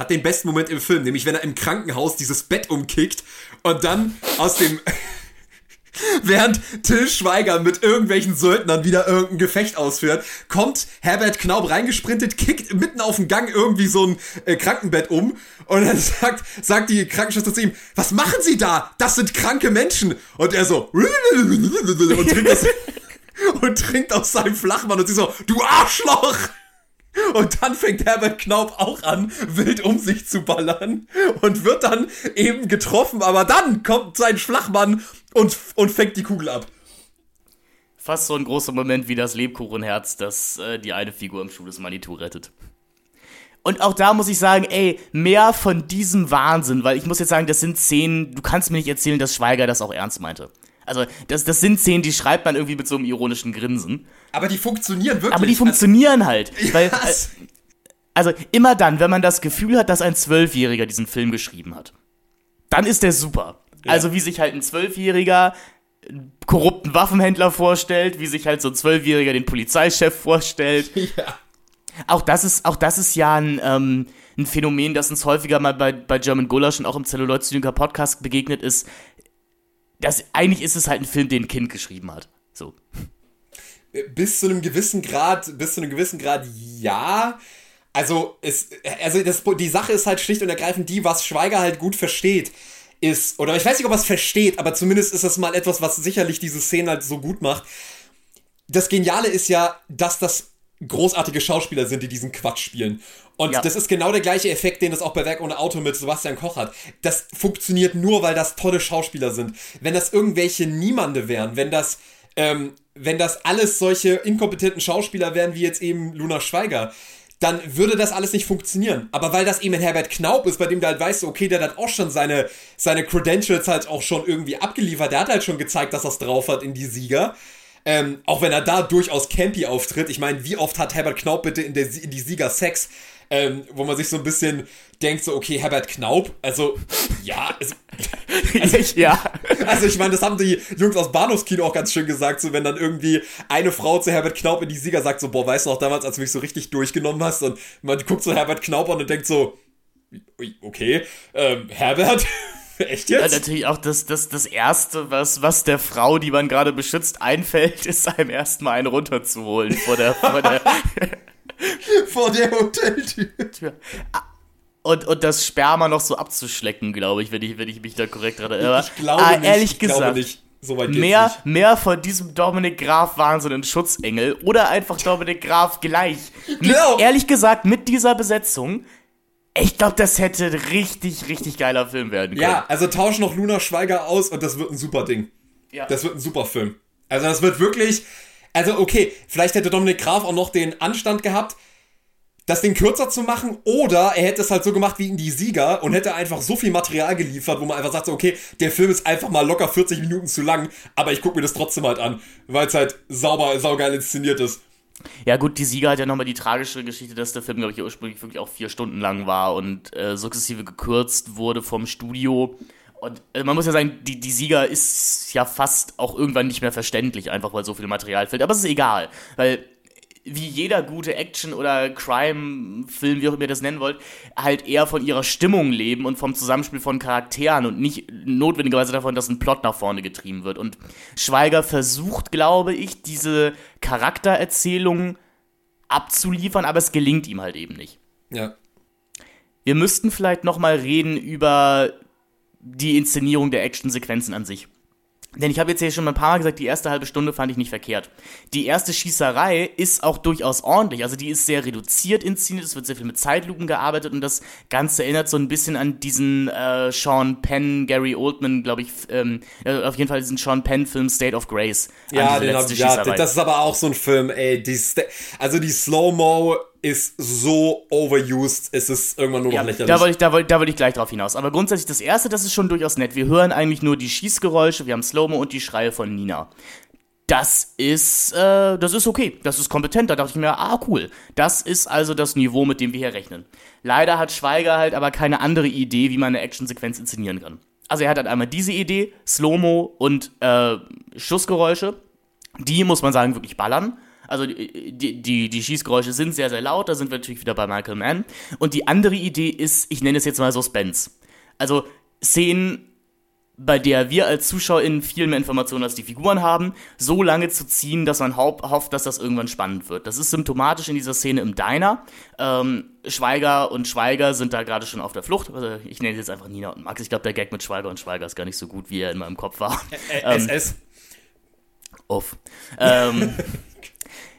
hat den besten Moment im Film, nämlich wenn er im Krankenhaus dieses Bett umkickt und dann aus dem Während Till Schweiger mit irgendwelchen Söldnern wieder irgendein Gefecht ausführt, kommt Herbert Knaub reingesprintet, kickt mitten auf dem Gang irgendwie so ein äh, Krankenbett um und dann sagt, sagt die Krankenschwester zu ihm, was machen Sie da? Das sind kranke Menschen. Und er so und trinkt aus, und trinkt aus seinem Flachmann und sie so, du Arschloch! Und dann fängt Herbert Knaub auch an, wild um sich zu ballern und wird dann eben getroffen, aber dann kommt sein Flachmann und, und fängt die Kugel ab. Fast so ein großer Moment wie das Lebkuchenherz, das äh, die eine Figur im Schuh des Manitou rettet. Und auch da muss ich sagen, ey, mehr von diesem Wahnsinn, weil ich muss jetzt sagen, das sind Szenen, du kannst mir nicht erzählen, dass Schweiger das auch ernst meinte. Also, das, das sind Szenen, die schreibt man irgendwie mit so einem ironischen Grinsen. Aber die funktionieren wirklich. Aber die funktionieren halt. Weil, äh, also, immer dann, wenn man das Gefühl hat, dass ein Zwölfjähriger diesen Film geschrieben hat, dann ist der super. Ja. Also, wie sich halt ein Zwölfjähriger korrupten Waffenhändler vorstellt, wie sich halt so ein Zwölfjähriger den Polizeichef vorstellt. Ja. Auch das ist, auch das ist ja ein, ähm, ein Phänomen, das uns häufiger mal bei, bei German Gulasch und auch im Celluloid Podcast begegnet ist, das, eigentlich ist es halt ein Film, den ein Kind geschrieben hat. So. Bis zu einem gewissen Grad, bis zu einem gewissen Grad ja. Also, es, also das, die Sache ist halt schlicht und ergreifend die, was Schweiger halt gut versteht, ist, oder ich weiß nicht, ob er es versteht, aber zumindest ist das mal etwas, was sicherlich diese Szene halt so gut macht. Das Geniale ist ja, dass das großartige Schauspieler sind, die diesen Quatsch spielen. Und ja. das ist genau der gleiche Effekt, den es auch bei Werk ohne Auto mit Sebastian Koch hat. Das funktioniert nur, weil das tolle Schauspieler sind. Wenn das irgendwelche Niemande wären, wenn das, ähm, wenn das alles solche inkompetenten Schauspieler wären, wie jetzt eben Luna Schweiger, dann würde das alles nicht funktionieren. Aber weil das eben ein Herbert Knaub ist, bei dem du halt weißt, okay, der hat auch schon seine, seine Credentials halt auch schon irgendwie abgeliefert. Der hat halt schon gezeigt, dass er es drauf hat in die Sieger. Ähm, auch wenn er da durchaus campy auftritt. Ich meine, wie oft hat Herbert Knaub bitte in, der, in die Sieger Sex? ähm, wo man sich so ein bisschen denkt, so, okay, Herbert Knaub, also, ja, also, also ja. Also ich meine, das haben die Jungs aus Bahnhofskino auch ganz schön gesagt, so wenn dann irgendwie eine Frau zu Herbert Knaub in die Sieger sagt, so, boah, weißt du noch damals, als du mich so richtig durchgenommen hast und man guckt so Herbert Knaub an und denkt so, okay, ähm, Herbert, Echt jetzt? Ja, natürlich auch das, das, das Erste, was, was der Frau, die man gerade beschützt, einfällt, ist einem erstmal einen runterzuholen vor der, vor der vor der Hoteltür. Ah, und, und das Sperma noch so abzuschlecken, glaube ich, wenn ich, wenn ich mich da korrekt erinnere. Ich glaube ah, nicht. Ehrlich gesagt, glaube nicht. So mehr, nicht. mehr von diesem Dominik Graf Wahnsinn und Schutzengel oder einfach Dominik Graf gleich. Genau. Mit, ehrlich gesagt, mit dieser Besetzung, ich glaube, das hätte richtig, richtig geiler Film werden können. Ja, also tausch noch Luna Schweiger aus und das wird ein super Ding. Ja. Das wird ein super Film. Also das wird wirklich, also okay, vielleicht hätte Dominik Graf auch noch den Anstand gehabt, das Ding kürzer zu machen oder er hätte es halt so gemacht wie in die Sieger und hätte einfach so viel Material geliefert, wo man einfach sagt, so, okay, der Film ist einfach mal locker 40 Minuten zu lang, aber ich gucke mir das trotzdem halt an, weil es halt sauber, saugeil inszeniert ist. Ja, gut, die Sieger hat ja nochmal die tragische Geschichte, dass der Film, glaube ich, ursprünglich wirklich auch vier Stunden lang war und äh, sukzessive gekürzt wurde vom Studio. Und äh, man muss ja sagen, die, die Sieger ist ja fast auch irgendwann nicht mehr verständlich, einfach weil so viel Material fehlt. Aber es ist egal, weil wie jeder gute Action- oder Crime-Film, wie auch immer ihr das nennen wollt, halt eher von ihrer Stimmung leben und vom Zusammenspiel von Charakteren und nicht notwendigerweise davon, dass ein Plot nach vorne getrieben wird. Und Schweiger versucht, glaube ich, diese Charaktererzählung abzuliefern, aber es gelingt ihm halt eben nicht. Ja. Wir müssten vielleicht nochmal reden über die Inszenierung der Actionsequenzen an sich. Denn ich habe jetzt hier schon ein paar Mal gesagt, die erste halbe Stunde fand ich nicht verkehrt. Die erste Schießerei ist auch durchaus ordentlich. Also die ist sehr reduziert inszeniert, es wird sehr viel mit Zeitlupen gearbeitet und das Ganze erinnert so ein bisschen an diesen äh, Sean Penn, Gary Oldman, glaube ich, ähm, äh, auf jeden Fall diesen Sean Penn-Film State of Grace. Ja, den hab, ja, das ist aber auch so ein Film, ey. Die, also die Slow-Mo ist so overused, es ist irgendwann nur noch ja, lächerlich. Da wollte ich, da wollte, da wollte ich gleich drauf hinaus. Aber grundsätzlich das erste, das ist schon durchaus nett. Wir hören eigentlich nur die Schießgeräusche, wir haben Slow-Mo und die Schreie von Nina. Das ist, äh, das ist okay. Das ist kompetent. Da dachte ich mir, ah, cool. Das ist also das Niveau, mit dem wir hier rechnen. Leider hat Schweiger halt aber keine andere Idee, wie man eine Actionsequenz inszenieren kann. Also er hat halt einmal diese Idee, Slow-Mo und äh, Schussgeräusche. Die, muss man sagen, wirklich ballern. Also die, die, die Schießgeräusche sind sehr, sehr laut, da sind wir natürlich wieder bei Michael Mann. Und die andere Idee ist, ich nenne es jetzt mal Suspense. Also Szenen, bei der wir als ZuschauerInnen viel mehr Informationen als die Figuren haben, so lange zu ziehen, dass man hofft, dass das irgendwann spannend wird. Das ist symptomatisch in dieser Szene im Diner. Ähm, Schweiger und Schweiger sind da gerade schon auf der Flucht. Also ich nenne jetzt einfach Nina und Max. Ich glaube, der Gag mit Schweiger und Schweiger ist gar nicht so gut, wie er in meinem Kopf war. Ä ähm, SS. Uff. Ähm,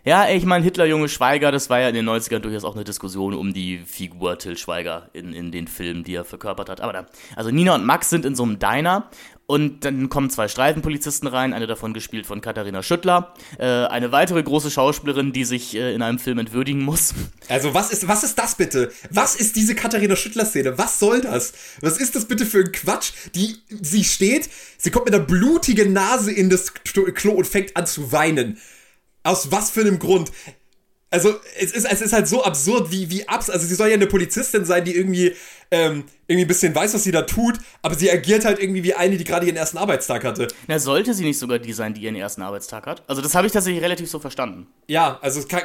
Ja, ich meine, Hitler, Junge Schweiger, das war ja in den 90ern durchaus auch eine Diskussion um die Figur Till Schweiger in, in den Filmen, die er verkörpert hat. Aber da, also Nina und Max sind in so einem Diner und dann kommen zwei Streifenpolizisten rein, eine davon gespielt von Katharina Schüttler, äh, eine weitere große Schauspielerin, die sich äh, in einem Film entwürdigen muss. Also was ist, was ist das bitte? Was ist diese Katharina Schüttler-Szene? Was soll das? Was ist das bitte für ein Quatsch? Die, sie steht, sie kommt mit einer blutigen Nase in das Klo und fängt an zu weinen. Aus was für einem Grund? Also, es ist, es ist halt so absurd, wie, wie abs. Also, sie soll ja eine Polizistin sein, die irgendwie, ähm, irgendwie ein bisschen weiß, was sie da tut, aber sie agiert halt irgendwie wie eine, die gerade ihren ersten Arbeitstag hatte. Na, sollte sie nicht sogar die sein, die ihren ersten Arbeitstag hat? Also, das habe ich tatsächlich relativ so verstanden. Ja, also, kann,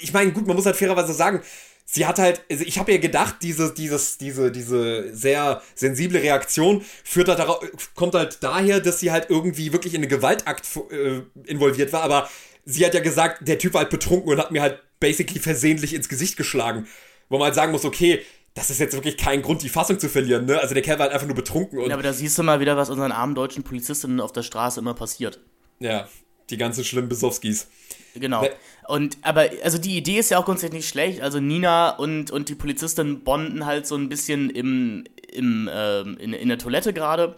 ich meine, gut, man muss halt fairerweise sagen, sie hat halt, also ich habe ihr gedacht, diese, dieses, diese, diese sehr sensible Reaktion führt halt darauf, kommt halt daher, dass sie halt irgendwie wirklich in einen Gewaltakt äh, involviert war, aber sie hat ja gesagt, der Typ war halt betrunken und hat mir halt basically versehentlich ins Gesicht geschlagen. Wo man halt sagen muss, okay, das ist jetzt wirklich kein Grund, die Fassung zu verlieren, ne? Also der Kerl war halt einfach nur betrunken und. Ja, aber da siehst du mal wieder, was unseren armen deutschen Polizistinnen auf der Straße immer passiert. Ja, die ganzen schlimmen Besowskis. Genau. Und aber also die Idee ist ja auch grundsätzlich nicht schlecht. Also Nina und, und die Polizistin bonden halt so ein bisschen im, im, ähm, in, in der Toilette gerade.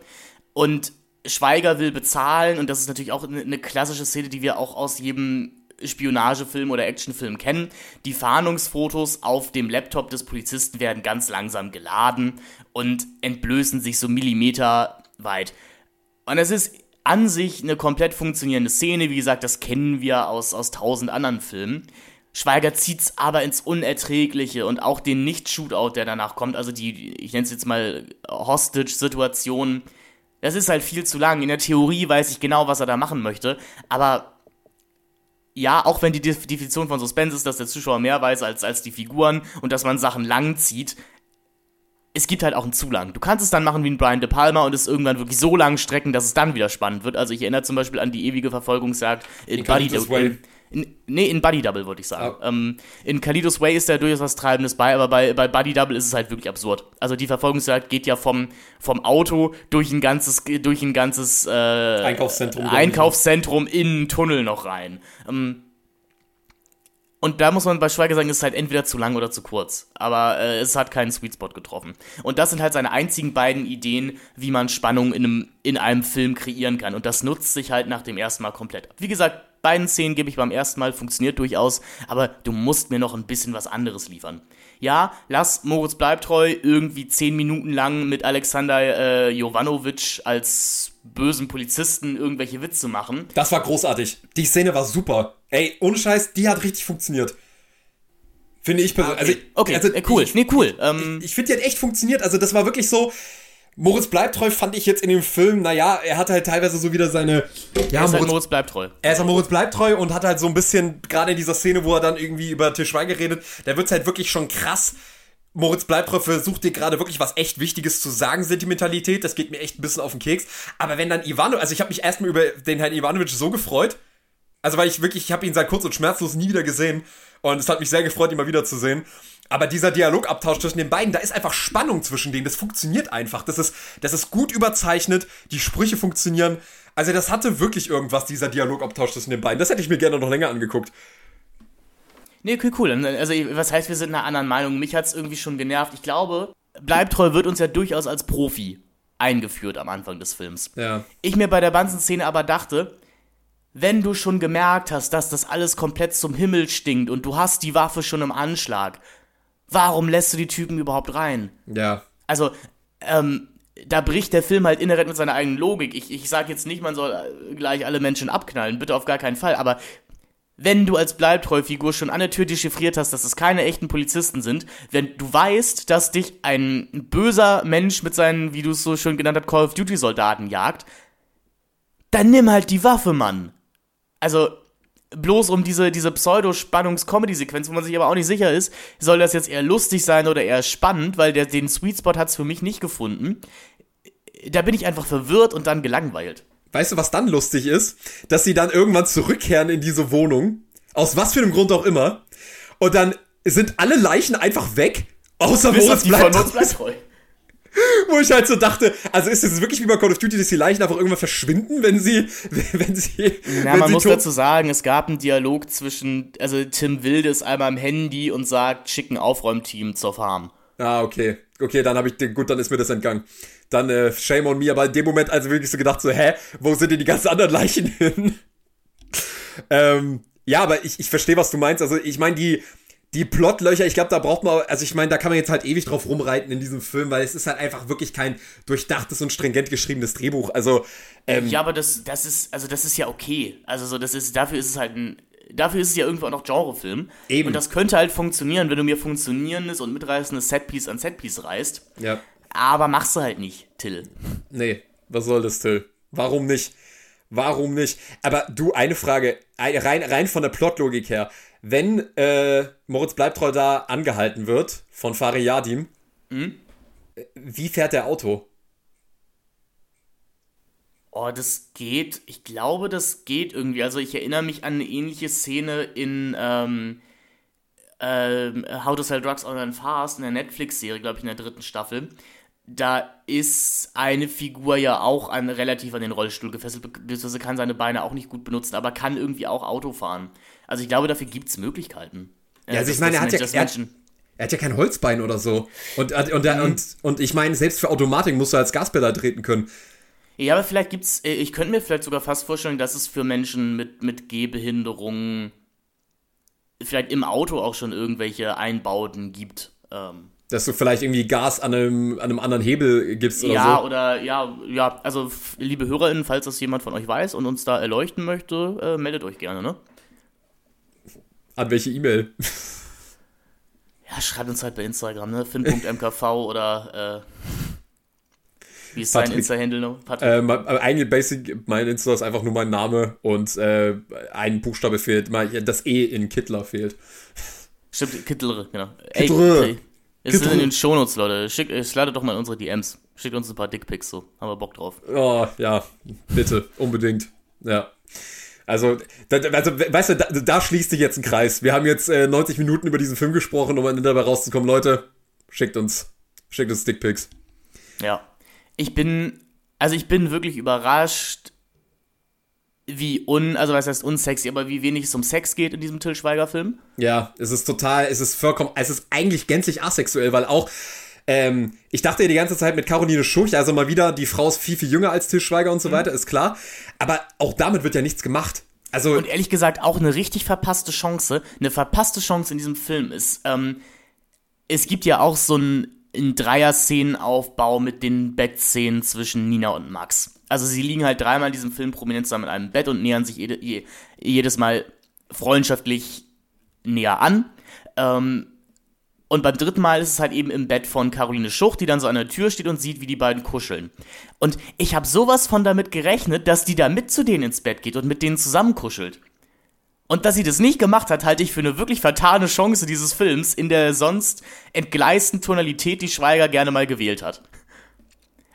Und Schweiger will bezahlen und das ist natürlich auch eine, klassische Szene, die wir auch aus jedem Spionagefilm oder Actionfilm kennen. Die Fahndungsfotos auf dem Laptop des Polizisten werden ganz langsam geladen und entblößen sich so Millimeter weit. Und es ist an sich eine komplett funktionierende Szene. Wie gesagt, das kennen wir aus, aus tausend anderen Filmen. Schweiger zieht's aber ins Unerträgliche und auch den Nicht-Shootout, der danach kommt, also die, ich nenne es jetzt mal Hostage-Situation, das ist halt viel zu lang. In der Theorie weiß ich genau, was er da machen möchte, aber ja, auch wenn die Definition von Suspense ist, dass der Zuschauer mehr weiß als, als die Figuren und dass man Sachen lang zieht, es gibt halt auch ein zu lang. Du kannst es dann machen wie ein Brian De Palma und es irgendwann wirklich so lang strecken, dass es dann wieder spannend wird. Also ich erinnere zum Beispiel an die ewige Verfolgungsjagd in Buddy, in, in, nee, in Buddy Double würde ich sagen. Oh. Ähm, in Kalidos Way ist da durchaus was Treibendes bei, aber bei, bei Buddy Double ist es halt wirklich absurd. Also die Verfolgungsjagd geht ja vom, vom Auto durch ein ganzes, durch ein ganzes äh, Einkaufszentrum, Einkaufszentrum in einen Tunnel noch rein. Ähm, und da muss man bei Schweiger sagen, es ist halt entweder zu lang oder zu kurz. Aber äh, es hat keinen Sweet Spot getroffen. Und das sind halt seine einzigen beiden Ideen, wie man Spannung in einem, in einem Film kreieren kann. Und das nutzt sich halt nach dem ersten Mal komplett ab. Wie gesagt, beiden Szenen gebe ich beim ersten Mal, funktioniert durchaus, aber du musst mir noch ein bisschen was anderes liefern. Ja, lass Moritz Bleibtreu irgendwie zehn Minuten lang mit Alexander äh, Jovanovic als bösen Polizisten irgendwelche Witze machen. Das war großartig. Die Szene war super. Ey, ohne Scheiß, die hat richtig funktioniert. Finde ich persönlich. Okay, Also, okay. also äh, cool. Ich, nee, cool. Ähm, ich finde, die hat echt funktioniert. Also, das war wirklich so. Moritz Bleibtreu fand ich jetzt in dem Film, naja, er hat halt teilweise so wieder seine. Ja, er ist halt Moritz, Moritz bleibt treu. er ist halt Moritz Bleibtreu und hat halt so ein bisschen, gerade in dieser Szene, wo er dann irgendwie über Til Schweiger redet, da wird's halt wirklich schon krass. Moritz Bleibtreu versucht dir gerade wirklich was echt Wichtiges zu sagen, Sentimentalität, das geht mir echt ein bisschen auf den Keks. Aber wenn dann Ivanovic, also ich habe mich erstmal über den Herrn Ivanovic so gefreut, also weil ich wirklich, ich habe ihn seit kurz und schmerzlos nie wieder gesehen und es hat mich sehr gefreut, ihn mal wiederzusehen. Aber dieser Dialogabtausch zwischen den beiden, da ist einfach Spannung zwischen denen. Das funktioniert einfach. Das ist, das ist gut überzeichnet. Die Sprüche funktionieren. Also das hatte wirklich irgendwas, dieser Dialogabtausch zwischen den beiden. Das hätte ich mir gerne noch länger angeguckt. Nee, okay, cool. Also, was heißt, wir sind einer anderen Meinung? Mich hat's irgendwie schon genervt. Ich glaube, Bleibtreu wird uns ja durchaus als Profi eingeführt am Anfang des Films. Ja. Ich mir bei der Banzen-Szene aber dachte, wenn du schon gemerkt hast, dass das alles komplett zum Himmel stinkt und du hast die Waffe schon im Anschlag, warum lässt du die Typen überhaupt rein? Ja. Also, ähm, da bricht der Film halt inhärent mit seiner eigenen Logik. Ich, ich sag jetzt nicht, man soll äh, gleich alle Menschen abknallen, bitte auf gar keinen Fall, aber wenn du als Bleibtreu-Figur schon an der Tür dechiffriert hast, dass es keine echten Polizisten sind, wenn du weißt, dass dich ein böser Mensch mit seinen, wie du es so schön genannt hast, Call of Duty-Soldaten jagt, dann nimm halt die Waffe, Mann. Also, bloß um diese, diese Pseudo-Spannungs-Comedy-Sequenz, wo man sich aber auch nicht sicher ist, soll das jetzt eher lustig sein oder eher spannend, weil der, den Sweet Spot hat's für mich nicht gefunden. Da bin ich einfach verwirrt und dann gelangweilt. Weißt du, was dann lustig ist? Dass sie dann irgendwann zurückkehren in diese Wohnung. Aus was für einem Grund auch immer. Und dann sind alle Leichen einfach weg. Außer Bis Moritz von bleibt. Bleibt treu. Wo ich halt so dachte, also ist es wirklich wie bei Call of Duty, dass die Leichen einfach irgendwann verschwinden, wenn sie, wenn sie, Ja, wenn man sie muss dazu sagen, es gab einen Dialog zwischen, also Tim Wilde ist einmal am Handy und sagt, schick ein Aufräumteam zur Farm. Ah, okay. Okay, dann habe ich, den- gut, dann ist mir das entgangen. Dann äh, shame on me, aber in dem Moment also wirklich so gedacht so, hä, wo sind denn die ganzen anderen Leichen hin? ähm, ja, aber ich, ich verstehe, was du meinst. Also ich meine, die, die Plotlöcher, ich glaube, da braucht man, also ich meine, da kann man jetzt halt ewig drauf rumreiten in diesem Film, weil es ist halt einfach wirklich kein durchdachtes und stringent geschriebenes Drehbuch. Also, ähm, Ja, aber das, das ist, also das ist ja okay. Also so, das ist, dafür ist es halt ein, dafür ist es ja irgendwo auch noch Genrefilm. Eben. Und das könnte halt funktionieren, wenn du mir funktionierendes und mitreißendes Setpiece an Setpiece reißt. ja. Aber machst du halt nicht, Till. Nee, was soll das, Till? Warum nicht? Warum nicht? Aber du, eine Frage, ein- rein, rein von der Plotlogik her. Wenn äh, Moritz Bleibtreu da angehalten wird von Fariyadim, Mhm. wie fährt der Auto? Oh, das geht. Ich glaube, das geht irgendwie. Also ich erinnere mich an eine ähnliche Szene in ähm, ähm, How to Sell Drugs Online Fast, in der Netflix-Serie, glaube ich, in der dritten Staffel. Da ist eine Figur ja auch an, relativ an den Rollstuhl gefesselt, be- beziehungsweise kann seine Beine auch nicht gut benutzen, aber kann irgendwie auch Auto fahren. Also ich glaube, dafür gibt es Möglichkeiten. Äh, Ja, also ich dass- meine, er hat ja- er hat- Er hat ja kein Holzbein oder so. Und, und, und, und, und ich meine, selbst für Automatik musst du als Gaspedal treten können. Ja, aber vielleicht gibt's, äh, ich könnte mir vielleicht sogar fast vorstellen, dass es für Menschen mit, mit Gehbehinderungen vielleicht im Auto auch schon irgendwelche Einbauten gibt. Ähm, Dass du vielleicht irgendwie Gas an einem, an einem anderen Hebel gibst oder ja, so. oder ja, ja, also liebe HörerInnen, falls das jemand von euch weiß und uns da erleuchten möchte, äh, meldet euch gerne, ne? An welche E-Mail? Ja, schreibt uns halt bei Instagram, ne? Finn.mkv oder äh, wie ist sein Patrick. Insta-Handle noch? Aber eigentlich basic, mein Insta ist einfach nur mein Name und äh, ein Buchstabe fehlt. Das E in Kittler fehlt. Stimmt, Kittlere, genau. Kittlere. Ey, es ist in den Shownotes, Leute. Schickt, äh, sladet doch mal unsere DMs. Schickt uns ein paar Dickpics so. Haben wir Bock drauf. Oh, ja, bitte, unbedingt. Ja. Also, da, also weißt du, da, da schließt sich jetzt ein Kreis. Wir haben jetzt äh, 90 Minuten über diesen Film gesprochen, um am Ende dabei rauszukommen. Leute, schickt uns, schickt uns Dickpics. Ja. Ich bin, also ich bin wirklich überrascht, wie un, also was heißt unsexy, aber wie wenig es um Sex geht in diesem Till Schweiger-Film. Ja, es ist total, es ist vollkommen, es ist eigentlich gänzlich asexuell, weil auch, ähm, ich dachte ja die ganze Zeit mit Caroline Schurch, also mal wieder, die Frau ist viel, viel jünger als Til Schweiger und so weiter, ist klar. Aber auch damit wird ja nichts gemacht. Also, Und ehrlich gesagt auch eine richtig verpasste Chance. Eine verpasste Chance in diesem Film ist, ähm, es gibt ja auch so einen, einen Dreier-Szenenaufbau mit den Bettszenen zwischen Nina und Max. Also sie liegen halt dreimal in diesem Film prominent zusammen in einem Bett und nähern sich jede, je, jedes Mal freundschaftlich näher an. Ähm, und beim dritten Mal ist es halt eben im Bett von Caroline Schucht, die dann so an der Tür steht und sieht, wie die beiden kuscheln. Und ich habe sowas von damit gerechnet, dass die da mit zu denen ins Bett geht und mit denen zusammenkuschelt. Und dass sie das nicht gemacht hat, halte ich für eine wirklich vertane Chance dieses Films in der sonst entgleisten Tonalität, die Schweiger gerne mal gewählt hat.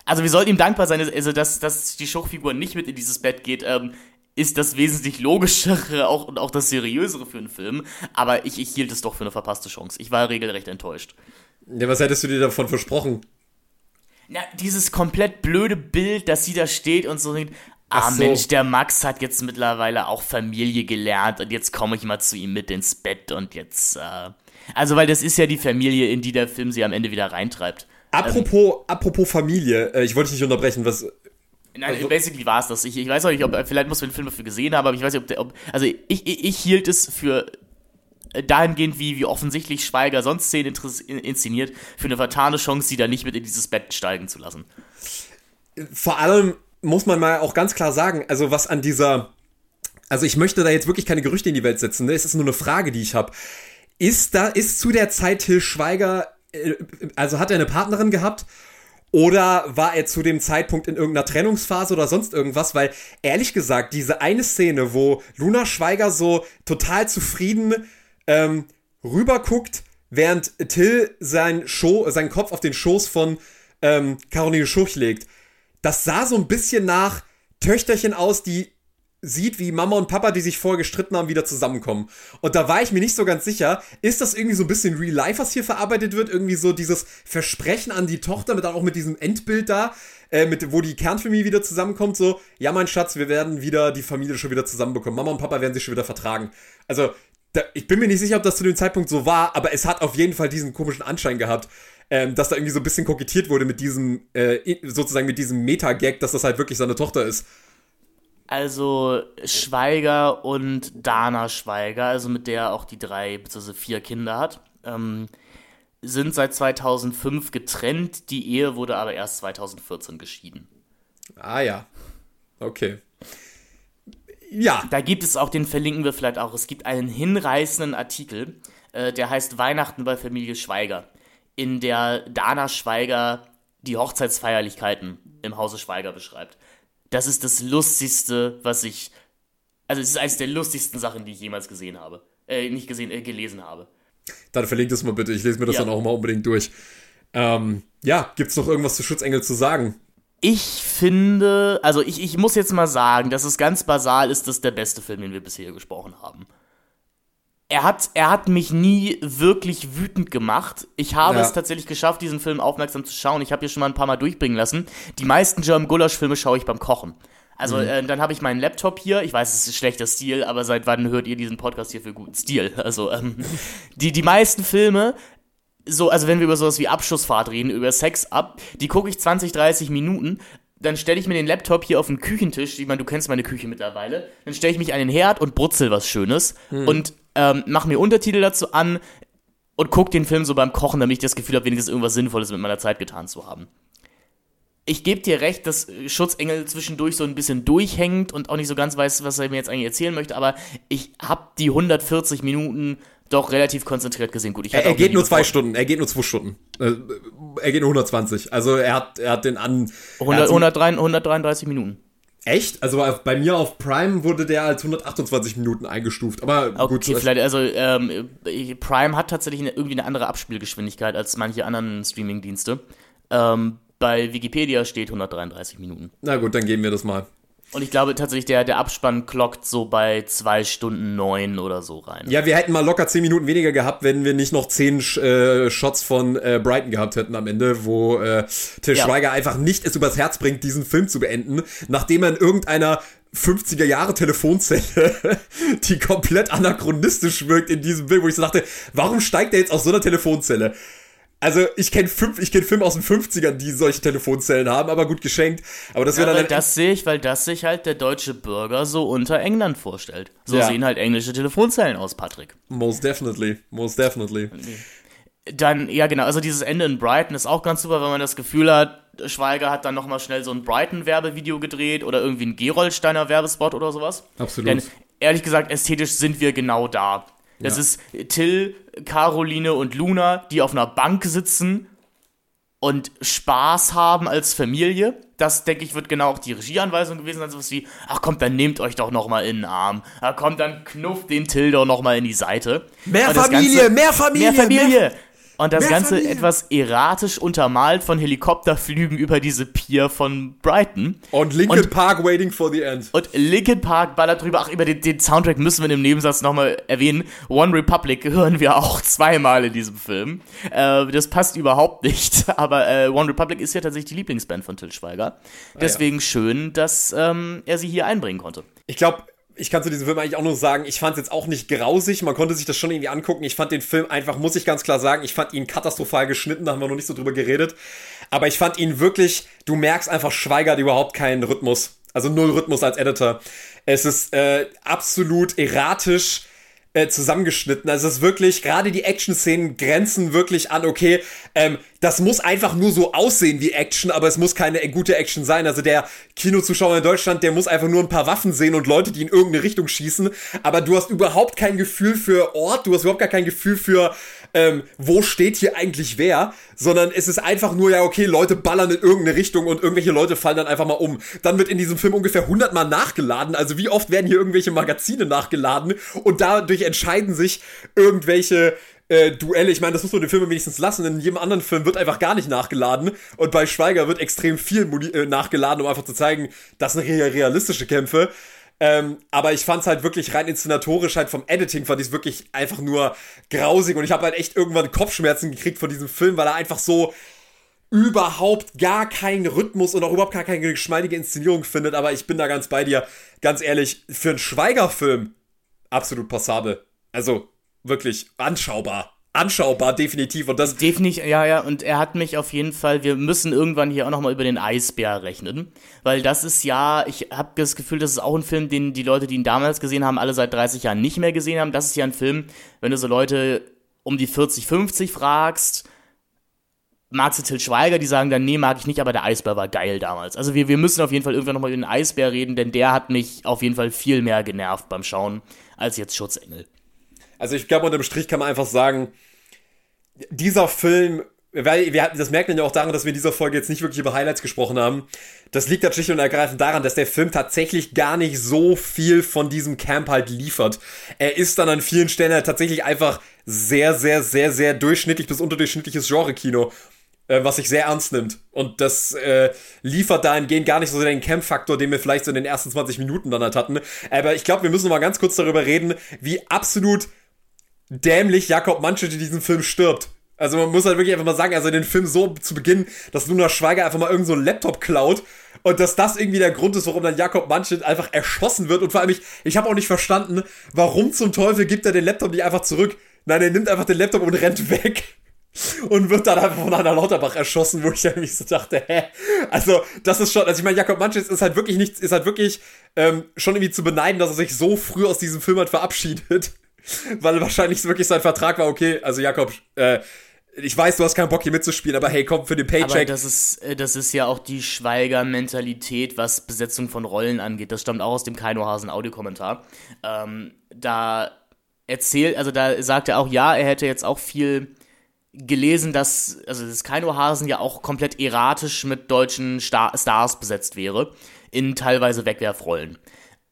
Also wir sollten ihm dankbar sein, also dass, dass die Schuchfigur nicht mit in dieses Bett geht, ähm, ist das wesentlich logischere auch, und auch das seriösere für einen Film. Aber ich, ich hielt es doch für eine verpasste Chance. Ich war regelrecht enttäuscht. ja, was hättest du dir davon versprochen? Na, dieses komplett blöde Bild, dass sie da steht und so denkt, ah so. Mensch, der Max hat jetzt mittlerweile auch Familie gelernt und jetzt komme ich mal zu ihm mit ins Bett und jetzt, äh, also weil das ist ja die Familie, in die der Film sie am Ende wieder reintreibt. Apropos, apropos Familie, äh, ich wollte dich nicht unterbrechen, was. Nein, Also- basically war es das. Ich, ich weiß auch nicht, ob, vielleicht muss man den Film dafür gesehen haben, aber ich weiß nicht, ob, der, ob also ich, ich, ich hielt es für äh, dahingehend, wie, wie offensichtlich Schweiger sonst Szenen inszeniert, für eine vertane Chance, sie da nicht mit in dieses Bett steigen zu lassen. Vor allem muss man mal auch ganz klar sagen, also was an dieser. Also ich möchte da jetzt wirklich keine Gerüchte in die Welt setzen, ne? Es ist nur eine Frage, die ich habe. Ist da, ist zu der Zeit Till Schweiger, äh, also hat er eine Partnerin gehabt? Oder war er zu dem Zeitpunkt in irgendeiner Trennungsphase oder sonst irgendwas? Weil ehrlich gesagt, diese eine Szene, wo Luna Schweiger so total zufrieden ähm, rüberguckt, während Till sein Scho seinen Kopf auf den Schoß von ähm, Caroline Schuch legt, das sah so ein bisschen nach Töchterchen aus, die sieht, wie Mama und Papa, die sich vorher gestritten haben, wieder zusammenkommen. Und da war ich mir nicht so ganz sicher, ist das irgendwie so ein bisschen Real Life, was hier verarbeitet wird? Irgendwie so dieses Versprechen an die Tochter, mit auch mit diesem Endbild da, äh, mit, wo die Kernfamilie wieder zusammenkommt, so, ja, mein Schatz, wir werden wieder die Familie schon wieder zusammenbekommen. Mama und Papa werden sich schon wieder vertragen. Also, da, ich bin mir nicht sicher, ob das zu dem Zeitpunkt so war, aber es hat auf jeden Fall diesen komischen Anschein gehabt, ähm, dass da irgendwie so ein bisschen kokettiert wurde mit diesem, äh, sozusagen mit diesem Meta-Gag, dass das halt wirklich seine Tochter ist. Also Schweiger und Dana Schweiger, also mit der auch die drei bzw. vier Kinder hat, ähm, sind seit 2005 getrennt. Die Ehe wurde aber erst 2014 geschieden. Ah ja. Okay. Ja. Da gibt es auch, den verlinken wir vielleicht auch, es gibt einen hinreißenden Artikel, äh, der heißt Weihnachten bei Familie Schweiger, in der Dana Schweiger die Hochzeitsfeierlichkeiten im Hause Schweiger beschreibt. Das ist das Lustigste, was ich. Also, es ist eines der lustigsten Sachen, die ich jemals gesehen habe. Äh, nicht gesehen, äh, gelesen habe. Dann verlinkt es mal bitte. Ich lese mir das Ja. dann auch mal unbedingt durch. Ähm, ja, gibt's noch irgendwas zu Schutzengel zu sagen? Ich finde, also ich, ich muss jetzt mal sagen, dass es ganz basal ist, das der beste Film, den wir bisher gesprochen haben. Er hat, er hat mich nie wirklich wütend gemacht. Ich habe Ja. es tatsächlich geschafft, diesen Film aufmerksam zu schauen. Ich habe hier schon mal ein paar Mal durchbringen lassen. Die meisten German Gulasch-Filme schaue ich beim Kochen. Also äh, dann habe ich meinen Laptop hier. Ich weiß, es ist schlechter Stil, aber seit wann hört ihr diesen Podcast hier für guten Stil? Also ähm, die, die meisten Filme so, also wenn wir über sowas wie Abschussfahrt reden, über Sex ab, die gucke ich 20, 30 Minuten, dann stelle ich mir den Laptop hier auf den Küchentisch, ich meine, du kennst meine Küche mittlerweile, dann stelle ich mich an den Herd und brutzel was Schönes und ähm, mache mir Untertitel dazu an und gucke den Film so beim Kochen, damit ich das Gefühl habe, wenigstens irgendwas Sinnvolles mit meiner Zeit getan zu haben. Ich gebe dir recht, dass Schutzengel zwischendurch so ein bisschen durchhängt und auch nicht so ganz weiß, was er mir jetzt eigentlich erzählen möchte, aber ich habe die 140 Minuten doch relativ konzentriert gesehen. Gut, ich Er, er geht nur zwei Stunden. Er geht nur zwei Stunden. Äh, er geht nur 120. Also er hat, er hat den an. er 100, hat so- 103, 133 Minuten. Echt? Also bei mir auf Prime wurde der als 128 Minuten eingestuft. Aber Okay, gut. vielleicht, also ähm, Prime hat tatsächlich eine, irgendwie eine andere Abspielgeschwindigkeit als manche anderen Streamingdienste. Ähm, bei Wikipedia steht 133 Minuten. Na gut, dann geben wir das mal. Und ich glaube tatsächlich, der, der Abspann klockt so bei 2 Stunden 9 oder so rein. Ja, wir hätten mal locker 10 Minuten weniger gehabt, wenn wir nicht noch 10 äh, Shots von äh, Brighton gehabt hätten am Ende, wo äh, Till Ja. Schweiger einfach nicht es übers Herz bringt, diesen Film zu beenden, nachdem er in irgendeiner 50er Jahre Telefonzelle, die komplett anachronistisch wirkt in diesem Bild, wo ich so dachte, warum steigt er jetzt aus so einer Telefonzelle? Also ich kenne fünf, ich kenne Filme aus den 50ern, die solche Telefonzellen haben, aber gut geschenkt. Aber das wäre Ja, dann weil das sehe ich, weil das sich halt der deutsche Bürger so unter England vorstellt. So Ja. sehen halt englische Telefonzellen aus, Patrick. most definitely, most definitely. Dann, ja genau, also dieses Ende in Brighton ist auch ganz super, wenn man das Gefühl hat, Schweiger hat dann nochmal schnell so ein Brighton-Werbevideo gedreht oder irgendwie ein Gerolsteiner Werbespot oder sowas. Absolut. Denn ehrlich gesagt, ästhetisch sind wir genau da. Das Ja. ist Till, Caroline und Luna, die auf einer Bank sitzen und Spaß haben als Familie. Das, denke ich, wird genau auch die Regieanweisung gewesen sein. Sowas wie, ach kommt, dann nehmt euch doch nochmal in den Arm. Ach kommt, dann knufft den Till doch nochmal in die Seite. Mehr Familie, Ganze- mehr Familie, Mehr Familie. Und das mehr Ganze Familie. etwas erratisch untermalt von Helikopterflügen über diese Pier von Brighton. Und Linkin Und- Park Waiting for the End. Und Linkin Park ballert drüber. Ach, über den, den Soundtrack müssen wir in dem Nebensatz nochmal erwähnen. One Republic hören wir auch zweimal in diesem Film. Äh, das passt überhaupt nicht. Aber äh, One Republic ist ja tatsächlich die Lieblingsband von Till Schweiger. Deswegen schön, dass ähm, er sie hier einbringen konnte. Ich glaube, ich kann zu diesem Film eigentlich auch nur sagen, ich fand es jetzt auch nicht grausig, man konnte sich das schon irgendwie angucken. Ich fand den Film einfach, muss ich ganz klar sagen, ich fand ihn katastrophal geschnitten, da haben wir noch nicht so drüber geredet. Aber ich fand ihn wirklich, du merkst einfach, Schweiger hat überhaupt keinen Rhythmus. Also null Rhythmus als Editor. Es ist äh, absolut erratisch äh, zusammengeschnitten. Also es ist wirklich, gerade die Action-Szenen grenzen wirklich an, okay, ähm, das muss einfach nur so aussehen wie Action, aber es muss keine gute Action sein. Also der Kinozuschauer in Deutschland, der muss einfach nur ein paar Waffen sehen und Leute, die in irgendeine Richtung schießen, aber du hast überhaupt kein Gefühl für Ort, du hast überhaupt gar kein Gefühl für, ähm, wo steht hier eigentlich wer, sondern es ist einfach nur, ja, okay, Leute ballern in irgendeine Richtung und irgendwelche Leute fallen dann einfach mal um. Dann wird in diesem Film ungefähr 100 Mal nachgeladen, also wie oft werden hier irgendwelche Magazine nachgeladen und dadurch entscheiden sich irgendwelche äh, Duelle. Ich meine, das muss man den Film wenigstens lassen. In jedem anderen Film wird einfach gar nicht nachgeladen. Und bei Schweiger wird extrem viel äh, nachgeladen, um einfach zu zeigen, das sind rea- realistische Kämpfe. Ähm, aber ich fand's halt wirklich rein inszenatorisch, halt vom Editing fand ich wirklich einfach nur grausig. Und ich habe halt echt irgendwann Kopfschmerzen gekriegt von diesem Film, weil er einfach so überhaupt gar keinen Rhythmus und auch überhaupt gar keine geschmeidige Inszenierung findet. Aber ich bin da ganz bei dir. Ganz ehrlich, für einen Schweiger-Film absolut passabel. Also wirklich anschaubar. Anschaubar, definitiv. Und das, Definitiv, ja, ja, und er hat mich auf jeden Fall, wir müssen irgendwann hier auch nochmal über den Eisbär rechnen, weil das ist ja, ich habe das Gefühl, das ist auch ein Film, den die Leute, die ihn damals gesehen haben, alle seit 30 Jahren nicht mehr gesehen haben. Das ist ja ein Film, wenn du so Leute um die 40, 50 fragst, magst du Till Schweiger, die sagen dann, nee, mag ich nicht, aber der Eisbär war geil damals. Also wir, wir müssen auf jeden Fall irgendwann nochmal über den Eisbär reden, denn der hat mich auf jeden Fall viel mehr genervt beim Schauen als jetzt Schutzengel. Also ich glaube, unterm Strich kann man einfach sagen, dieser Film, weil wir, das merkt man ja auch daran, dass wir in dieser Folge jetzt nicht wirklich über Highlights gesprochen haben. Das liegt schlicht und ergreifend daran, dass der Film tatsächlich gar nicht so viel von diesem Camp halt liefert. Er ist dann an vielen Stellen halt tatsächlich einfach sehr, sehr, sehr, sehr durchschnittlich bis unterdurchschnittliches Genre-Kino äh, was sich sehr ernst nimmt. Und das äh, liefert dahingehend gar nicht so den Camp-Faktor, den wir vielleicht so in den ersten 20 Minuten dann halt hatten. Aber ich glaube, wir müssen mal ganz kurz darüber reden, wie absolut dämlich Jakob Manschet in diesem Film stirbt. Also man muss halt wirklich einfach mal sagen, also den Film so zu Beginn, dass Luna Schweiger einfach mal irgend so einen Laptop klaut und dass das irgendwie der Grund ist, warum dann Jakob Manschet einfach erschossen wird und vor allem ich, ich habe auch nicht verstanden, warum zum Teufel gibt er den Laptop nicht einfach zurück? Nein, er nimmt einfach den Laptop und rennt weg und wird dann einfach von Anna Lauterbach erschossen, wo ich irgendwie so dachte, hä? Also, das ist schon, also ich meine, Jakob Manches ist halt wirklich nichts, ist halt wirklich ähm, schon irgendwie zu beneiden, dass er sich so früh aus diesem Film hat verabschiedet. Weil wahrscheinlich wirklich sein Vertrag war, okay, also Jakob, äh, ich weiß, du hast keinen Bock hier mitzuspielen, aber hey, komm für den Aber Paycheck. das ist, äh, das ist ja auch die Schweiger-Mentalität, was Besetzung von Rollen angeht. Das stammt auch aus dem Kainohasen Audiokommentar. Ähm, da erzählt, also da sagt er auch, ja, er hätte jetzt auch viel gelesen, dass, also das Kainohasen ja auch komplett erratisch mit deutschen Star Stars besetzt wäre, in teilweise Wegwerfrollen.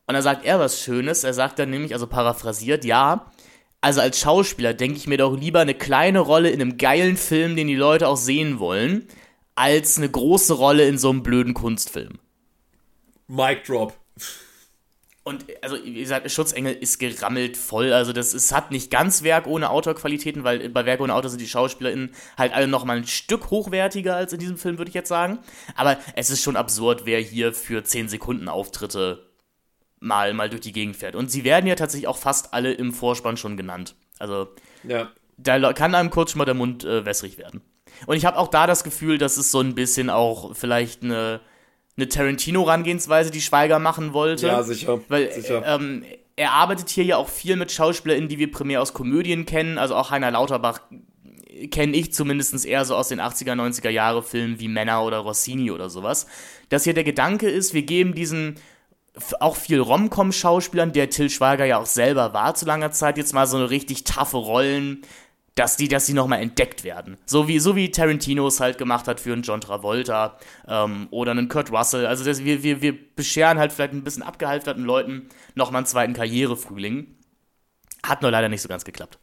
Und da sagt er was Schönes, er sagt dann nämlich, also paraphrasiert, ja, also als Schauspieler denke ich mir doch lieber eine kleine Rolle in einem geilen Film, den die Leute auch sehen wollen, als eine große Rolle in so einem blöden Kunstfilm. Mic Drop. Und also, wie gesagt, Schutzengel ist gerammelt voll. Also, das ist, hat nicht ganz Werk ohne Autorqualitäten, weil bei Werk ohne Autor sind die SchauspielerInnen halt alle nochmal ein Stück hochwertiger als in diesem Film, würde ich jetzt sagen. Aber es ist schon absurd, wer hier für 10 Sekunden Auftritte mal, mal durch die Gegend fährt. Und sie werden ja tatsächlich auch fast alle im Vorspann schon genannt. Also, Ja. da kann einem kurz schon mal der Mund äh, wässrig werden. Und ich habe auch da das Gefühl, dass es so ein bisschen auch vielleicht eine, eine Tarantino-Rangehensweise, die Schweiger machen wollte. Ja, sicher. Weil sicher. Ähm, er arbeitet hier ja auch viel mit SchauspielerInnen, die wir primär aus Komödien kennen. Also auch Heiner Lauterbach kenne ich zumindest eher so aus den 80er, 90er Jahre Filmen wie Männer oder Rossini oder sowas. Dass hier der Gedanke ist, wir geben diesen auch viel Rom-Com-Schauspielern, der Till Schweiger ja auch selber war zu langer Zeit, jetzt mal so eine richtig taffe Rollen, dass die, dass die nochmal entdeckt werden. So wie, so wie Tarantino es halt gemacht hat für einen John Travolta ähm, oder einen Kurt Russell. Also das, wir, wir, wir bescheren halt vielleicht ein bisschen abgehalfterten Leuten nochmal einen zweiten Karrierefrühling. Hat nur leider nicht so ganz geklappt.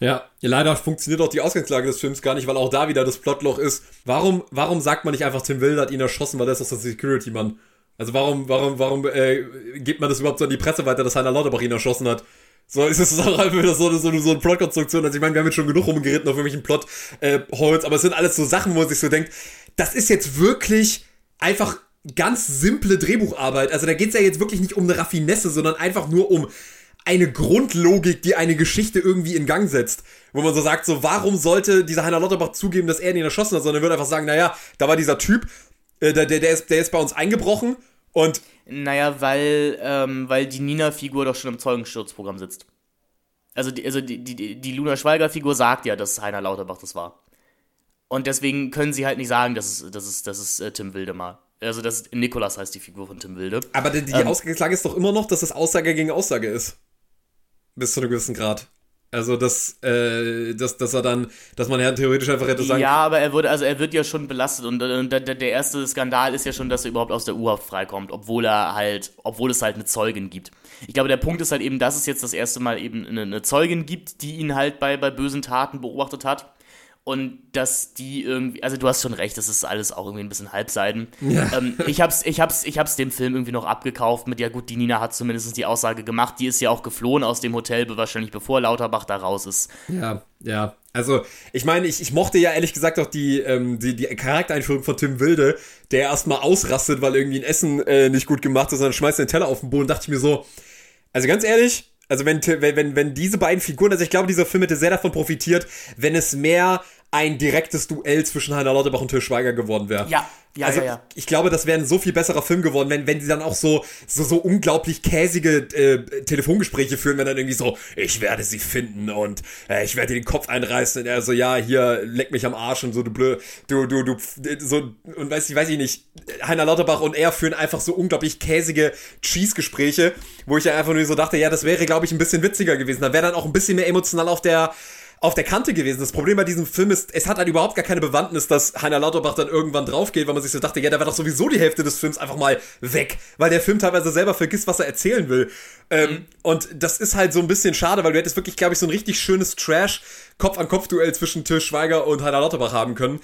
Ja, leider funktioniert auch die Ausgangslage des Films gar nicht, weil auch da wieder das Plotloch ist. Warum, warum sagt man nicht einfach, Tim Wilder hat ihn erschossen, weil er ist doch der Security-Mann? Also warum, warum, warum äh, gibt man das überhaupt so an die Presse weiter, dass Heiner Lauterbach ihn erschossen hat? So, ist es auch einfach wieder so, so, so eine Plotkonstruktion. Also ich meine, wir haben jetzt schon genug rumgeritten auf irgendwelchen Plot-Holes, äh, aber es sind alles so Sachen, wo man sich so denkt, das ist jetzt wirklich einfach ganz simple Drehbucharbeit. Also da geht's ja jetzt wirklich nicht um eine Raffinesse, sondern einfach nur um eine Grundlogik, die eine Geschichte irgendwie in Gang setzt. Wo man so sagt, so, warum sollte dieser Heiner Lauterbach zugeben, dass er ihn erschossen hat, sondern er würde einfach sagen, naja, da war dieser Typ, der, der, der, ist, der ist bei uns eingebrochen und. Naja, weil, ähm, weil die Nina-Figur doch schon im Zeugenschutzprogramm sitzt. Also, die, also die, die, die Luna Schweiger-Figur sagt ja, dass Heiner Lauterbach das war. Und deswegen können sie halt nicht sagen, dass es, dass es, dass es äh, Tim Wilde war. Also, das Nikolas heißt die Figur von Tim Wilde. Aber die, die ähm, Ausgangslage ist doch immer noch, dass es Aussage gegen Aussage ist. Bis zu einem gewissen Grad. Also, dass, äh, dass, dass er dann, dass man ja theoretisch einfach hätte sagen Ja, aber er wurde, also er wird ja schon belastet und, und der, der erste Skandal ist ja schon, dass er überhaupt aus der U-Haft freikommt, obwohl er halt, obwohl es halt eine Zeugin gibt. Ich glaube, der Punkt ist halt eben, dass es jetzt das erste Mal eben eine, eine Zeugin gibt, die ihn halt bei, bei bösen Taten beobachtet hat und dass die irgendwie, also du hast schon recht, das ist alles auch irgendwie ein bisschen Halbseiden. Ja. Ähm, ich hab's, ich hab's, ich hab's dem Film irgendwie noch abgekauft mit, ja gut, die Nina hat zumindest die Aussage gemacht, die ist ja auch geflohen aus dem Hotel, wahrscheinlich bevor Lauterbach da raus ist. Ja, ja. Also, ich meine, ich, ich mochte ja ehrlich gesagt auch die, ähm, die, die Charaktereinführung von Tim Wilde, der erstmal ausrastet, weil irgendwie ein Essen äh, nicht gut gemacht ist, sondern schmeißt den Teller auf den Boden, dachte ich mir so, also ganz ehrlich, also wenn, wenn, wenn diese beiden Figuren, also ich glaube, dieser Film hätte sehr davon profitiert, wenn es mehr ein direktes Duell zwischen Heiner Lauterbach und Till Schweiger geworden wäre. Ja, ja, also, ja, ja. Ich glaube, das wäre ein so viel besserer Film geworden, wenn, wenn sie dann auch so, so, so unglaublich käsige äh, Telefongespräche führen, wenn dann irgendwie so, ich werde sie finden und äh, ich werde dir den Kopf einreißen und er so, ja, hier, leck mich am Arsch und so, du blöd, du, du, du, so, und weiß ich, weiß ich nicht, Heiner Lauterbach und er führen einfach so unglaublich käsige Cheese-Gespräche, wo ich ja einfach nur so dachte, ja, das wäre, glaube ich, ein bisschen witziger gewesen. Da wäre dann auch ein bisschen mehr emotional auf der, auf der Kante gewesen. Das Problem bei diesem Film ist, es hat halt überhaupt gar keine Bewandtnis, dass Heiner Lauterbach dann irgendwann draufgeht, weil man sich so dachte, ja, da war doch sowieso die Hälfte des Films einfach mal weg, weil der Film teilweise selber vergisst, was er erzählen will. Ähm, mhm. Und das ist halt so ein bisschen schade, weil du hättest wirklich, glaube ich, so ein richtig schönes Trash-Kopf-an-Kopf-Duell zwischen Till Schweiger und Heiner Lauterbach haben können.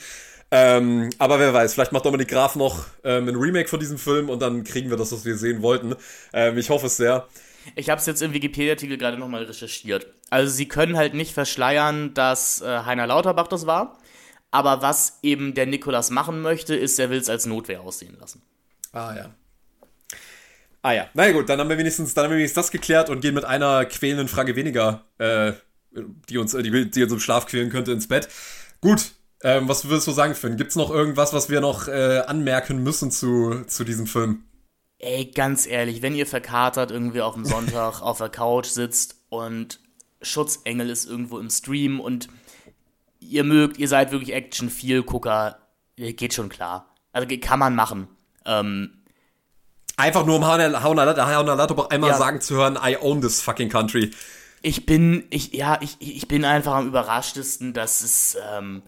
Ähm, aber wer weiß, vielleicht macht Dominik Graf noch ähm, ein Remake von diesem Film und dann kriegen wir das, was wir sehen wollten. Ähm, ich hoffe es sehr. Ich habe es jetzt im Wikipedia-Artikel gerade nochmal recherchiert. Also sie können halt nicht verschleiern, dass äh, Heiner Lauterbach das war. Aber was eben der Nikolas machen möchte, ist, er will es als Notwehr aussehen lassen. Ah ja. Ah ja. Na gut, dann haben wir wenigstens, dann haben wir wenigstens das geklärt und gehen mit einer quälenden Frage weniger, äh, die uns, die, die uns im Schlaf quälen könnte, ins Bett. Gut, ähm, was würdest du sagen, Finn? Gibt es noch irgendwas, was wir noch äh, anmerken müssen zu, zu diesem Film? Ey, ganz ehrlich, wenn ihr verkatert irgendwie auf dem Sonntag auf der Couch sitzt und Schutzengel ist irgendwo im Stream und ihr mögt, ihr seid wirklich Action-Viel-Gucker, geht schon klar. Also kann man machen. Ähm, Einfach nur um Haunalato einmal ja. sagen zu hören, I own this fucking country. Ich bin, ich, ja, ich, ich bin einfach am überraschtesten, dass es, ähm,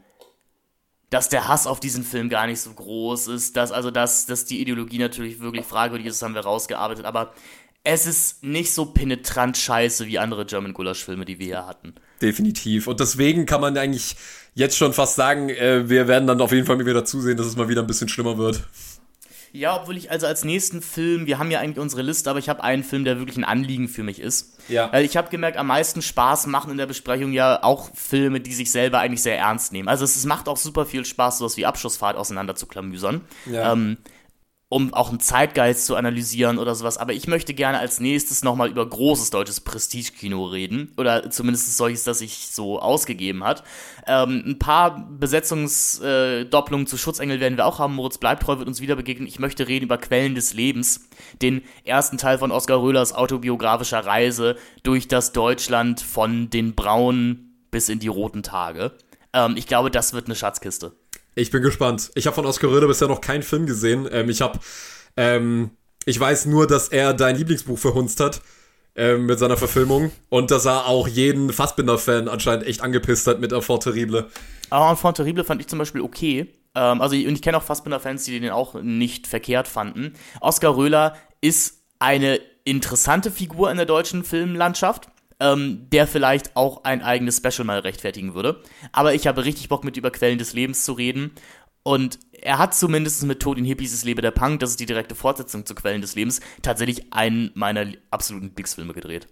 dass der Hass auf diesen Film gar nicht so groß ist, dass also dass, dass die Ideologie natürlich wirklich fragwürdig ist, das haben wir rausgearbeitet, aber es ist nicht so penetrant scheiße wie andere German Gulasch-Filme, die wir hier hatten. Definitiv. Und deswegen kann man eigentlich jetzt schon fast sagen, äh, wir werden dann auf jeden Fall wieder zusehen, dass es mal wieder ein bisschen schlimmer wird. Ja, obwohl ich also als nächsten Film, wir haben ja eigentlich unsere Liste, aber ich habe einen Film, der wirklich ein Anliegen für mich ist. Ja. Weil ich habe gemerkt, am meisten Spaß machen in der Besprechung ja auch Filme, die sich selber eigentlich sehr ernst nehmen. Also es, es macht auch super viel Spaß, sowas wie Abschussfahrt auseinander zu klamüsern. Ja. Ähm, um auch einen Zeitgeist zu analysieren oder sowas. Aber ich möchte gerne als nächstes nochmal über großes deutsches Prestigekino reden. Oder zumindest solches, das sich so ausgegeben hat. Ähm, ein paar Besetzungsdopplungen äh, zu Schutzengel werden wir auch haben. Moritz Bleibtreu wird uns wieder begegnen. Ich möchte reden über Quellen des Lebens. Den ersten Teil von Oskar Röhlers autobiografischer Reise durch das Deutschland von den braunen bis in die roten Tage. Ähm, ich glaube, das wird eine Schatzkiste. Ich bin gespannt. Ich habe von Oskar Röder bisher noch keinen Film gesehen. Ähm, ich habe, ähm, ich weiß nur, dass er dein Lieblingsbuch verhunzt hat ähm, mit seiner Verfilmung und dass er auch jeden Fassbinder-Fan anscheinend echt angepisst hat mit Enfant Terrible. Aber Enfant Terrible fand ich zum Beispiel okay. Ähm, also und ich kenne auch Fassbinder-Fans, die den auch nicht verkehrt fanden. Oskar Röhler ist eine interessante Figur in der deutschen Filmlandschaft ähm, der vielleicht auch ein eigenes Special mal rechtfertigen würde. Aber ich habe richtig Bock, mit über Quellen des Lebens zu reden. Und er hat zumindest mit Tod in Hippies das Lebe der Punk, das ist die direkte Fortsetzung zu Quellen des Lebens, tatsächlich einen meiner absoluten Bix-Filme gedreht.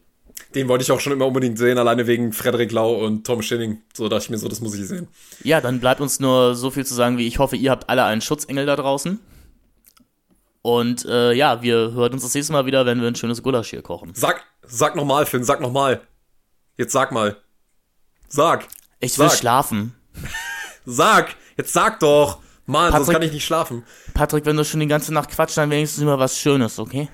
Den wollte ich auch schon immer unbedingt sehen, alleine wegen Frederik Lau und Tom Schilling. So dachte ich mir so, das muss ich sehen. Ja, dann bleibt uns nur so viel zu sagen, wie ich hoffe, ihr habt alle einen Schutzengel da draußen. Und äh, ja, wir hören uns das nächste Mal wieder, wenn wir ein schönes Gulasch hier kochen. Sag, sag nochmal, Finn, sag nochmal. Jetzt sag mal. Sag. Ich will schlafen. sag. Jetzt sag doch. Mann, Patrick, sonst kann ich nicht schlafen. Patrick, wenn du schon die ganze Nacht quatschst, dann wenigstens über was Schönes, okay?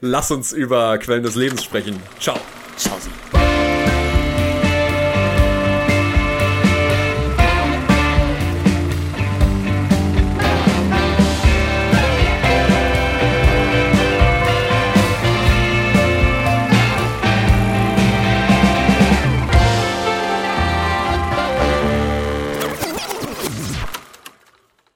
Lass uns über Quellen des Lebens sprechen. Ciao. Ciao, sie.